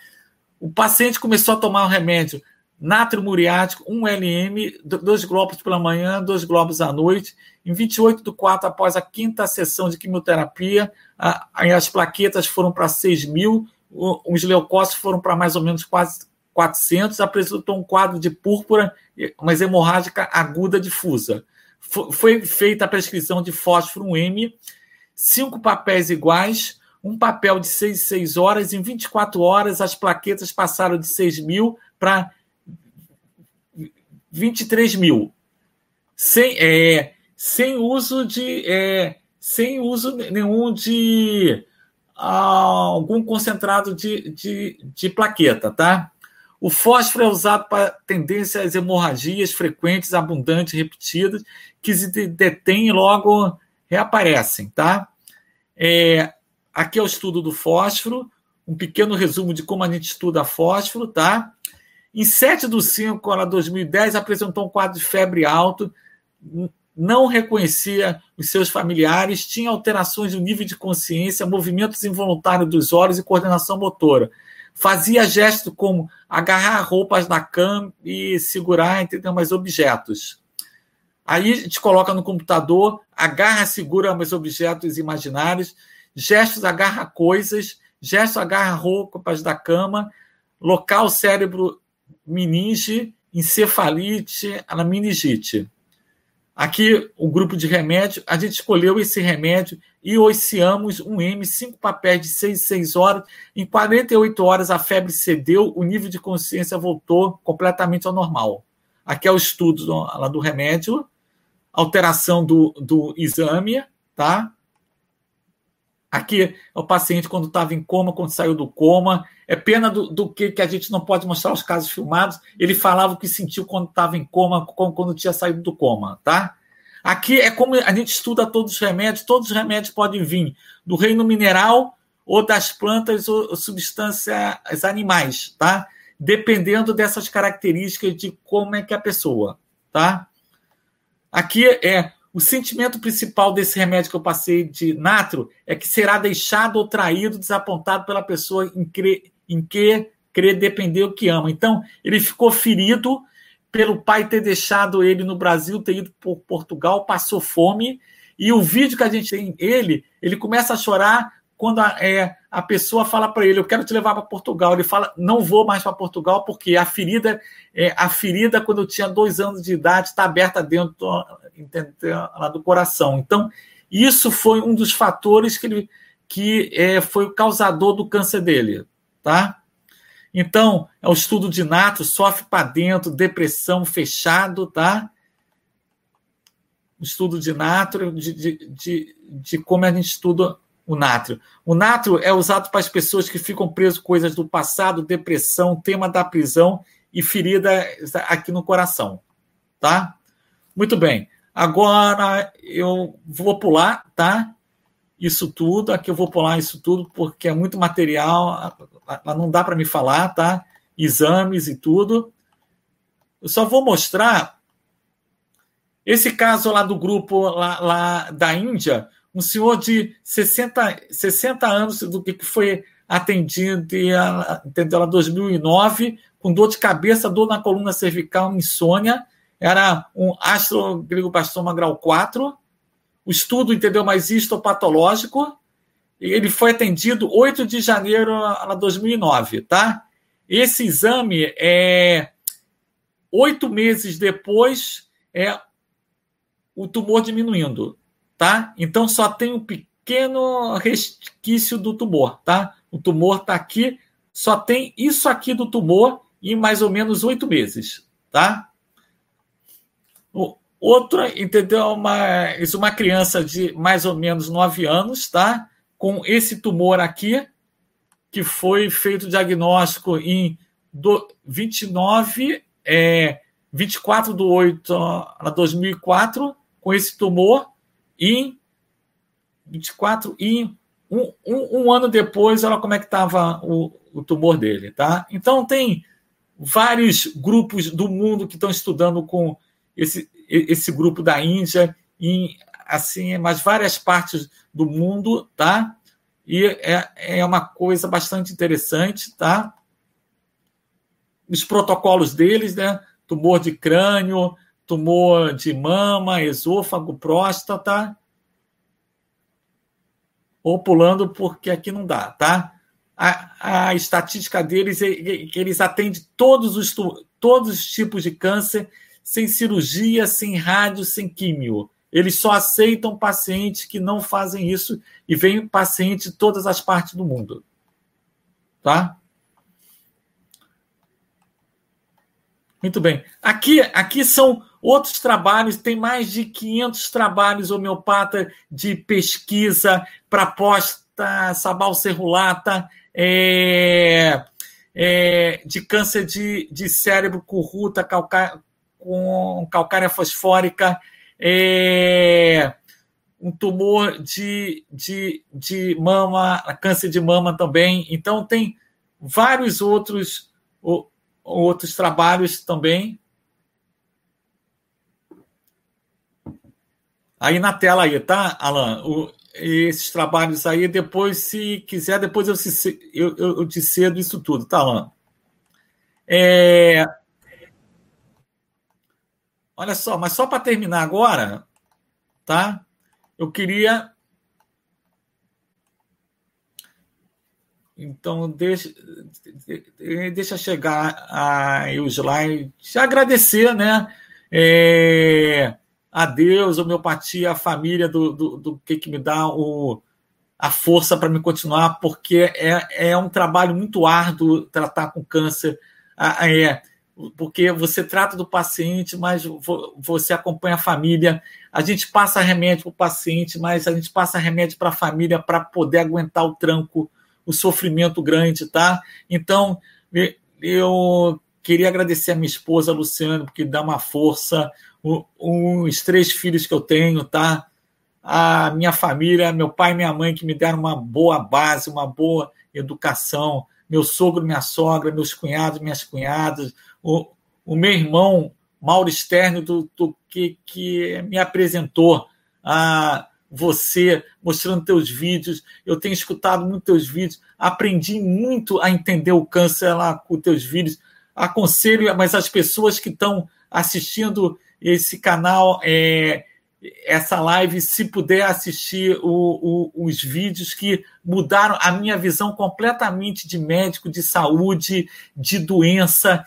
O paciente começou a tomar o remédio nátrio muriático, 1 LM, dois globos pela manhã, dois globos à noite. Em 28 do 4, após a quinta sessão de quimioterapia, as plaquetas foram para 6 mil, os leucócitos foram para mais ou menos quase 400, apresentou um quadro de púrpura, mas hemorrágica aguda difusa. Foi feita a prescrição de fósforo 1M, cinco papéis iguais, um papel de 6 6 horas, em 24 horas as plaquetas passaram de 6 mil para 23 mil. Sem, é, sem uso de. É, sem uso nenhum de ah, algum concentrado de, de, de plaqueta, tá? O fósforo é usado para tendências hemorragias frequentes, abundantes, repetidas, que se detêm e logo reaparecem, tá? É, aqui é o estudo do fósforo, um pequeno resumo de como a gente estuda fósforo, tá? Em 7 de 5 de 2010, apresentou um quadro de febre alto, não reconhecia os seus familiares, tinha alterações no nível de consciência, movimentos involuntários dos olhos e coordenação motora. Fazia gestos como agarrar roupas da cama e segurar, entendeu, mais objetos. Aí a gente coloca no computador, agarra, segura mais objetos imaginários, gestos agarra coisas, gestos agarra roupas da cama, local cérebro meninge, encefalite, a meningite. Aqui, o grupo de remédio, a gente escolheu esse remédio e ociamos um M, cinco papéis de 6 6 horas. Em 48 horas, a febre cedeu, o nível de consciência voltou completamente ao normal. Aqui é o estudo do, lá do remédio, alteração do, do exame, tá? Aqui é o paciente quando estava em coma, quando saiu do coma. É pena do, do, que, que a gente não pode mostrar os casos filmados. Ele falava o que sentiu quando estava em coma, quando tinha saído do coma, tá? Aqui é como a gente estuda todos os remédios. Todos os remédios podem vir do reino mineral ou das plantas ou substâncias animais, tá? Dependendo dessas características de como é que é a pessoa, tá? Aqui é o sentimento principal desse remédio que eu passei de natro é que será deixado ou traído, desapontado pela pessoa em, em que crer depender o que ama. Então, ele ficou ferido pelo pai ter deixado ele no Brasil, ter ido por Portugal, passou fome. E o vídeo que a gente tem ele, ele começa a chorar quando a, é, a pessoa fala para ele, eu quero te levar para Portugal. Ele fala, não vou mais para Portugal porque a ferida, é, a ferida quando eu tinha dois anos de idade está aberta dentro lá do coração. Então, isso foi um dos fatores que, ele, que é, foi o causador do câncer dele, tá? Então, é o estudo de nato, sofre para dentro, depressão, fechado, tá? O estudo de natro, de, de, de, de como a gente estuda o nátrio. O nátrio é usado para as pessoas que ficam presas coisas do passado, depressão, tema da prisão e ferida aqui no coração, tá? Muito bem. Agora eu vou pular, tá? Isso tudo, aqui eu vou pular isso tudo porque é muito material, não dá para me falar, tá? Exames e tudo. Eu só vou mostrar esse caso lá do grupo lá, lá da Índia, um senhor de 60, 60 anos do que foi atendido em entendeu, 2009, com dor de cabeça, dor na coluna cervical, insônia, era um astrogligobastoma grau 4, o estudo, entendeu, mais histopatológico, ele foi atendido 8 de janeiro de 2009, tá? Esse exame é oito meses depois é o tumor diminuindo, tá? Então só tem um pequeno resquício do tumor, tá? O tumor está aqui, só tem isso aqui do tumor em mais ou menos oito meses, tá? Outra, entendeu? Uma, isso uma criança de mais ou menos 9 anos, tá? Com esse tumor aqui, que foi feito diagnóstico em do, 29, é, 24 de 8 de 2004, com esse tumor, e 24 e um, um, um ano depois, olha como é que estava o, o tumor dele, tá? Então tem vários grupos do mundo que estão estudando com esse, esse grupo da Índia, em assim, mas várias partes do mundo, tá? E é, é uma coisa bastante interessante, tá? Os protocolos deles, né? Tumor de crânio, tumor de mama, esôfago, próstata. Ou pulando, porque aqui não dá, tá? A, a estatística deles é que eles atendem todos os, todos os tipos de câncer sem cirurgia, sem rádio, sem químio. Eles só aceitam pacientes que não fazem isso e vem paciente de todas as partes do mundo. Tá? Muito bem. Aqui, aqui são outros trabalhos, tem mais de 500 trabalhos homeopata de pesquisa para posta sabal cerulata, é, é, de câncer de, de cérebro, curruta, calcário, com calcária fosfórica, é, um tumor de, de, de mama, câncer de mama também. Então, tem vários outros, outros trabalhos também. Aí na tela aí, tá, Alan? O, esses trabalhos aí, depois, se quiser, depois eu, eu, eu te cedo isso tudo, tá, Alan? É, Olha só, mas só para terminar agora, tá? Eu queria. Então, deixa, deixa chegar aí o slide. Agradecer, né? É, a Deus, homeopatia, a família, do, do, do que, que me dá o, a força para me continuar, porque é, é um trabalho muito árduo tratar com câncer. É, porque você trata do paciente, mas você acompanha a família. A gente passa remédio para o paciente, mas a gente passa remédio para a família para poder aguentar o tranco, o sofrimento grande, tá? Então, eu queria agradecer a minha esposa, Luciana, porque dá uma força, os três filhos que eu tenho, tá? A minha família, meu pai e minha mãe, que me deram uma boa base, uma boa educação, meu sogro, minha sogra, meus cunhados, minhas cunhadas, o, o meu irmão Mauro Stern, do, do, que, que me apresentou a você, mostrando teus vídeos. Eu tenho escutado muito teus vídeos, aprendi muito a entender o câncer lá com teus vídeos. Aconselho, mas as pessoas que estão assistindo esse canal, é, essa live, se puder assistir o, o, os vídeos que mudaram a minha visão completamente de médico, de saúde, de doença,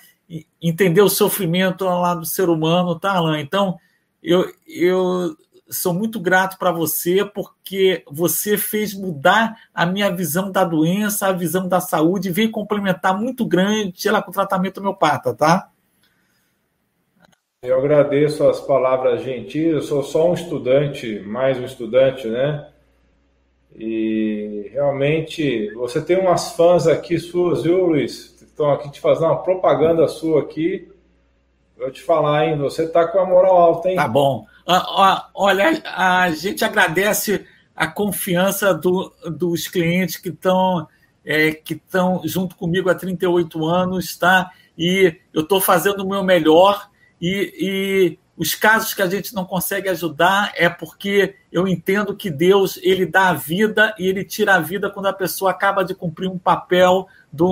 entender o sofrimento lá do ser humano, tá, Alain? Então, eu, eu sou muito grato para você porque você fez mudar a minha visão da doença, a visão da saúde, veio complementar muito grande lá com o tratamento homeopata, tá? Eu agradeço as palavras gentis, eu sou só um estudante, mais um estudante, né? E realmente você tem umas fãs aqui suas, viu, Luiz? Estão aqui te fazendo uma propaganda sua aqui. Vou te falar, hein? Você tá com a moral alta, hein? Tá bom. Olha, a gente agradece a confiança do, dos clientes que estão é, que estão junto comigo há 38 anos, tá? E eu estou fazendo o meu melhor e, e, os casos que a gente não consegue ajudar é porque eu entendo que Deus ele dá a vida e ele tira a vida quando a pessoa acaba de cumprir um papel de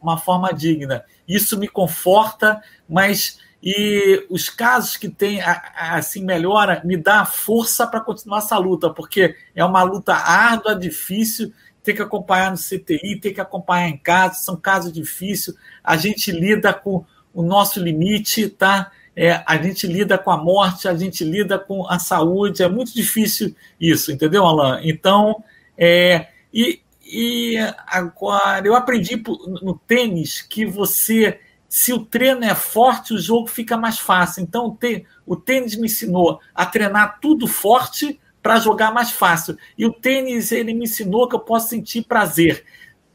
uma forma digna. Isso me conforta, mas e os casos que tem assim melhora me dá força para continuar essa luta, porque é uma luta árdua, difícil, tem que acompanhar no CTI, tem que acompanhar em casa, são casos difíceis, a gente lida com o nosso limite, tá? É, a gente lida com a morte, a gente lida com a saúde, é muito difícil isso, entendeu, Alain? Então, é, e, e agora eu aprendi no tênis que você se o treino é forte, o jogo fica mais fácil. Então, o tênis me ensinou a treinar tudo forte para jogar mais fácil. E o tênis ele me ensinou que eu posso sentir prazer,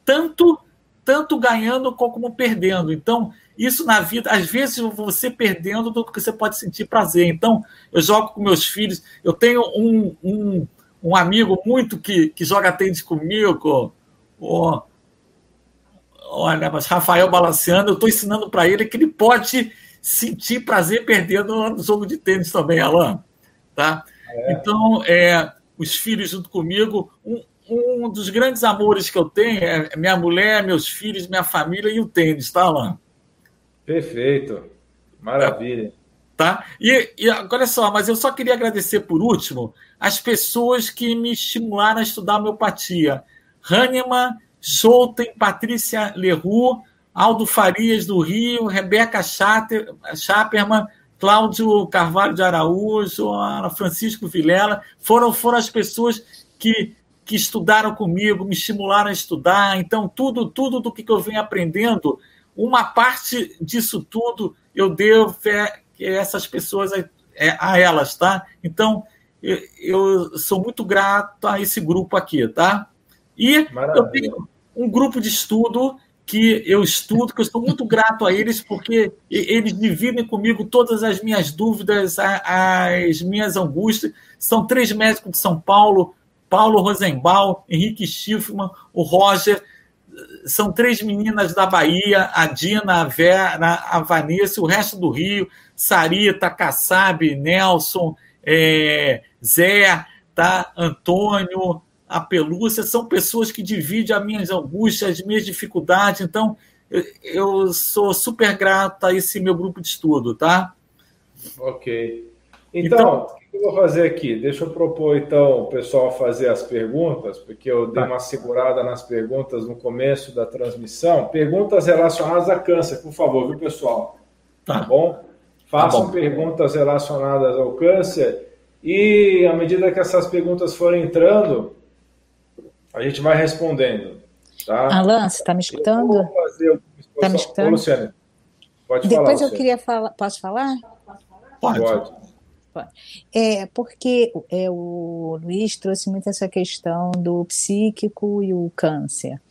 tanto tanto ganhando como perdendo. Então, isso na vida, às vezes você perdendo do que você pode sentir prazer. Então, eu jogo com meus filhos. Eu tenho um, um, um amigo muito que, que joga tênis comigo, o, Olha, mas Rafael balanceando, eu estou ensinando para ele que ele pode sentir prazer perdendo no jogo de tênis também, Alain. Tá? É. Então, é, os filhos junto comigo, um, um dos grandes amores que eu tenho é minha mulher, meus filhos, minha família e o tênis, tá, Alain? Perfeito. Maravilha. Tá? E, e olha só, mas eu só queria agradecer por último as pessoas que me estimularam a estudar homeopatia. Hahnemann Schouten, Patrícia Leroux, Aldo Farias do Rio, Rebeca Chaperman, Cláudio Carvalho de Araújo, Francisco Vilela, foram, foram as pessoas que, que estudaram comigo, me estimularam a estudar. Então, tudo, tudo do que eu venho aprendendo, uma parte disso tudo eu devo é, essas pessoas a, é, a elas, tá? Então, eu, eu, sou muito grato a esse grupo aqui, tá? E Maravilha. eu tenho, um grupo de estudo que eu estudo, que eu estou muito grato a eles, porque eles dividem comigo todas as minhas dúvidas, as minhas angústias. São três médicos de São Paulo, Paulo Rosenbaum, Henrique Schiffman, o Roger. São três meninas da Bahia, a Dina, a Vera, a Vanessa, o resto do Rio, Sarita, Kassab, Nelson, é, Zé, tá? Antônio, a pelúcia, são pessoas que dividem as minhas angústias, as minhas dificuldades. Então, eu, eu sou super grato a esse meu grupo de estudo, tá? Ok. Então, então, eu vou fazer aqui? Deixa eu propor, então, o pessoal fazer as perguntas, porque eu dei tá. uma segurada nas perguntas no começo da transmissão. Perguntas relacionadas a câncer, por favor, viu, pessoal? Tá, tá bom? façam tá perguntas relacionadas ao câncer e à medida que essas perguntas forem entrando, a gente vai respondendo. Tá? Alan, você está me escutando? Está me escutando? Ô, Luciane, pode Depois falar. Depois eu queria falar. Posso falar? Pode. pode. É, porque é, o Luiz trouxe muito essa questão do psíquico e o câncer.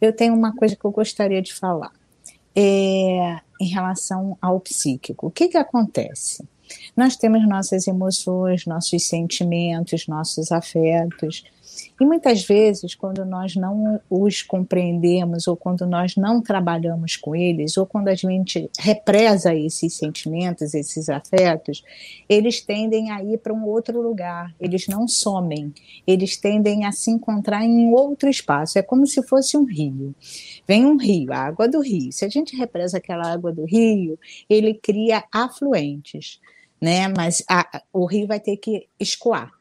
Eu tenho uma coisa que eu gostaria de falar é, em relação ao psíquico. O que, que acontece? Nós temos nossas emoções, nossos sentimentos, nossos afetos, e muitas vezes, quando nós não os compreendemos, ou quando nós não trabalhamos com eles, ou quando a gente represa esses sentimentos, esses afetos, eles tendem a ir para um outro lugar, eles não somem, eles tendem a se encontrar em outro espaço. É como se fosse um rio. Vem um rio, a água do rio. Se a gente represa aquela água do rio, ele cria afluentes. Né? Mas a, o rio vai ter que escoar.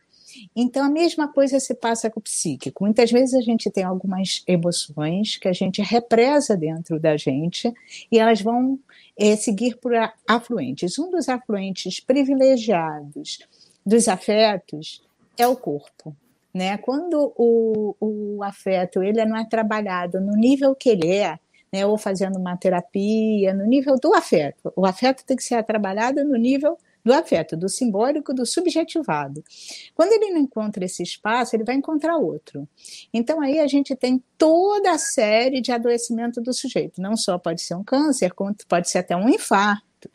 Então, a mesma coisa se passa com o psíquico. Muitas vezes a gente tem algumas emoções que a gente represa dentro da gente e elas vão é, seguir por afluentes. Um dos afluentes privilegiados dos afetos é o corpo. Né? Quando o, o afeto ele não é trabalhado no nível que ele é, né, ou fazendo uma terapia, no nível do afeto. O afeto tem que ser trabalhado no nível do afeto, do simbólico, do subjetivado. Quando ele não encontra esse espaço, ele vai encontrar outro. Então aí a gente tem toda a série de adoecimento do sujeito. Não só pode ser um câncer, como pode ser até um infarto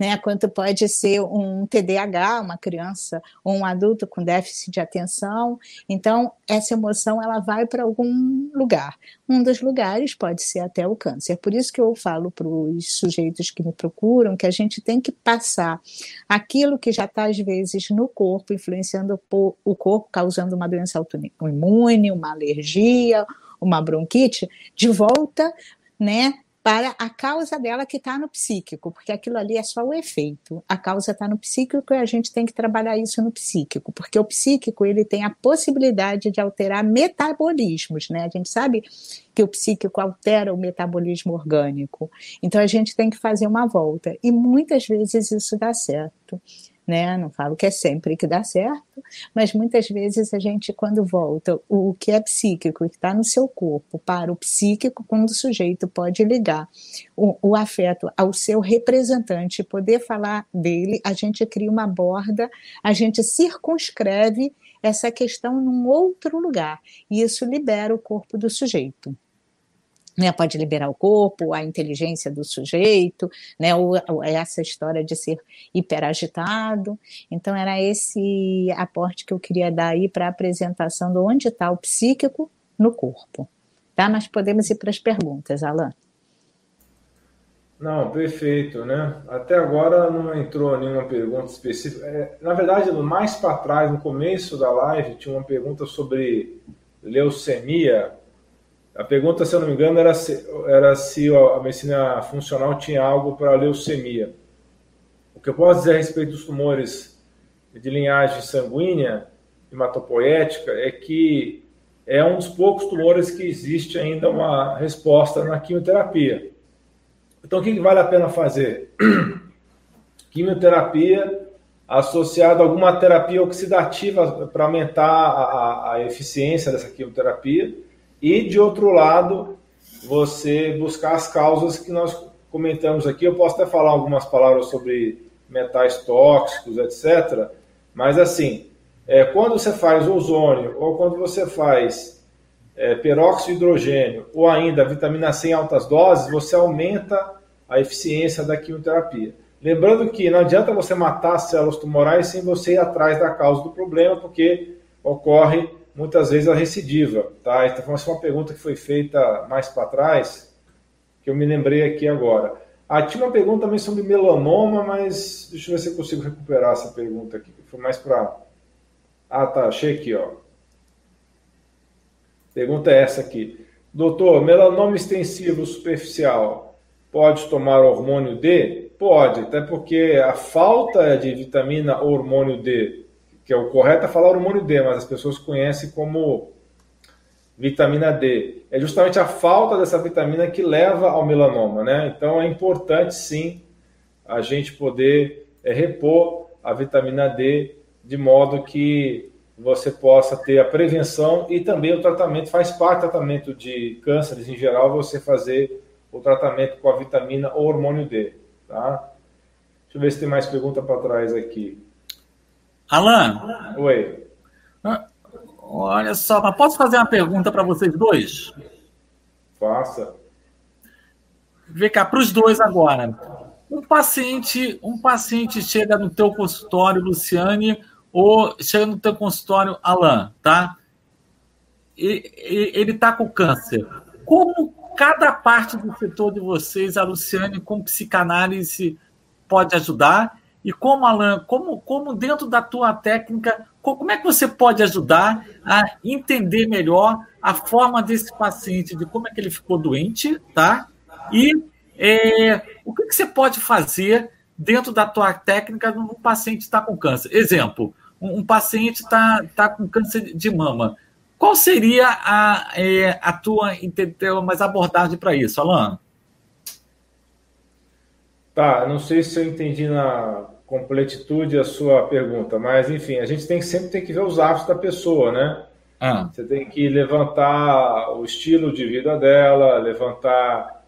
né? Quanto pode ser um TDAH, uma criança ou um adulto com déficit de atenção. Então, essa emoção ela vai para algum lugar. Um dos lugares pode ser até o câncer. Por isso que eu falo para os sujeitos que me procuram que a gente tem que passar aquilo que já está às vezes no corpo, influenciando o corpo, causando uma doença autoimune, uma alergia, uma bronquite, de volta né, para a causa dela que está no psíquico, porque aquilo ali é só o efeito. A causa está no psíquico e a gente tem que trabalhar isso no psíquico, porque o psíquico ele tem a possibilidade de alterar metabolismos, né? A gente sabe que o psíquico altera o metabolismo orgânico. Então a gente tem que fazer uma volta e muitas vezes isso dá certo né? Não falo que é sempre que dá certo, mas muitas vezes a gente, quando volta o que é psíquico, que está no seu corpo, para o psíquico, quando o sujeito pode ligar o, o afeto ao seu representante, poder falar dele, a gente cria uma borda, a gente circunscreve essa questão num outro lugar, e isso libera o corpo do sujeito né, pode liberar o corpo, a inteligência do sujeito, né, ou, ou essa história de ser hiperagitado. Então, era esse aporte que eu queria dar aí para a apresentação de onde está o psíquico no corpo. Tá? Mas podemos ir para as perguntas, Alain. Não, perfeito, né? Até agora não entrou nenhuma pergunta específica. É, na verdade, mais para trás, no começo da live, tinha uma pergunta sobre leucemia, a pergunta, se eu não me engano, era se, era se a medicina funcional tinha algo para leucemia. O que eu posso dizer a respeito dos tumores de linhagem sanguínea, hematopoética, é que é um dos poucos tumores que existe ainda uma resposta na quimioterapia. Então, o que vale a pena fazer? quimioterapia associada a alguma terapia oxidativa para aumentar a, a, a eficiência dessa quimioterapia e, de outro lado, você buscar as causas que nós comentamos aqui. Eu posso até falar algumas palavras sobre metais tóxicos, etc. Mas, assim, é, quando você faz ozônio ou quando você faz é, peróxido de hidrogênio ou ainda vitamina C em altas doses, você aumenta a eficiência da quimioterapia. Lembrando que não adianta você matar as células tumorais sem você ir atrás da causa do problema, porque ocorre muitas vezes a recidiva. Tá? Então, foi uma pergunta que foi feita mais para trás, que eu me lembrei aqui agora. Ah, tinha uma pergunta também sobre melanoma, mas deixa eu ver se eu consigo recuperar essa pergunta aqui. Foi mais para. Ah, tá, achei aqui, ó. Pergunta é essa aqui. Doutor, melanoma extensivo superficial pode tomar hormônio D? Pode, até porque a falta de vitamina hormônio D que é o correto é falar hormônio D, mas as pessoas conhecem como vitamina D. É justamente a falta dessa vitamina que leva ao melanoma, né? Então é importante sim a gente poder é repor a vitamina D de modo que você possa ter a prevenção e também o tratamento, faz parte do tratamento de cânceres em geral, você fazer o tratamento com a vitamina ou hormônio D, tá? Deixa eu ver se tem mais pergunta para trás aqui. Alan. Oi. Ah, olha só, mas posso fazer uma pergunta para vocês dois? Faça. Vem cá, para os dois agora. Um paciente, um paciente chega no teu consultório, Luciane, ou chega no teu consultório, Alan, tá? E, ele está com câncer. Como cada parte do setor de vocês, a Luciane, com psicanálise, pode ajudar? E como, Alan, como, como dentro da tua técnica, como é que você pode ajudar a entender melhor a forma desse paciente, de como é que ele ficou doente, tá? E é, o que, que, você pode fazer dentro da tua técnica num paciente está com câncer? Exemplo, um, um paciente está tá com câncer de mama. Qual seria a, é, a tua mais abordagem para isso, Alan? Tá, não sei se eu entendi na completitude a sua pergunta, mas enfim, a gente tem sempre tem que ver os hábitos da pessoa, né? Ah. Você tem que levantar o estilo de vida dela, levantar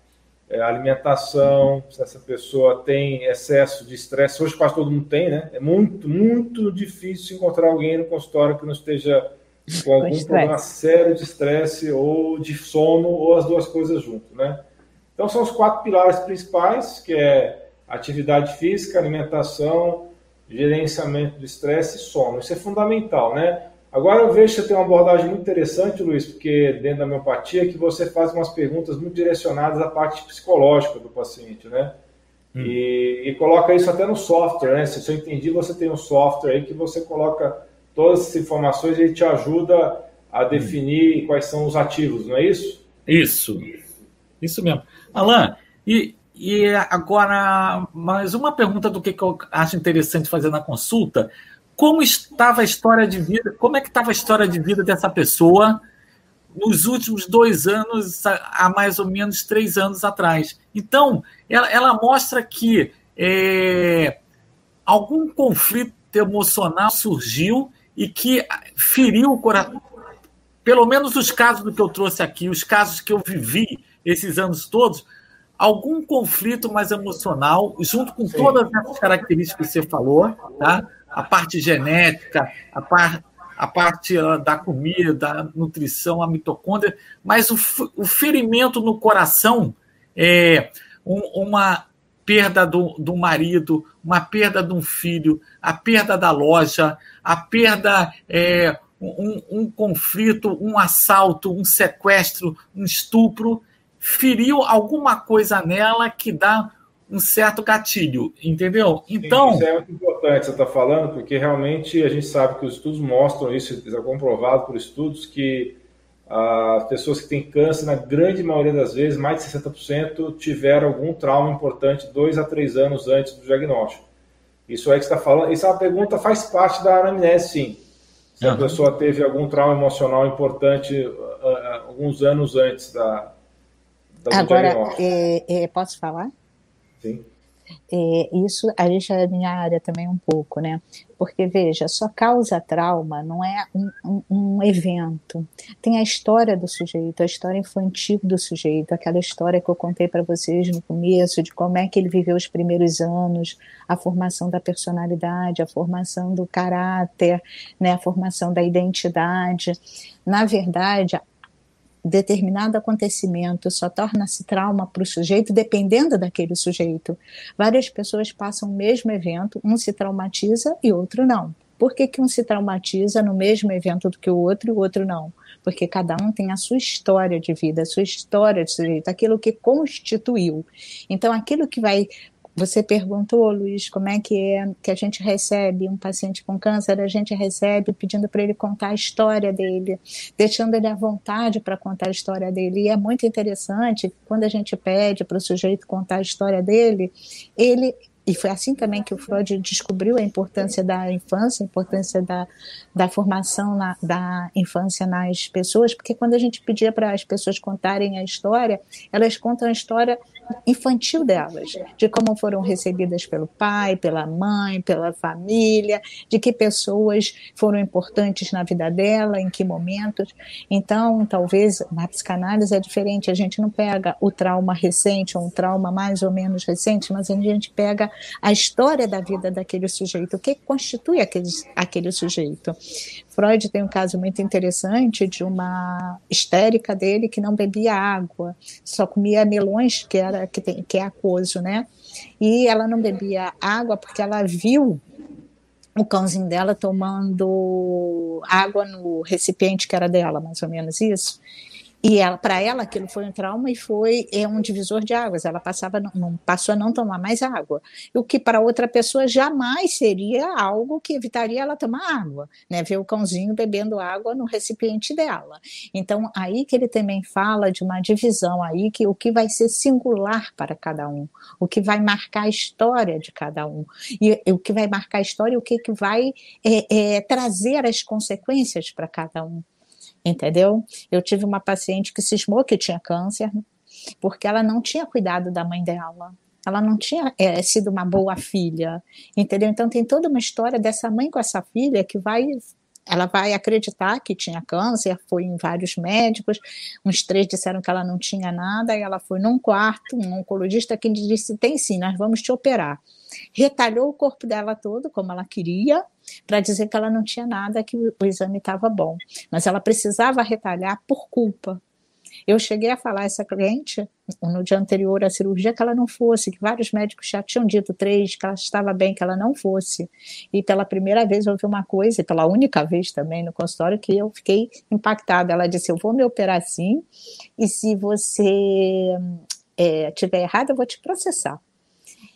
é, a alimentação, se essa pessoa tem excesso de estresse. Hoje quase todo mundo tem, né? É muito, muito difícil encontrar alguém no consultório que não esteja com algum problema sério de estresse ou de sono ou as duas coisas junto, né? Então são os quatro pilares principais, que é atividade física, alimentação, gerenciamento do estresse e sono. Isso é fundamental, né? Agora eu vejo que você tem uma abordagem muito interessante, Luiz, porque dentro da homeopatia que você faz umas perguntas muito direcionadas à parte psicológica do paciente, né? Hum. E, e, coloca isso até no software, né? Se eu entendi, você tem um software aí que você coloca todas essas informações e ele te ajuda a definir hum. quais são os ativos, não é isso? Isso, isso mesmo. Alan, e, e agora, mais uma pergunta do que, que eu acho interessante fazer na consulta. Como estava a história de vida, como é que estava a história de vida dessa pessoa nos últimos dois anos, há mais ou menos três anos atrás? Então, ela, ela mostra que é, algum conflito emocional surgiu e que feriu o coração. Pelo menos os casos do que eu trouxe aqui, os casos que eu vivi esses anos todos, algum conflito mais emocional, junto com Sim. todas essas características que você falou, tá? A parte genética, a, par, a parte ah, da comida, da nutrição, a mitocôndria, mas o, o ferimento no coração, é, um, uma perda do, do marido, uma perda de um filho, a perda da loja, a perda, é, um, um conflito, um assalto, um sequestro, um estupro, feriu alguma coisa nela que dá um certo gatilho, entendeu? Então. Sim, isso é muito importante você estar tá falando, porque realmente a gente sabe que os estudos mostram isso, é comprovado por estudos que as pessoas que têm câncer, na grande maioria das vezes, mais de 60%, tiveram algum trauma importante dois a três anos antes do diagnóstico. Isso é que está falando. Isso é uma pergunta faz parte da anamnese, sim. Se uhum. a pessoa teve algum trauma emocional importante uh, uh, alguns anos antes da, da Agora, é, é, posso falar? Sim. É, isso a gente é minha área também um pouco, né? Porque veja, só causa trauma não é um, um, um, evento. Tem a história do sujeito, a história infantil do sujeito, aquela história que eu contei para vocês no começo de como é que ele viveu os primeiros anos, a formação da personalidade, a formação do caráter, né? A formação da identidade. Na verdade, determinado acontecimento só torna-se trauma para o sujeito dependendo daquele sujeito. Várias pessoas passam o mesmo evento, um se traumatiza e outro não. Por que, que um se traumatiza no mesmo evento do que o outro e o outro não? Porque cada um tem a sua história de vida, a sua história de sujeito, aquilo que constituiu. Então, aquilo que vai você perguntou, Luiz, como é que é que a gente recebe um paciente com câncer? A gente recebe pedindo para ele contar a história dele, deixando ele à vontade para contar a história dele. E é muito interessante quando a gente pede para o sujeito contar a história dele, ele e foi assim também que o Freud descobriu a importância da infância, a importância da, da formação na, da infância nas pessoas, porque quando a gente pedia para as pessoas contarem a história, elas contam a história infantil delas, de como foram recebidas pelo pai, pela mãe, pela família, de que pessoas foram importantes na vida dela, em que momentos. Então, talvez na psicanálise é diferente, a gente não pega o trauma recente ou um trauma mais ou menos recente, mas a gente pega a história da vida daquele sujeito, o que constitui aquele, aquele sujeito. Freud tem um caso muito interessante de uma histérica dele que não bebia água, só comia melões, que, era, que, tem, que é aquoso, né? E ela não bebia água porque ela viu o cãozinho dela tomando água no recipiente que era dela, mais ou menos isso. E para ela aquilo foi um trauma e foi é um divisor de águas. Ela passava não, passou a não tomar mais água. O que para outra pessoa jamais seria algo que evitaria ela tomar água, né? Ver o cãozinho bebendo água no recipiente dela. Então aí que ele também fala de uma divisão aí que o que vai ser singular para cada um, o que vai marcar a história de cada um e, e o que vai marcar a história, o que que vai é, é, trazer as consequências para cada um entendeu? Eu tive uma paciente que cismou que tinha câncer, porque ela não tinha cuidado da mãe dela. Ela não tinha é, sido uma boa filha, entendeu? Então tem toda uma história dessa mãe com essa filha que vai ela vai acreditar que tinha câncer, foi em vários médicos, uns três disseram que ela não tinha nada, e ela foi num quarto, um oncologista que disse, tem sim, nós vamos te operar. Retalhou o corpo dela todo, como ela queria, para dizer que ela não tinha nada, que o, exame estava bom. Mas ela precisava retalhar por culpa, eu cheguei a falar a essa cliente, no dia anterior à cirurgia, que ela não fosse, que vários médicos já tinham dito, três, que ela estava bem, que ela não fosse. E pela primeira vez ouvi uma coisa, e pela única vez também no consultório, que eu fiquei impactada. Ela disse: Eu vou me operar sim, e se você é, tiver errado, eu vou te processar.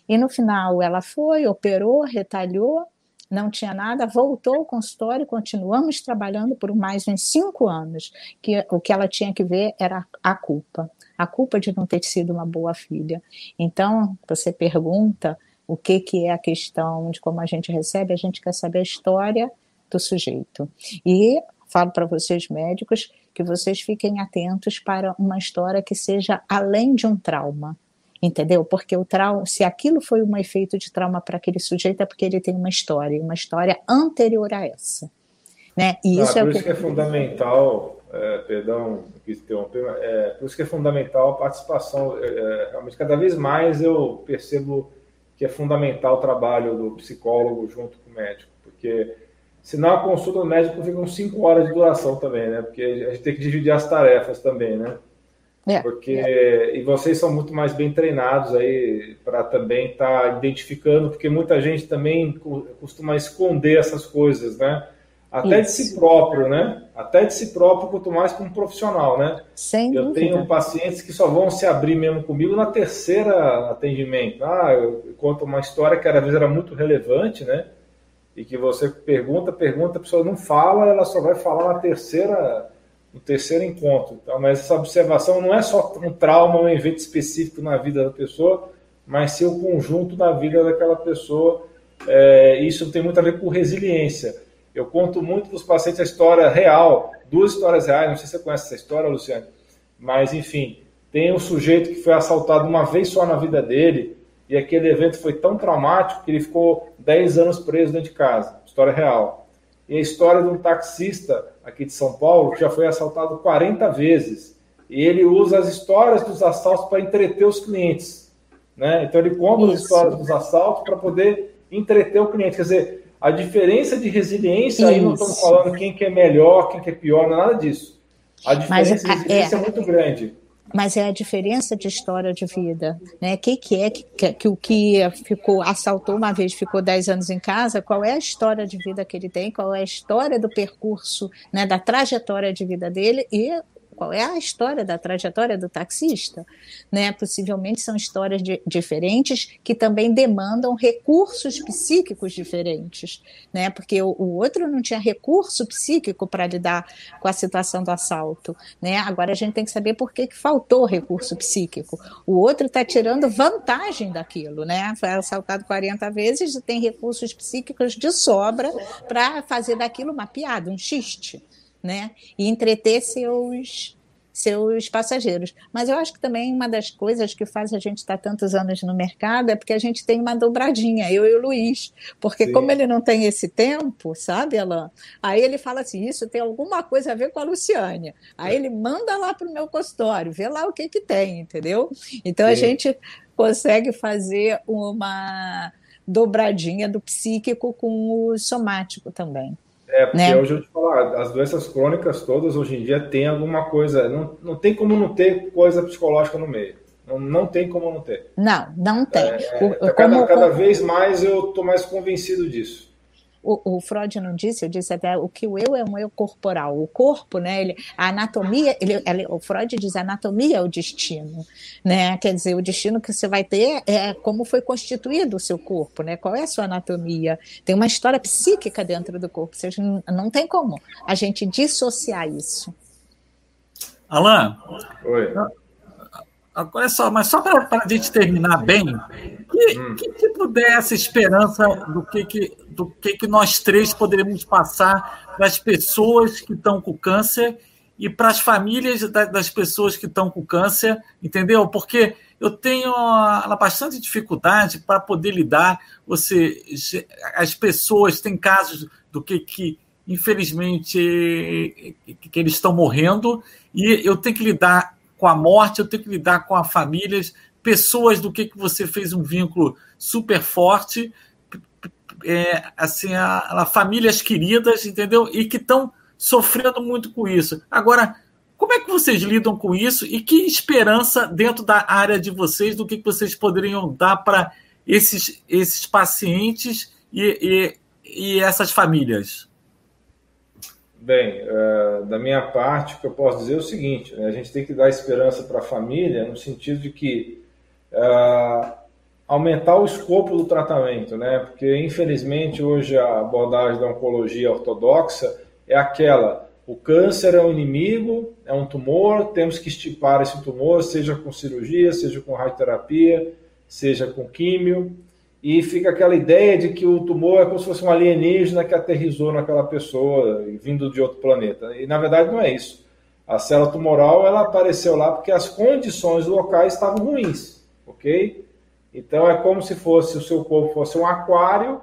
E no final ela foi, operou, retalhou, não tinha nada, voltou ao consultório e continuamos trabalhando por mais uns cinco anos. Que o que ela tinha que ver era a culpa, a culpa de não ter sido uma boa filha. Então, você pergunta o que, que é a questão de como a gente recebe, a gente quer saber a história do sujeito. E falo para vocês médicos que vocês fiquem atentos para uma história que seja além de um trauma entendeu? Porque o trauma, se aquilo foi um efeito de trauma para aquele sujeito, é porque ele tem uma história, uma história anterior a essa. Né? E isso ah, é por isso que... que é fundamental, é, perdão, quis interromper, é, por isso que é fundamental a participação. É, é, realmente, cada vez mais eu percebo que é fundamental o trabalho do psicólogo junto com o médico, porque senão a consulta do médico fica com cinco horas de duração também, né? Porque a gente tem que dividir as tarefas também, né? É, porque é. e vocês são muito mais bem treinados aí para também estar tá identificando, porque muita gente também costuma esconder essas coisas, né? Até Isso. de si próprio, né? Até de si próprio, quanto mais como profissional, né? Sem eu dúvida. tenho pacientes que só vão se abrir mesmo comigo na terceira atendimento. Ah, eu conto uma história que às vezes era muito relevante, né? E que você pergunta, pergunta, a pessoa não fala, ela só vai falar na terceira no terceiro encontro. Então, mas essa observação não é só um trauma, um evento específico na vida da pessoa, mas sim o conjunto da vida daquela pessoa. É, isso tem muito a ver com resiliência. Eu conto muito para os pacientes a história real, duas histórias reais, não sei se você conhece essa história, Luciano, mas enfim, tem um sujeito que foi assaltado uma vez só na vida dele, e aquele evento foi tão traumático que ele ficou 10 anos preso dentro de casa. História real. E a história de um taxista aqui de São Paulo, que já foi assaltado 40 vezes. E ele usa as histórias dos assaltos para entreter os clientes. Né? Então ele conta as histórias dos assaltos para poder entreter o cliente. Quer dizer, a diferença de resiliência, Isso. aí não estamos falando quem que é melhor, quem que é pior, não é nada disso. A diferença Mas, de resiliência é, é muito grande mas é a diferença de história de vida, né? O que, que é que, que, o que ficou assaltou uma vez, ficou 10 anos em casa? Qual é a história de vida que ele tem? Qual é a história do percurso, né? Da trajetória de vida dele e qual é a história da trajetória do taxista, né? Possivelmente são histórias de, diferentes que também demandam recursos psíquicos diferentes, né? Porque o, o outro não tinha recurso psíquico para lidar com a situação do assalto, né? Agora a gente tem que saber por que, que faltou recurso psíquico. O outro está tirando vantagem daquilo, né? Foi assaltado 40 vezes e tem recursos psíquicos de sobra para fazer daquilo uma piada, um xiste, né? E entreter seus seus passageiros. Mas eu acho que também uma das coisas que faz a gente estar tantos anos no mercado é porque a gente tem uma dobradinha, eu e o Luiz. Porque Sim. como ele não tem esse tempo, sabe, Alain? Aí ele fala assim, isso tem alguma coisa a ver com a Luciane. Aí ele manda lá para o meu consultório, vê lá o que que tem, entendeu? Então Sim. a gente consegue fazer uma dobradinha do psíquico com o somático também. É, porque né? hoje eu te falar, as doenças crônicas todas hoje em dia tem alguma coisa, não, não tem como não ter coisa psicológica no meio. Não, não tem como não ter. Não, não tem. É, cada, como, cada vez mais eu estou mais convencido disso o, o, Freud não disse, eu disse até o que o eu é um eu corporal. O corpo, né, ele, a anatomia, ele, ele, o Freud diz a anatomia é o destino, né? Quer dizer, o destino que você vai ter é como foi constituído o seu corpo, né? Qual é a sua anatomia? Tem uma história psíquica dentro do corpo, seja, não, não tem como a gente dissociar isso. Alain, Oi. Olha só, mas só para a gente terminar bem, que, hum. que tipo dessa esperança do que, que, do que, que nós três poderemos passar para as pessoas que estão com câncer e para as famílias das pessoas que estão com câncer, entendeu? Porque eu tenho bastante dificuldade para poder lidar. Você, as pessoas têm casos do que, que infelizmente que eles estão morrendo e eu tenho que lidar com a morte, eu tenho que lidar com as famílias, pessoas do que, que você fez um vínculo super forte, é, assim, a, a, famílias queridas, entendeu? E que estão sofrendo muito com isso. Agora, como é que vocês lidam com isso e que esperança dentro da área de vocês do que, que vocês poderiam dar para esses, esses pacientes e, e, e essas famílias? Bem, uh, da minha parte, o que eu posso dizer é o seguinte: né? a gente tem que dar esperança para a família, no sentido de que uh, aumentar o escopo do tratamento, né? Porque, infelizmente, hoje a abordagem da oncologia ortodoxa é aquela: o câncer é um inimigo, é um tumor, temos que estipar esse tumor, seja com cirurgia, seja com radioterapia, seja com químio e fica aquela ideia de que o tumor é como se fosse um alienígena que aterrizou naquela pessoa, vindo de outro planeta. E na verdade não é isso. A célula tumoral ela apareceu lá porque as condições locais estavam ruins, ok? Então é como se fosse o seu corpo fosse um aquário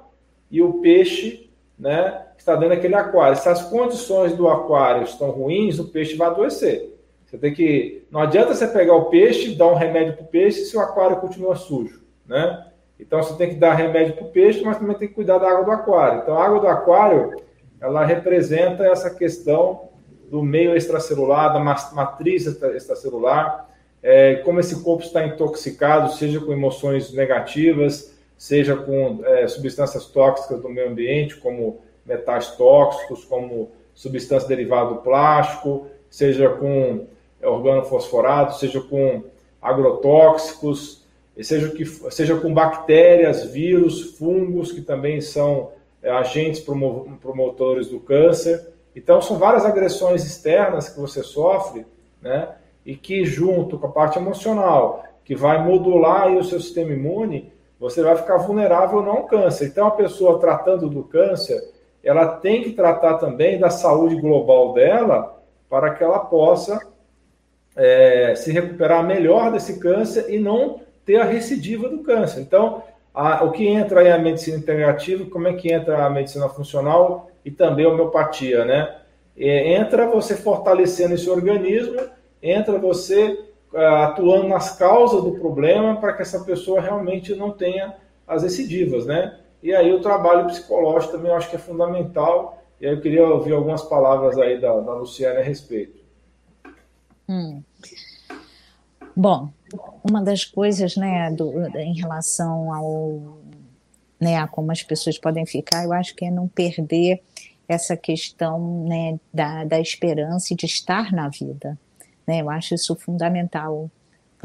e o peixe, né, está dentro daquele aquário. Se as condições do aquário estão ruins, o peixe vai adoecer. Você tem que, não adianta você pegar o peixe, dar um remédio para o peixe se o aquário continua sujo, né? Então você tem que dar remédio para o peixe, mas também tem que cuidar da água do aquário. Então a água do aquário, ela representa essa questão do meio extracelular, da matriz extracelular, é, como esse corpo está intoxicado, seja com emoções negativas, seja com é, substâncias tóxicas do meio ambiente, como metais tóxicos, como substância derivada do plástico, seja com organofosforados, seja com agrotóxicos, seja, que, seja com bactérias, vírus, fungos, que também são é, agentes promotores do câncer. Então, são várias agressões externas que você sofre, né? E que, junto com a parte emocional, que vai modular o seu sistema imune, você vai ficar vulnerável não ao câncer. Então, a pessoa tratando do câncer, ela tem que tratar também da saúde global dela para que ela possa é, se recuperar melhor desse câncer e não ter a recidiva do câncer. Então, a, o que entra aí a medicina integrativa, como é que entra a medicina funcional e também a homeopatia, né? É, entra você fortalecendo esse organismo, entra você uh, atuando nas causas do problema para que essa pessoa realmente não tenha as recidivas, né? E aí o trabalho psicológico também eu acho que é fundamental. E aí eu queria ouvir algumas palavras aí da, da Luciana a respeito. Hum. Bom, uma das coisas, né, do, em relação ao, né, a como as pessoas podem ficar, eu acho que é não perder essa questão, né, da, da esperança e de estar na vida, Né? Eu acho isso fundamental.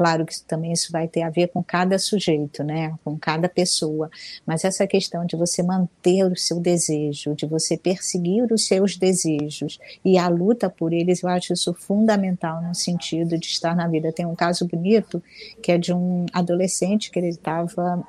Claro que também isso vai ter a ver com cada sujeito, né? Com cada pessoa. Mas essa questão de você manter o seu desejo, de você perseguir os seus desejos e a luta por eles, eu acho isso fundamental no sentido de estar na vida. Tem um caso bonito que é de um adolescente que ele estava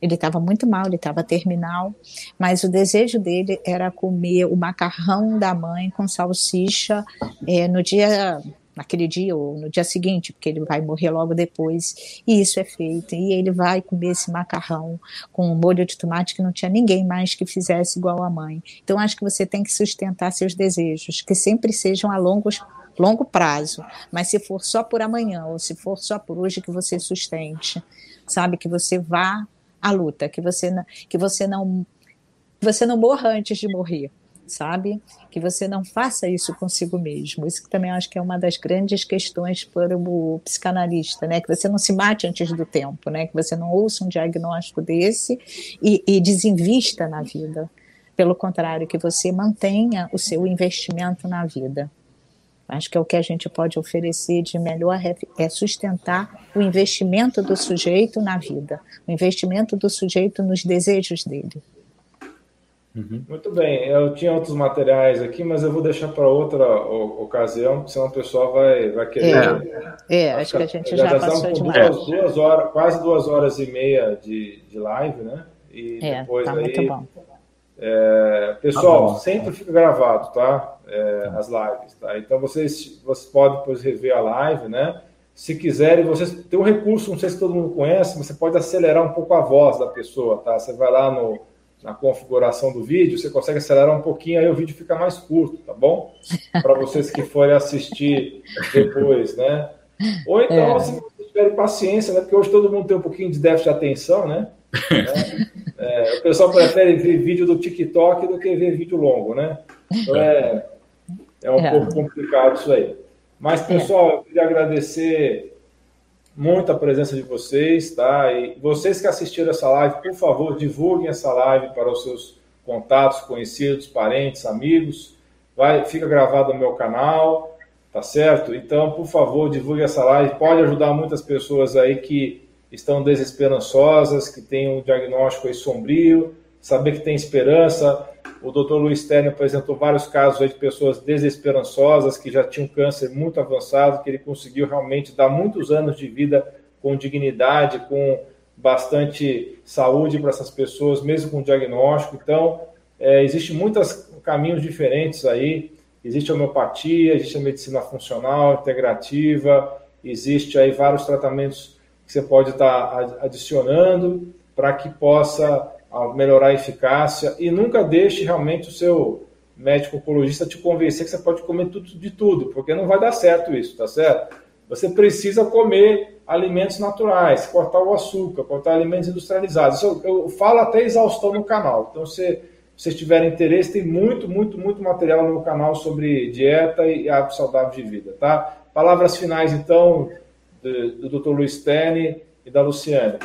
ele estava muito mal, ele estava terminal, mas o desejo dele era comer o macarrão da mãe com salsicha é, no dia naquele dia ou no dia seguinte, porque ele vai morrer logo depois, e isso é feito, e ele vai comer esse macarrão com um molho de tomate que não tinha ninguém mais que fizesse igual a mãe. Então acho que você tem que sustentar seus desejos, que sempre sejam a longos longo prazo, mas se for só por amanhã ou se for só por hoje que você sustente, sabe? Que você vá à luta, que você que você não você não morra antes de morrer, sabe? Que você não faça isso consigo mesmo. Isso que também acho que é uma das grandes questões para o psicanalista, né? Que você não se mate antes do tempo, né? Que você não ouça um diagnóstico desse e, e desinvista na vida. Pelo contrário, que você mantenha o seu investimento na vida. Acho que é o que a gente pode oferecer de melhor é sustentar o investimento do sujeito na vida, o investimento do sujeito nos desejos dele. Uhum. Muito bem, eu tinha outros materiais aqui, mas eu vou deixar para outra ocasião, senão o pessoal vai, vai querer. É, é acho que a gente já, já passou de duas, duas horas, quase duas horas e meia de, de live, né? E é, depois tá aí, muito bom. É, pessoal, tá sempre fica gravado, tá? É, as lives, tá? Então vocês, vocês podem depois rever a live, né? Se quiserem, vocês tem um recurso, não sei se todo mundo conhece, mas você pode acelerar um pouco a voz da pessoa, tá? Você vai lá no na configuração do vídeo, você consegue acelerar um pouquinho, aí o vídeo fica mais curto, tá bom? Para vocês que forem assistir depois, né? Ou então, é. se vocês tiverem paciência, né? Porque hoje todo mundo tem um pouquinho de déficit de atenção, né? É, o pessoal prefere ver vídeo do TikTok do que ver vídeo longo, né? Então é, é um é. pouco complicado isso aí. Mas, pessoal, eu queria agradecer muito a presença de vocês, tá? E vocês que assistiram essa live, por favor, divulguem essa live para os seus contatos, conhecidos, parentes, amigos. Vai, fica gravado no meu canal, tá certo? Então, por favor, divulgue essa live. Pode ajudar muitas pessoas aí que estão desesperançosas, que têm um diagnóstico aí sombrio, saber que tem esperança. O Dr. Luiz Terno apresentou vários casos de pessoas desesperançosas que já tinham câncer muito avançado, que ele conseguiu realmente dar muitos anos de vida com dignidade, com bastante saúde para essas pessoas, mesmo com diagnóstico. Então, é, existem muitos caminhos diferentes aí. Existe a homeopatia, existe a medicina funcional, integrativa, existe aí vários tratamentos que você pode estar adicionando para que possa a melhorar a eficácia e nunca deixe realmente o seu médico oncologista te convencer que você pode comer tudo de tudo, porque não vai dar certo isso, tá certo? Você precisa comer alimentos naturais, cortar o açúcar, cortar alimentos industrializados. Eu, eu falo até exaustão no canal. Então, se vocês tiverem interesse, tem muito, muito, muito material no meu canal sobre dieta e hábito saudável de vida, tá? Palavras finais, então, do, do Dr. Luiz Tene e da Luciane.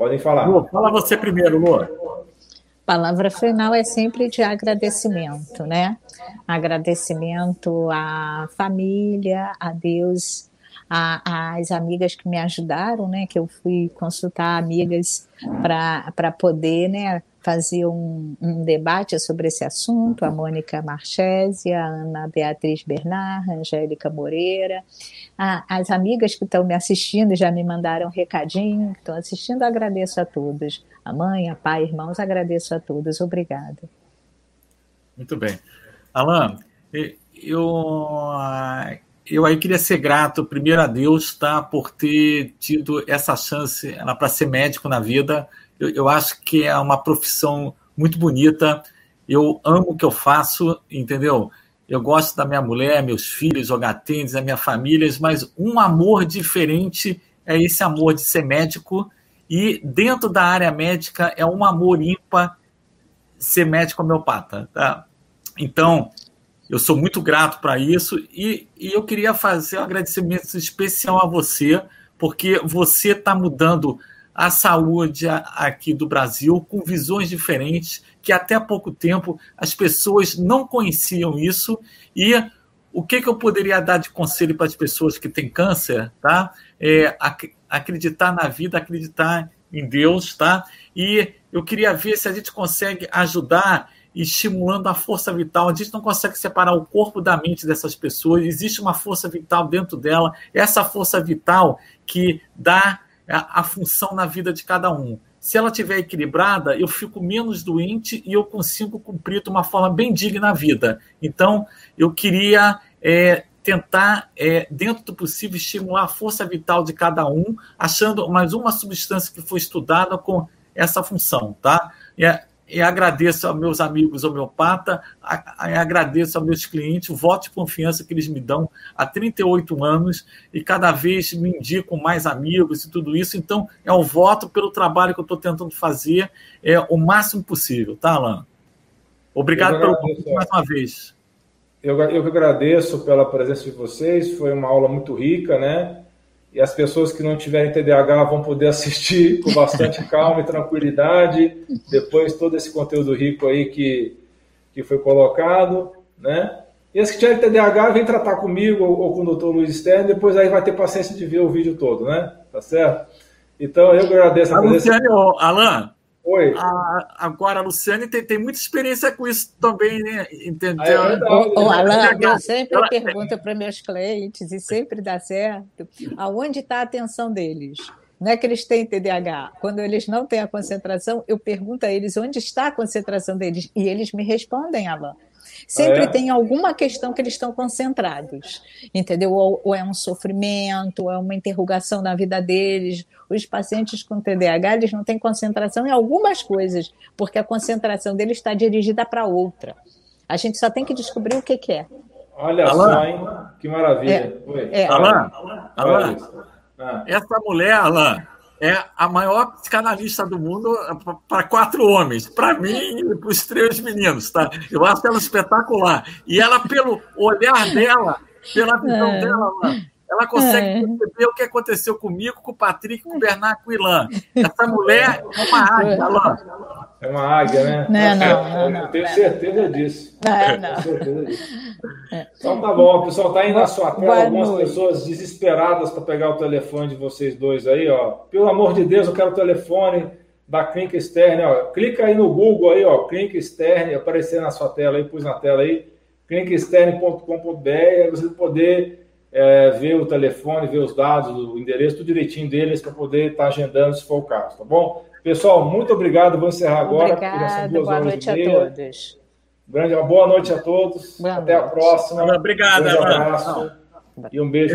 Podem falar. Lu, fala você primeiro, Lu. Palavra final é sempre de agradecimento, né? Agradecimento à família, a Deus, às amigas que me ajudaram, né? Que eu fui consultar amigas para poder, né? Fazer um, um, debate sobre esse assunto, a Mônica Marchese, a Ana Beatriz Bernard, a Angélica Moreira, a, as amigas que estão me assistindo já me mandaram um recadinho, que estão assistindo, agradeço a todos. A mãe, a pai, irmãos, agradeço a todos. Obrigada. Muito bem. Alain, eu, eu aí queria ser grato, primeiro a Deus, tá, por ter tido essa chance para ser médico na vida, eu, eu acho que é uma profissão muito bonita. Eu amo o que eu faço, entendeu? Eu gosto da minha mulher, meus filhos, jogar tênis, a minha família, mas um amor diferente é esse amor de ser médico. E dentro da área médica é um amor ímpar ser médico homeopata. Tá? Então, eu sou muito grato para isso e, e, eu queria fazer um agradecimento especial a você, porque você está mudando a saúde aqui do Brasil com visões diferentes, que até há pouco tempo as pessoas não conheciam isso, e o que, que eu poderia dar de conselho para as pessoas que têm câncer, tá? É, ac acreditar na vida, acreditar em Deus, tá? E eu queria ver se a gente consegue ajudar estimulando a força vital. A gente não consegue separar o corpo da mente dessas pessoas. Existe uma força vital dentro dela. Essa força vital que dá a, a função na vida de cada um. Se ela estiver equilibrada, eu fico menos doente e eu consigo cumprir de uma forma bem digna a vida. Então, eu queria é, tentar, é, dentro do possível, estimular a força vital de cada um, achando mais uma substância que foi estudada com essa função, tá? É, e agradeço aos meus amigos homeopatas, agradeço aos meus clientes o voto de confiança que eles me dão há 38 anos e cada vez me indicam mais amigos e tudo isso. Então, é um voto pelo trabalho que eu estou tentando fazer é, o máximo possível, tá, Alan? Obrigado pelo convite mais uma vez. Eu, eu agradeço pela presença de vocês, foi uma aula muito rica, né? E as pessoas que não tiverem TDAH vão poder assistir com bastante calma e tranquilidade, depois todo esse conteúdo rico aí que, que foi colocado, né? E as que tiverem TDAH, vem tratar comigo ou, ou com o Dr. Luiz Stern, depois aí vai ter paciência de ver o vídeo todo, né? Tá certo? Então, eu agradeço a, presença. Alan, Oi. A, agora, a Luciane tem, tem muita experiência com isso também, né? Entendeu? É o, o Alan, eu sempre ela... pergunto para meus clientes, e sempre dá certo, aonde está a atenção deles? Não é que eles têm TDAH. Quando eles não têm a concentração, eu pergunto a eles onde está a concentração deles. E eles me respondem, Alan. Sempre ah, é? tem alguma questão que eles estão concentrados, entendeu? Ou, ou, é um sofrimento, ou é uma interrogação na vida deles. Os pacientes com TDAH, eles não têm concentração em algumas coisas, porque a concentração deles está dirigida para outra. A gente só tem que descobrir o que, que é. Olha Alan. só, hein? Que maravilha. É, é. Alan, Alan, ah. essa mulher, Alan, é a maior psicanalista do mundo para quatro homens, para mim e para os três meninos, tá? Eu acho ela espetacular. E ela, pelo olhar dela, pela visão é. dela, ela consegue é. perceber o que aconteceu comigo, com o Patrick, com o Bernardo, com o Ilan. Essa mulher é uma águia, Alan. É uma águia, né? Não, não, não, não, Eu tenho certeza disso. É, não. Tenho certeza dição. Então tá bom, pessoal. Está aí na sua tela algumas pessoas desesperadas para pegar o telefone de vocês dois aí, ó. Pelo amor de Deus, eu quero o telefone da Clínica Externe, ó. Clica aí no Google aí, ó. Clínica Externe, aparecer na sua tela aí, pus na tela aí. clínicaexterne.com.br, você poder é, ver o telefone, ver os dados, o endereço, tudo direitinho deles para poder estar tá agendando se for o caso, tá bom? Pessoal, muito obrigado. Vou encerrar agora. Obrigada, boa noite a todos. Grande, uma boa noite a todos. Boa Até noite. a próxima. Obrigado. Um abraço. E um beijo.